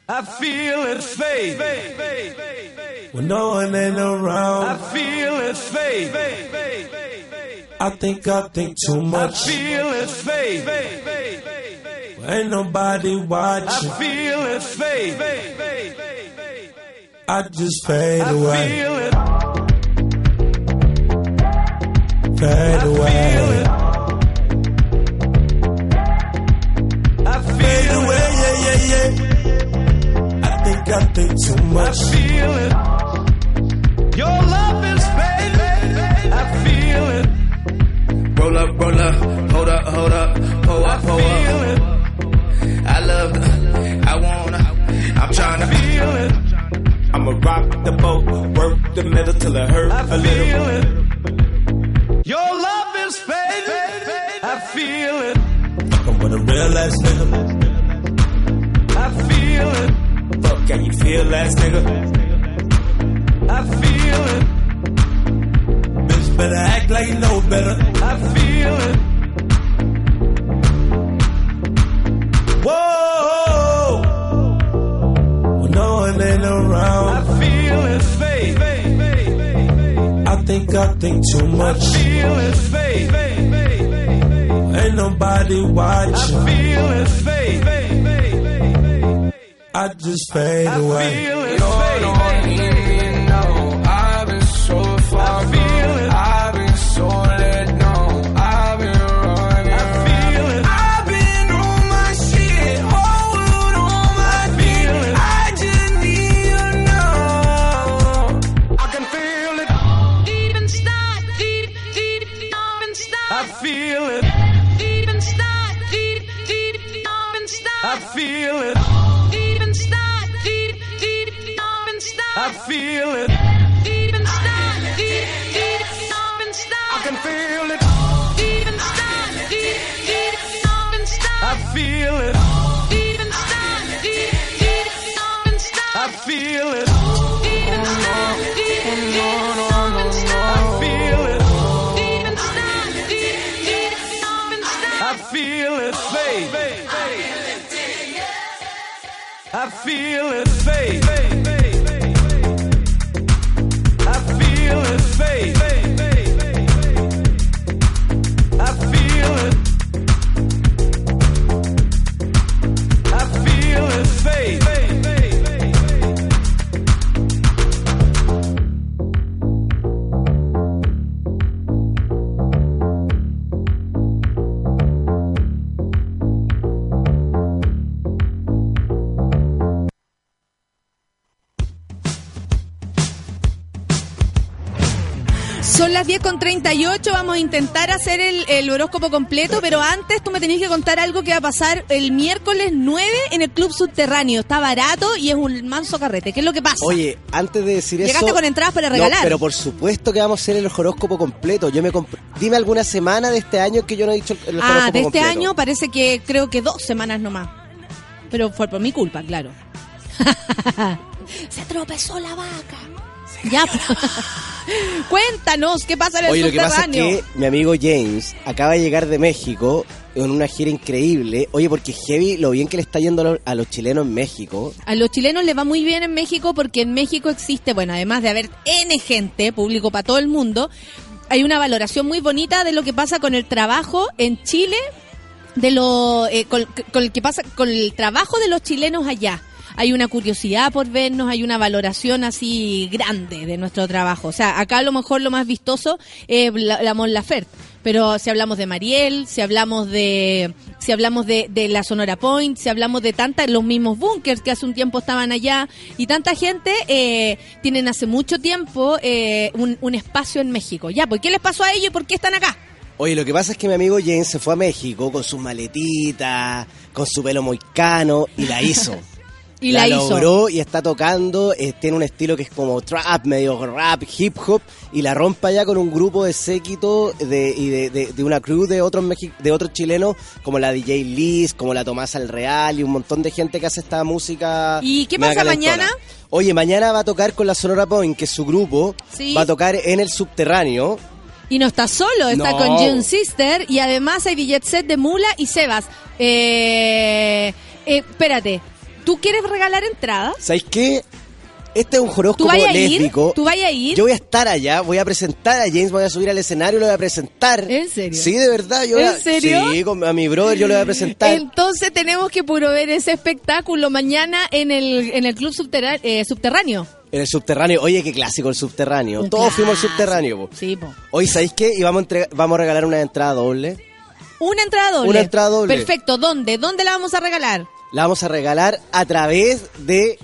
I feel it fade. When no one ain't around, I feel it fade. I think I think too much. I feel it fade. Ain't nobody watching. I feel it fade. I just fade I away, feel it. Fade away. I Fade feel away, it. yeah, yeah, yeah. I think I think too much. I feel it. Your love is fading. I feel it. Roll up, roll up, hold up, hold up, pull I up, pull feel it. I love I wanna, I'm trying to Feel it. I'ma rock the boat, work the middle till it hurt I a little. it. Your love is fading. I feel it. Fucking with a real ass nigga. I feel it. Fuck, can you feel ass nigga? I feel it. Bitch better act like you know better. I feel it. Whoa! When no one ain't I feel it fade. I think I think too I much. feel it fade. Ain't nobody I watching. feel it fade. I just fade I away. feel it fade. Feel it. Deep inside, deep, deep, deep inside. I can feel it. Deep inside, deep, deep, deep inside. I feel it. Deep inside, deep, deep, deep inside. I feel it. Deep inside, deep, deep, deep inside. I feel it. Deep inside, deep, deep, deep inside. I feel it fade. I feel it fade. Con 38, vamos a intentar hacer el, el horóscopo completo, pero antes tú me tenías que contar algo que va a pasar el miércoles 9 en el Club Subterráneo. Está barato y es un manso carrete. ¿Qué es lo que pasa? Oye, antes de decir Llegaste eso... con entradas para No, regalar. pero por supuesto que vamos a hacer el horóscopo completo. Yo me Dime alguna semana de este año que yo no he dicho el, el horóscopo ah, de este completo. año parece que creo que dos semanas nomás. Pero fue por mi culpa, claro. <laughs> Se tropezó la vaca. Ya. <laughs> Cuéntanos, ¿qué pasa en el Oye, lo que pasa es que mi amigo James acaba de llegar de México en una gira increíble. Oye, porque heavy lo bien que le está yendo a los, a los chilenos en México. A los chilenos les va muy bien en México porque en México existe, bueno, además de haber N gente, público para todo el mundo, hay una valoración muy bonita de lo que pasa con el trabajo en Chile, de lo eh, con, con el que pasa con el trabajo de los chilenos allá. Hay una curiosidad por vernos, hay una valoración así grande de nuestro trabajo. O sea, acá a lo mejor lo más vistoso es la, la Mon Laferte. Pero si hablamos de Mariel, si hablamos de si hablamos de, de la Sonora Point, si hablamos de tantas, los mismos bunkers que hace un tiempo estaban allá, y tanta gente eh, tienen hace mucho tiempo eh, un, un espacio en México. Ya, pues ¿qué les pasó a ellos y por qué están acá? Oye, lo que pasa es que mi amigo James se fue a México con sus maletitas, con su pelo moicano y la hizo. <laughs> Y la, hizo. logró y está tocando, eh, tiene un estilo que es como trap, medio rap, hip hop, y la rompa ya con un grupo de séquito de, y de, de- de una crew de otros mexi- de otros chilenos, como la DJ Liz, como la Tomasa El Real, y un montón de gente que hace esta música. ¿Y qué pasa calentona. mañana? Oye, mañana va a tocar con la Sonora Point, que es su grupo, Sí. va a tocar en el subterráneo. Y no está solo, está No. con June Sister y además hay billet set de Mula y Sebas. Eh, eh, espérate, ¿tú quieres regalar entradas? ¿Sabéis qué? Este es un ¿Tú horóscopo lésbico. ¿Tú vayas a ir? Yo voy a estar allá, voy a presentar a James, voy a subir al escenario, lo voy a presentar. ¿En serio? Sí, de verdad. Yo a- ¿En serio? Sí, con, a mi brother yo lo voy a presentar. Entonces tenemos que puro ver ese espectáculo mañana en el, en el Club Subterra- eh, Subterráneo. En el subterráneo. Oye, qué clásico el subterráneo. Un Todos fuimos al subterráneo. po. Sí, po. Hoy, ¿sabéis qué? Y vamos a, vamos a regalar una entrada doble. Una entrada doble. Una entrada doble. Perfecto, ¿dónde? ¿Dónde la vamos a regalar? La vamos a regalar a través de...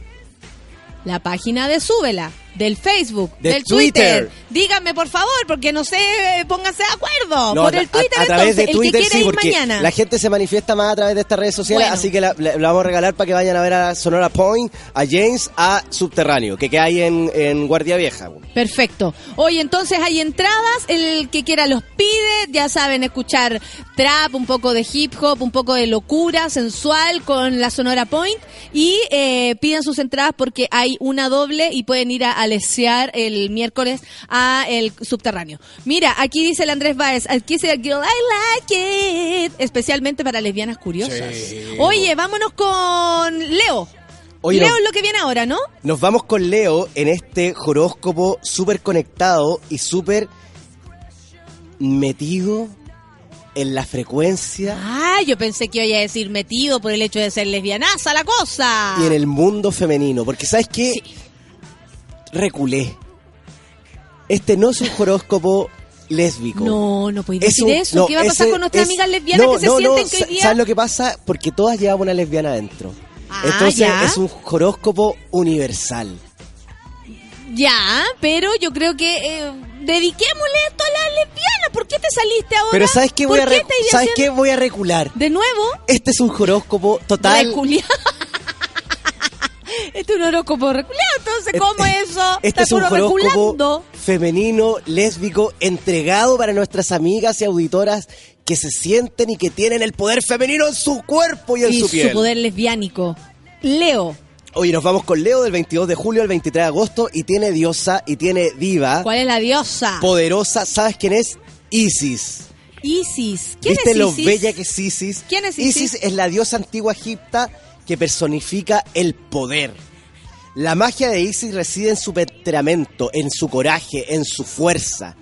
La página de Súbela, del Facebook, De del Twitter. Twitter. Díganme, por favor, porque no sé, eh, pónganse de acuerdo. No, por a- el Twitter, a, a través entonces, de Twitter, el que sí, ir mañana. la gente se manifiesta más a través de estas redes sociales, Bueno. así que la, la- la vamos a regalar para que vayan a ver a Sonora Point, a James, a Subterráneo, que queda ahí en, en Guardia Vieja. Perfecto. Hoy entonces hay entradas, el que quiera los pide, ya saben, escuchar trap, un poco de hip hop, un poco de locura sensual con la Sonora Point y eh, pidan sus entradas porque hay una doble y pueden ir a el miércoles a el subterráneo. Mira, aquí dice el Andrés Báez, aquí dice el Girl I Like It, especialmente para lesbianas curiosas. Oye, vámonos con Leo. Oye, Leo no- es lo que viene ahora, ¿no? Nos vamos con Leo en este horóscopo súper conectado y súper metido en la frecuencia Ah, yo pensé que iba a decir metido por el hecho de ser lesbianaza la cosa. y en el mundo femenino. Porque ¿sabes qué? Reculé. Este no es un horóscopo lésbico. No, no Es decir un- eso. no, ¿Qué va a pasar ese con nuestras es- amigas lesbianas no, que se no, sienten que sa- hoy día... ¿Sabes lo que pasa? Porque todas llevan una lesbiana adentro. Ah, Entonces ya. es un horóscopo universal. Ya, pero yo creo que eh, dediquémosle esto a las lesbianas. ¿Por qué te saliste ahora? Pero ¿sabes qué voy a ¿Por qué ¿Sabes qué voy a recular? De nuevo, Este es un horóscopo total. Este es un horóscopo reculeado, entonces, ¿cómo eso? Este es un horóscopo reculando. femenino, lésbico, entregado para nuestras amigas y auditoras que se sienten y que tienen el poder femenino en su cuerpo y en Y su su piel. poder lesbiánico. Leo, Oye, nos vamos con Leo del 22 de julio al 23 de agosto y tiene diosa y tiene diva ¿cuál es la diosa? poderosa. ¿Sabes quién es? Isis. Isis. ¿Quién ¿Viste es lo Isis? bella que es Isis? ¿Quién es Isis? es la diosa antigua egipta que personifica el poder. La magia de Isis reside en su temperamento, en su coraje, en su fuerza,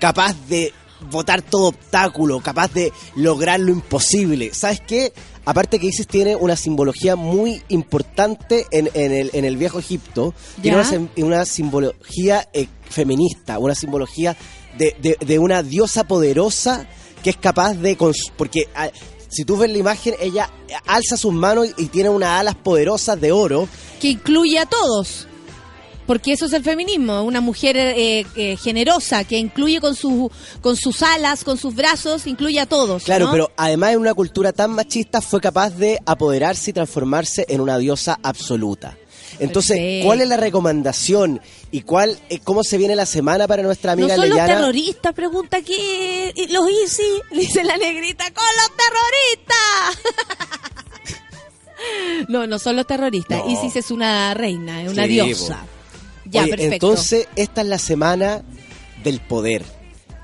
capaz de botar todo obstáculo, capaz de lograr lo imposible. ¿Sabes qué? Aparte que Isis tiene una simbología muy importante en, en el, en el viejo Egipto, tiene una, sim- una simbología eh, feminista, una simbología de, de- de una diosa poderosa que es capaz de... Porque ah, si tú ves la imagen, ella alza sus manos y tiene unas alas poderosas de oro. Que incluye a todos. porque eso es el feminismo, una mujer eh, eh, generosa que incluye con, su, con sus alas, con sus brazos, incluye a todos. Claro, ¿no? pero además en una cultura tan machista fue capaz de apoderarse y transformarse en una diosa absoluta. Entonces, Perfecto. ¿cuál es la recomendación y cuál eh, cómo se viene la semana para nuestra No amiga son los terroristas, pregunta aquí los Easy, <laughs> dice la negrita, con los terroristas. <laughs> no, no son los terroristas. No. Isis es una reina, es una Sí, diosa. Ya, Oye, perfecto. Entonces, esta es la semana del poder.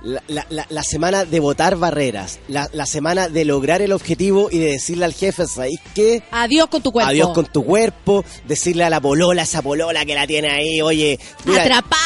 La, la- la- semana de votar barreras. La, la semana de lograr el objetivo y de decirle al jefe, ¿sabéis qué? Adiós con tu cuerpo. Adiós con tu cuerpo. Decirle a la polola, esa polola que la tiene ahí, oye, mira, Atrapada.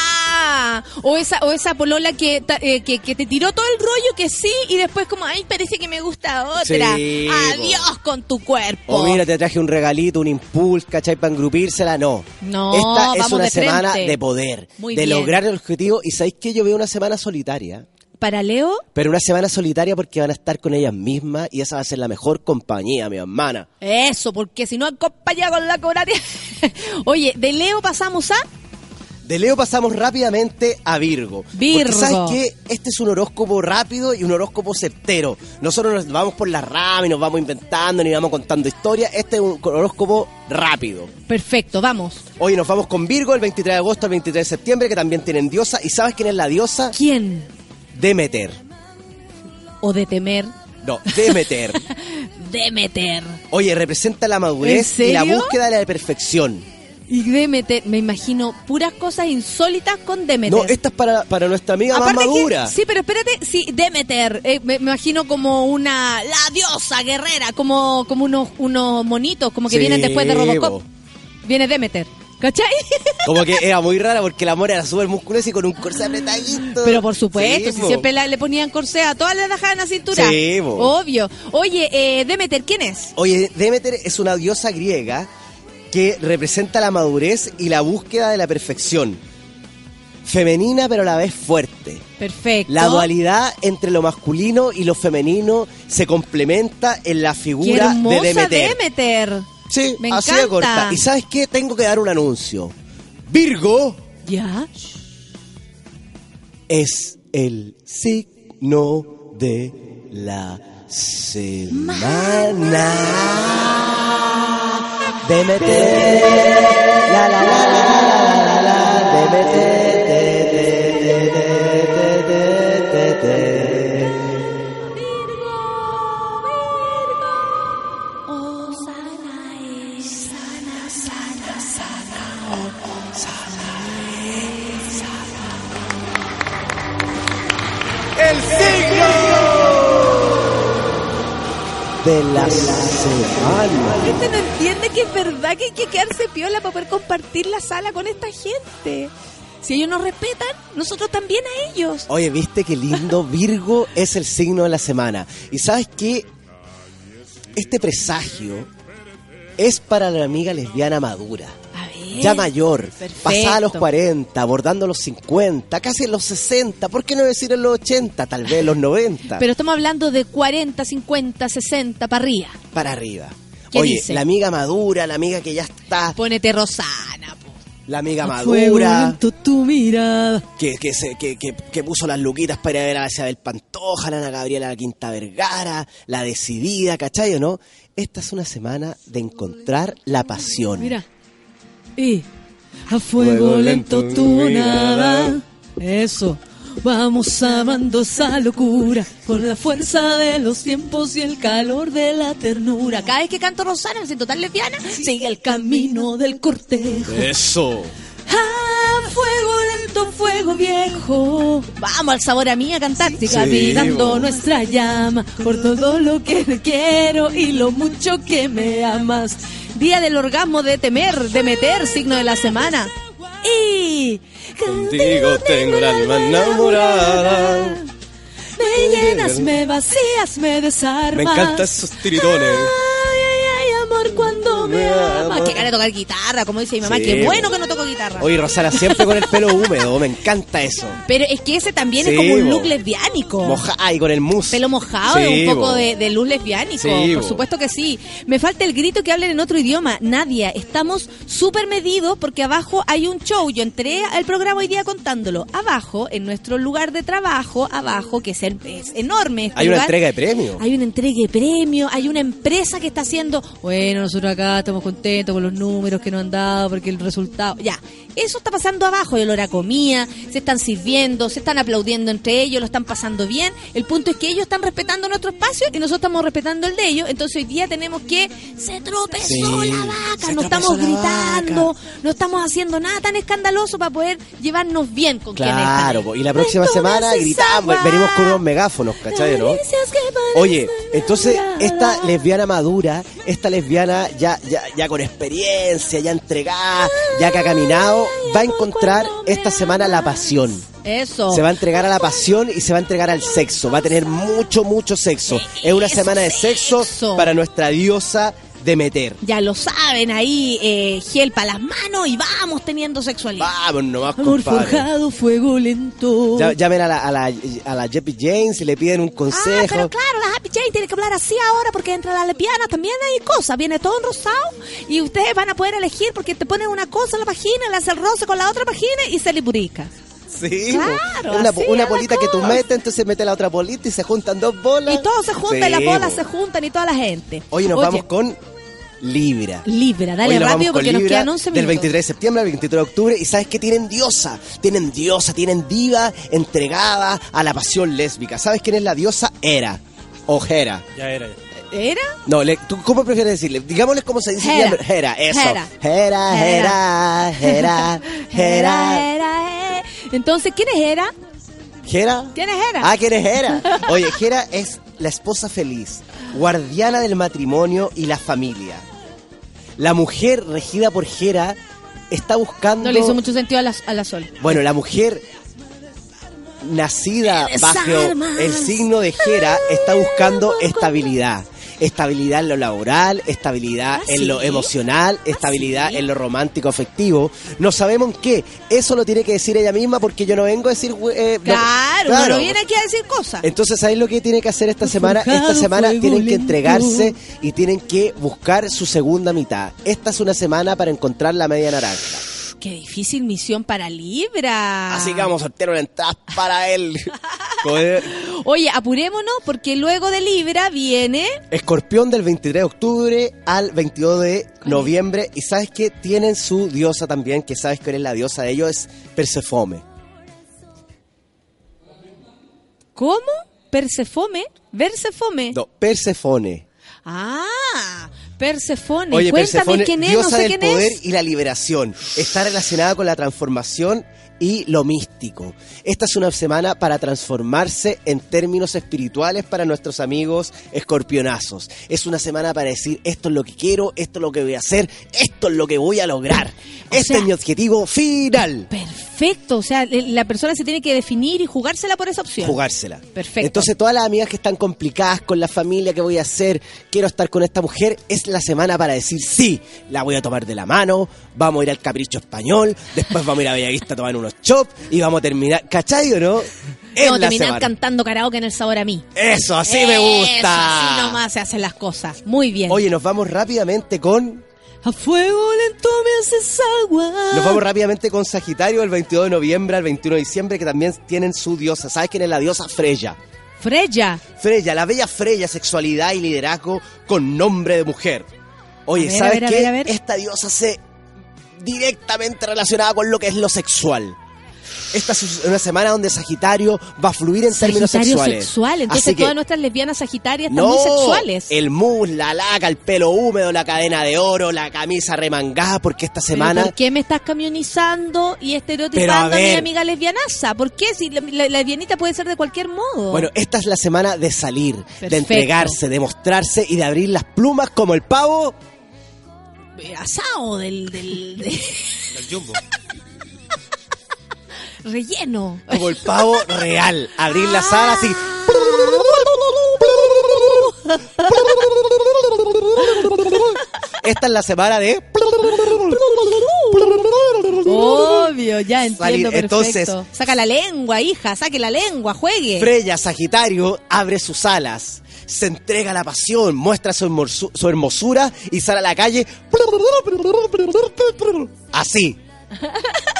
O esa, o esa polola que, eh, que, que te tiró todo el rollo que sí y después como, ay, parece que me gusta otra. Sí, Adiós con tu cuerpo. o mira, te traje un regalito, un impulso, ¿cachai? Para engrupírsela. No. No, Esta es una de semana frente. de poder, Muy de bien. lograr el objetivo. Y ¿sabéis qué? Yo veo una semana solitaria. Para Leo, Pero una semana solitaria porque van a estar con ellas mismas y esa va a ser la mejor compañía, mi hermana. eso, porque si no acompaña con la coraria. <laughs> Oye, de Leo pasamos a De Leo pasamos rápidamente a Virgo. Virgo. Porque sabes que este es un horóscopo rápido y un horóscopo certero. Nosotros nos vamos por la rama y nos vamos inventando ni vamos contando historias. Este es un horóscopo rápido. Perfecto, vamos. Hoy nos vamos con Virgo el 23 de agosto al 23 de septiembre, que también tienen diosa. ¿Y sabes quién es la diosa? ¿Quién? Demeter. O de temer. No, Demeter. <laughs> Demeter. Oye, representa la madurez ¿En y la búsqueda de la perfección. Y Demeter, me imagino puras cosas insólitas con Demeter. No, esta es para, para nuestra amiga más Aparte que- madura. sí, pero espérate, sí, Demeter, eh, me, me imagino como una, la diosa guerrera, como, como unos, unos monitos, como que Sí, vienen después de Robocop. bo. Viene Demeter, ¿cachai? <laughs> Como que era muy rara porque el amor era súper musculoso y con un corsé apretadito. Pero por supuesto, Sí, si siempre la- le ponían corsé a todas les dejaban la cintura. Sí, bo. Obvio. Oye, eh, Demeter, ¿quién es? Oye, Demeter es una diosa griega que representa la madurez y la búsqueda de la perfección. Femenina pero a la vez fuerte. Perfecto. La dualidad entre lo masculino y lo femenino se complementa en la Qué figura hermosa de Demeter. Demeter. Sí, Me así encanta. de corta. ¿Y sabes qué? Tengo que dar un anuncio. Virgo Ya. es el signo de la semana. La la la la la la la la. Demeter. De la semana. La gente no entiende que es verdad que hay que quedarse piola para poder compartir la sala con esta gente. Si ellos nos respetan, nosotros también a ellos. Oye, ¿viste qué lindo? <laughs> Virgo es el signo de la semana. ¿Y sabes qué? Este presagio es para la amiga lesbiana madura. Ya mayor, Perfecto. pasada a los 40, abordando los 50, casi en los 60, ¿por qué no decir en los 80, tal vez los 90? Pero estamos hablando de 40, 50, 60 para arriba. para arriba. ¿Qué Oye, dice? la amiga madura, la amiga que ya está, Ponete Rosana. po. la amiga fuego madura, lento tu mirada. que, que, se, que, que, que puso las luquitas para ir a ver a la Isabel Pantoja, la Ana Gabriela la Quinta Vergara, la decidida, ¿cachai o no? Esta es una semana de encontrar la pasión. Mira. Y a fuego lento tu mirada. Eso. Vamos amando esa locura con la fuerza de los tiempos y el calor de la ternura. Cada vez que canto Rosana me siento tan lesbiana. Sigue el camino del cortejo. Eso. Ah, fuego lento, fuego viejo. Vamos al sabor a mí a cantar. Siga Sí, nuestra llama por todo lo que te quiero y lo mucho que me amas. Día del orgasmo de temer, de meter, signo de la semana. Y Contigo tengo el alma enamorada. me llenas, me vacías, me desarmas. Me encantan esos tiritones. Ay, ay, ay, amor, me ama. Qué sacar a tocar guitarra, como dice mi mamá. Sí, Qué bueno que no toco guitarra. Oye, Rosana, siempre con el pelo húmedo, me encanta eso. Pero es que ese también Sí, es como un look lesbiánico. Moja, ay, con el mousse. Pelo mojado, Sí, un poco po. de, de luz lesbiánico. Por po. supuesto que sí. Me falta el grito que hablen en otro idioma. Nadia, estamos súper medidos porque abajo hay un show. Yo entré al programa hoy día contándolo. Abajo, en nuestro lugar de trabajo, abajo, que es, es enorme. este Hay una entrega de premios. Hay una entrega de premios, hay una empresa que está haciendo, bueno, nosotros acá estamos contentos con los números que nos han dado, porque el resultado, ya, eso está pasando abajo, el olor a comida, se están sirviendo, se están aplaudiendo entre ellos, lo están pasando bien, el punto es que ellos están respetando nuestro espacio y nosotros estamos respetando el de ellos, entonces hoy día tenemos que, se tropezó Sí, la vaca, no estamos gritando, no estamos haciendo nada tan escandaloso para poder llevarnos bien con Claro, y la próxima semana gritamos, venimos con unos megáfonos, ¿cachai, no? Oye, entonces esta lesbiana madura, esta lesbiana ya, ya, ya con experiencia, ya entregada, ya que ha caminado, va a encontrar esta semana la pasión. Eso. Se va a entregar a la pasión y se va a entregar al sexo. Va a tener mucho, mucho sexo. Es una semana de sexo para nuestra diosa Demeter. Ya lo saben, ahí eh, gel para las manos y vamos teniendo sexualidad. Vamos nomás, Amor compadre. forjado, fuego lento. Ya- Llamen a la, a la, a la Jeppy James y le piden un Ah, consejo. pero claro, la Happy Jane tiene que hablar así ahora porque entre las lesbianas también hay cosas. Viene todo en rosado y ustedes van a poder elegir porque te ponen una cosa en la página, le hace el roce con la otra página y se le purica. Sí, Claro, una, así una bolita que tú metes, entonces mete la otra bolita y se juntan dos bolas. Y todo se junta y las bolas se juntan y toda la gente. Oye, nos vamos con Libra. Libra, dale Hoy rápido porque nos quedan 11 Del minutos. 23 de septiembre al 23 de octubre. Y sabes que tienen diosa. Tienen diosa, tienen diva entregada a la pasión lésbica. ¿Sabes quién es la diosa? Hera. O Hera. Ya era. ya. ¿Era? No, le- ¿tú cómo prefieres decirle? Digámosle cómo se dice. Hera. Hera, eso. Hera. Hera, Hera, Hera, Hera. <laughs> Era. Entonces, ¿quién es Hera? ¿Hera? ¿Quién es Hera? Ah, ¿quién es Hera? <laughs> Oye, Hera es la esposa feliz, guardiana del matrimonio y la familia. La mujer regida por Hera está buscando... No le hizo mucho sentido a la, a la Sol. Bueno, la mujer nacida bajo el signo de Hera está buscando estabilidad. Estabilidad en lo laboral, estabilidad ¿Ah, en lo emocional, estabilidad en lo romántico afectivo. No sabemos qué. Eso lo tiene que decir ella misma porque yo no vengo a decir... eh, no- Claro, no viene aquí a decir cosas. entonces, ¿sabes lo que tiene que hacer esta semana? Esta semana tienen que entregarse y tienen que buscar su segunda mitad. Esta es una semana para encontrar la media naranja. Qué difícil misión para Libra. Así que vamos a sortear una entrada para <laughs> él. Oye, apurémonos porque luego de Libra viene... Escorpión del 23 de octubre al 22 de noviembre. Y sabes que tienen su diosa también, que sabes que es la diosa de ellos, es Persefome. ¿Cómo? Persefome. Versefome. No, Persefone. Ah, Persefone. Oye, Cuéntame Persefone, quién es, diosa no sé del quién poder es. y la liberación. Está relacionada con la transformación y lo místico. Esta es una semana para transformarse en términos espirituales para nuestros amigos escorpionazos. Es una semana para decir, esto es lo que quiero, esto es lo que voy a hacer, esto es lo que voy a lograr. este es mi objetivo final. Perfecto, o sea, la persona se tiene que definir y jugársela por esa opción. Jugársela. Perfecto. Entonces, todas las amigas que están complicadas con la familia, ¿qué voy a hacer? Quiero estar con esta mujer. Es la semana para decir sí. La voy a tomar de la mano. Vamos a ir al Capricho Español. Después vamos a ir a Bellavista a tomar unos chops. Y vamos a terminar. ¿Cachai o no? Es Vamos a la terminar semana. cantando karaoke en el sabor a mí. Eso, así me gusta. así nomás se hacen las cosas. Muy bien. Oye, nos vamos rápidamente con. A fuego lento me haces agua. Nos vamos rápidamente con Sagitario el 22 de noviembre al 21 de diciembre, que también tienen su diosa. ¿Sabes quién es la diosa? Freya. Freya. Freya, la bella Freya, sexualidad y liderazgo con nombre de mujer. Oye, ver, ¿sabes ver, qué? ver. Esta diosa se directamente relacionada con lo que es lo sexual. Esta es una semana donde Sagitario va a fluir en términos sexuales. sexual. Entonces Así que, todas nuestras lesbianas sagitarias están no, muy sexuales. el mus, la laca, el pelo húmedo, la cadena de oro, la camisa remangada, porque esta Pero semana ¿Por qué me estás camionizando y a estereotipando a, mi amiga lesbianaza? ¿Por qué? Si la, la- la lesbianita puede ser de cualquier modo. Bueno, esta es la semana de salir, de entregarse, de mostrarse y de abrir las plumas como el pavo. asado del, del, de- El jumbo. <laughs> relleno. Como el pavo real. Abrir las alas y. Esta es la semana de. Obvio, ya entiendo perfecto. Entonces- Saca la lengua, hija, saque la lengua, juegue. Freya Sagitario abre sus alas, se entrega a la pasión, muestra su, su hermosura y sale a la calle. Así. <laughs>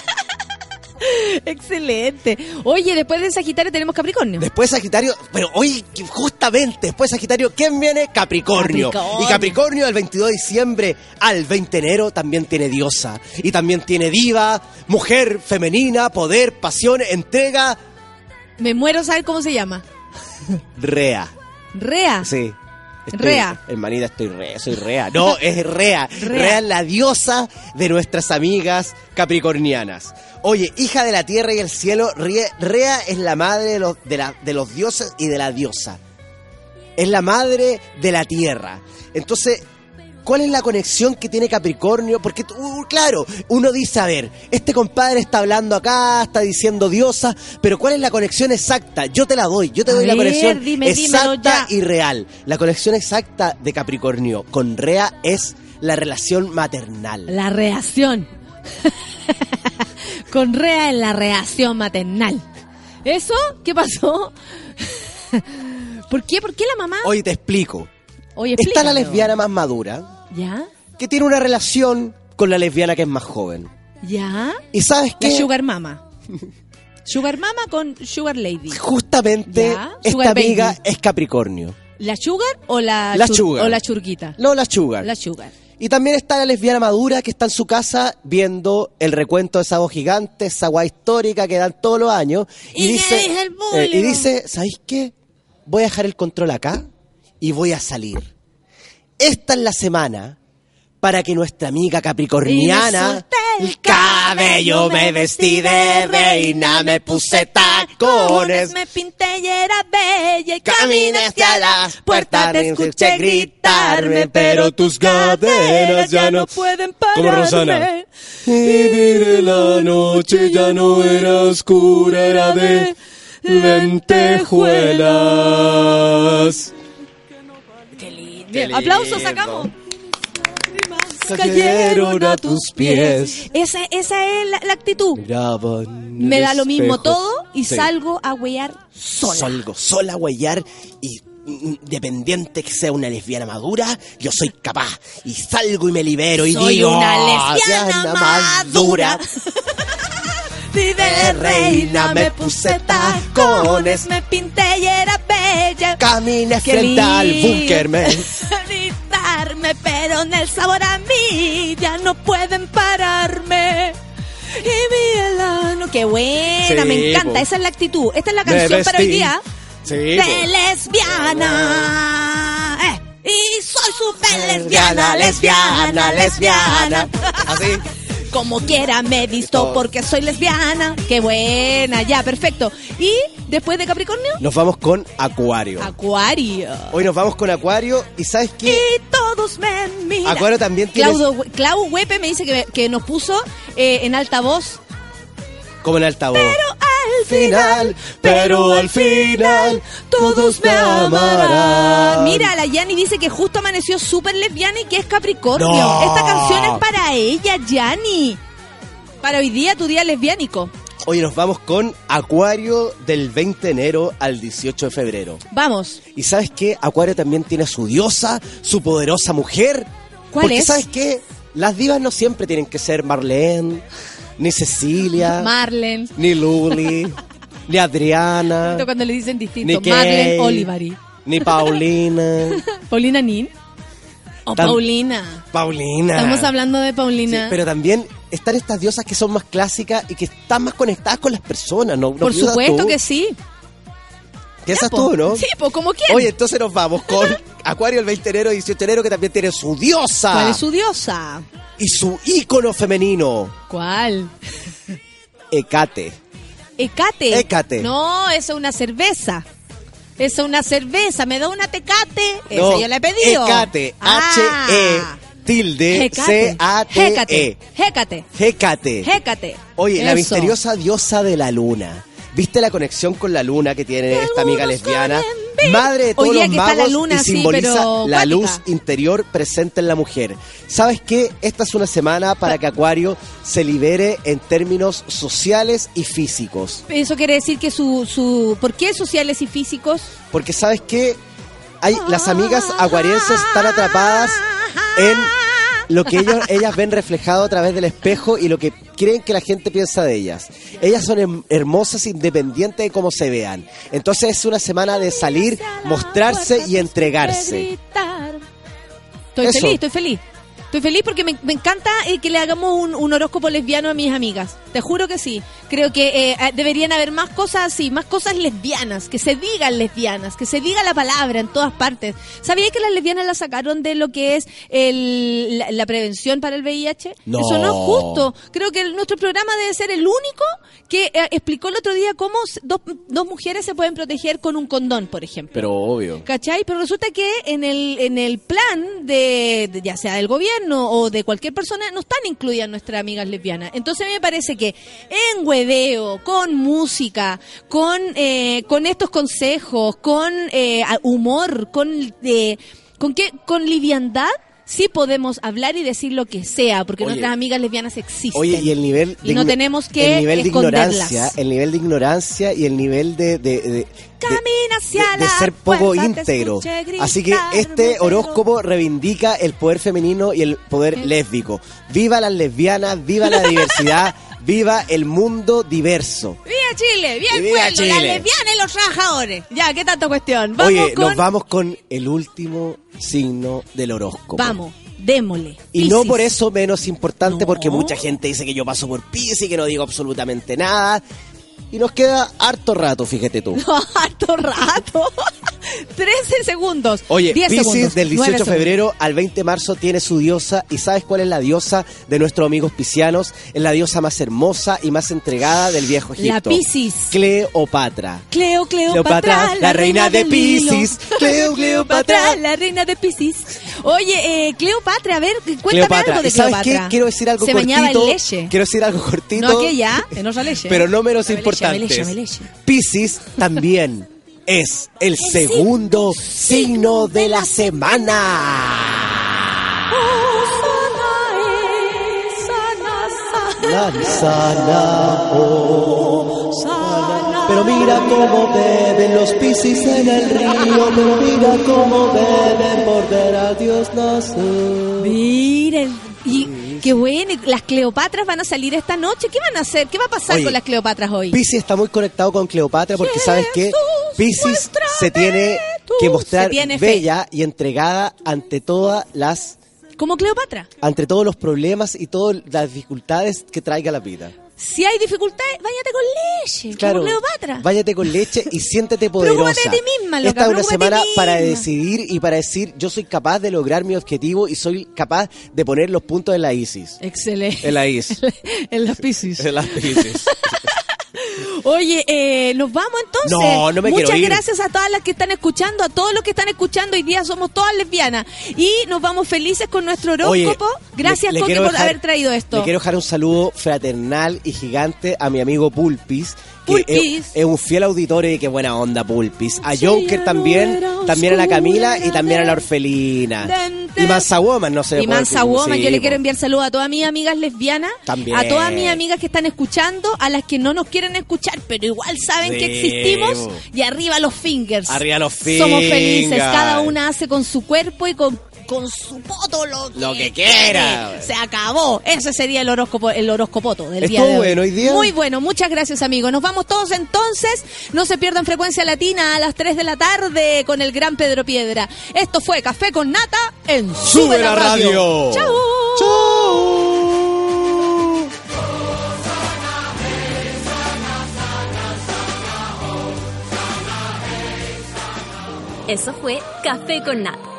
<laughs> Excelente. Oye, después de Sagitario tenemos Capricornio. Después Sagitario, pero hoy justamente después Sagitario, ¿quién viene? Capricornio. Capricornio. Y Capricornio del 22 de diciembre al 20 de enero también tiene diosa. Y también tiene diva, mujer femenina, poder, pasión, entrega, Me muero saber cómo se llama. rea. Rea. Sí. Estoy- Rea. Hermanita, estoy rea, soy rea. <laughs> No, es rea. Rea. rea. es la diosa de nuestras amigas capricornianas. Oye, hija de la tierra y el cielo, Rea es la madre de los, de, la- de los dioses y de la diosa. Es la madre de la tierra. Entonces, ¿cuál es la conexión que tiene Capricornio? Porque, uh, claro, uno dice, a ver, este compadre está hablando acá, está diciendo diosa, pero ¿cuál es la conexión exacta? Yo te la doy, yo te A doy la conexión dime, exacta y real. La conexión exacta de Capricornio con Rea es la relación maternal. La reacción. <laughs> Con Rea en la reacción maternal. ¿Eso? ¿Qué pasó? <laughs> ¿Por qué? ¿Por qué la mamá? Hoy te explico. Oye, Está la lesbiana más madura, ¿Ya? que tiene una relación con la lesbiana que es más joven. ¿Ya? ¿Y sabes La qué? Sugar Mama. Sugar Mama con Sugar Lady. Justamente Ya, esta amiga Baby. es Capricornio. ¿La Sugar o la, Sugar. O la churguita? No la Sugar. La Sugar. Y también está la lesbiana madura que está en su casa viendo el recuento de esa voz gigante, esa guay histórica que dan todos los años. Y, Y dice, eh, y dice, ¿sabéis qué? Voy a dejar el control acá y voy a salir. Esta es la semana para que nuestra amiga Y capricorniana... me el cabello, me vestí de reina, me puse tacones, me pinté y era bella y Caminé hacia las puertas, te escuché gritarme, pero tus cadenas ya no pueden Como pararme. Rosana. Y mire la noche ya no era oscura, era de lentejuelas. Bien, aplausos sacamos. Cayeron a tus pies. Esa, esa es la, la actitud. Miraban Me da lo mismo todo y Sí. salgo a huear sola. Salgo sola a huellar y mm, independiente que sea una lesbiana madura, yo soy capaz. Y salgo y me libero y Soy digo... una "Ah, lesbiana madura". madura. <laughs> Y de reina me puse tacones, me pinté y era bella. Caminé frente al búnker, man. <laughs> Gritarme, pero en el sabor a mí ya no pueden pararme. Y mi helano, qué buena, Sí, me encanta, po. esa es la actitud. Esta es la Me canción para hoy día Sí, de po. lesbiana. Eh, y soy lesbiana, lesbiana, lesbiana, lesbiana. Así. <laughs> Como quiera me visto porque soy lesbiana. Qué buena, ya, perfecto. Y después de Capricornio, Nos vamos con Acuario. Acuario. Hoy nos vamos con Acuario y ¿sabes qué? Y todos me miran. Acuario también tiene... Claudio, Clau Huepe me dice que, que nos puso eh, en altavoz. Como en altavoz. Al final, pero al final todos me amarán. Mira, la Yani dice que justo amaneció súper lesbiana y que es Capricornio. No. Esta canción es para ella, Yani. Para hoy día, tu día lesbiánico. Hoy nos vamos con Acuario del 20 de enero al 18 de febrero. Vamos. ¿Y sabes qué? Acuario también tiene su diosa, su poderosa mujer. ¿Cuál Porque es? ¿sabes qué? Las divas no siempre tienen que ser Marlene, ni Cecilia, <laughs> Marlene. ni Luli, ni Adriana, Cuando le dicen distinto. ni Kay, Marlene Olivari. ni Paulina. <laughs> Paulina Nin. O Paulina. Paulina. Estamos hablando de Paulina. Sí, pero también están estas diosas que son más clásicas y que están más conectadas con las personas, ¿no? ¿No Por supuesto tú? que sí. ¿Piensas Ya, po. tú, no? Sí, pues como quién. Oye, entonces nos vamos con Acuario el 20 de enero y 18 de enero que también tiene su diosa. ¿Cuál es su diosa? Y su ícono femenino, ¿Cuál? Ecate. Ecate. Ecate. No, eso es una cerveza. Eso es una cerveza. ¿Me da una tecate? Esa No, yo la he pedido. Ecate. Ah. H-E tilde. C-A-T-E. Hécate. Hécate. Hécate. Oye, la misteriosa diosa de la luna. ¿Viste la conexión con la luna que tiene esta amiga lesbiana? madre de todos los está la magos luna y simboliza pero la luz interior presente en la mujer. ¿Sabes qué? Esta es una semana para que Acuario se libere en términos sociales y físicos. Eso quiere decir que su, su... ¿Por qué sociales y físicos? Porque sabes qué? Hay, las amigas acuarienses están atrapadas en lo que ellos, ellas ven reflejado a través del espejo y lo que creen que la gente piensa de ellas. Ellas son hermosas independientes de cómo se vean. Entonces es una semana de salir, mostrarse y entregarse. Estoy Eso. feliz, estoy feliz. Estoy feliz porque me, me encanta eh, que le hagamos un, un horóscopo lesbiano a mis amigas. Te juro que sí. Creo que eh, eh, deberían haber más cosas así, más cosas lesbianas, que se digan lesbianas, que se diga la palabra en todas partes. ¿Sabías que las lesbianas la sacaron de lo que es el- la, la prevención para el VIH? No. Eso no es justo. Creo que el- nuestro programa debe ser el único que eh, explicó el otro día cómo dos, dos mujeres se pueden proteger con un condón, por ejemplo. Pero obvio. ¿Cachai? Pero resulta que en el, en el plan de, ya sea del gobierno o de cualquier persona, no están incluidas nuestras amigas lesbianas. Entonces me parece que en hueveo, con música, con, eh, con estos consejos, con eh, humor, con, eh, con, qué, con liviandad, sí podemos hablar y decir lo que sea, porque Oye. nuestras amigas lesbianas existen. Oye, y el nivel Y no tenemos que el nivel de ignorancia, el nivel de ignorancia y el nivel de, de- de- Camina hacia de, de ser poco íntegro. gritar, Así que este horóscopo reivindica el poder femenino y el poder lésbico. Viva las lesbianas, viva la diversidad, <laughs> viva el mundo diverso. ¡Viva Chile! ¡Viva el ¡Viva pueblo! ¡La Chile! y los trabajadores! Ya, ¿qué tanta cuestión? Vamos Oye, con... nos vamos con el último signo del horóscopo. Vamos, démosle. Y no por eso menos importante, porque mucha gente dice que yo paso por Pisces y que no digo absolutamente nada. Y nos queda harto rato, fíjate tú. <laughs> harto rato. <laughs> 13 segundos. Oye, 10 Pisces segundos, del 18 nueve de febrero al 20 de marzo tiene su diosa. ¿Y sabes cuál es la diosa de nuestros amigos piscianos? Es la diosa más hermosa y más entregada del viejo La Egipto. Piscis. Cleopatra. Cleo, Cleopatra, Cleopatra, la reina de. Piscis. Cleo, Cleopatra. <laughs> la reina de Piscis. Oye, eh, Cleopatra, a ver, cuéntame Cleopatra. algo de ¿Y sabes Cleopatra. qué? Quiero decir algo Se cortito. bañaba en leche. Quiero decir algo cortito. No aquella, en otra leche. Pero no menos importante. Leche. Piscis también <laughs> es el segundo signo de la semana. Oh, sana. Pero mira cómo beben los piscis en el río, pero mira cómo beben por ver a Dios nacer. Miren, y qué bueno, y las Cleopatras van a salir esta noche. ¿Qué van a hacer? ¿Qué va a pasar Oye, con las Cleopatras hoy? Piscis está muy conectado con Cleopatra porque sabes que Piscis se tiene que mostrar tiene bella y entregada ante todas las Como Cleopatra. ante todos los problemas y todas las dificultades que traiga la vida. Si hay dificultades, váyate con leche. Claro, Cleopatra. váyate con leche y siéntete <laughs> Preocúpate poderosa. de ti misma, loca, Esta es una preocúpate semana para decidir y para decir yo soy capaz de lograr mi objetivo y soy capaz de poner los puntos en la ISIS. Excelente. En la ISIS. <laughs> en las Piscis. en la ISIS. <laughs> Oye, eh, nos vamos entonces. No, no me Muchas quiero ir. gracias a todas las que están escuchando, a todos los que están escuchando. Hoy día somos todas lesbianas. Y nos vamos felices con nuestro Oye, horóscopo. Gracias, le- le Coque, quiero por dejar- haber traído esto. Le quiero dejar un saludo fraternal y gigante a mi amigo Pulpis. Pulpis. Es, es un fiel auditor y qué buena onda Pulpis. A Joker también, también a la Camila y también a la Orfelina. Y Mansa Woman, no sé. Y Mansa Woman, sí, yo le quiero enviar saludos a todas mis amigas lesbianas, También. a todas mis amigas que están escuchando, a las que no nos quieren escuchar, pero igual saben que existimos. Y arriba los fingers. Arriba los Somos felices, fingers. cada una hace con su cuerpo y con, con su poto lo, Lo que quiera. Se acabó. Ese sería el horóscopo, el horóscopoto del día ¿Estuvo de hoy. bueno hoy día? Muy bueno, muchas gracias amigos. Nos vamos todos entonces. No se pierdan frecuencia latina a las 3 de la tarde con el gran Pedro Piedra. Esto fue Café con Nata en Sube, la Radio. Chau. Eso fue Café con Nata.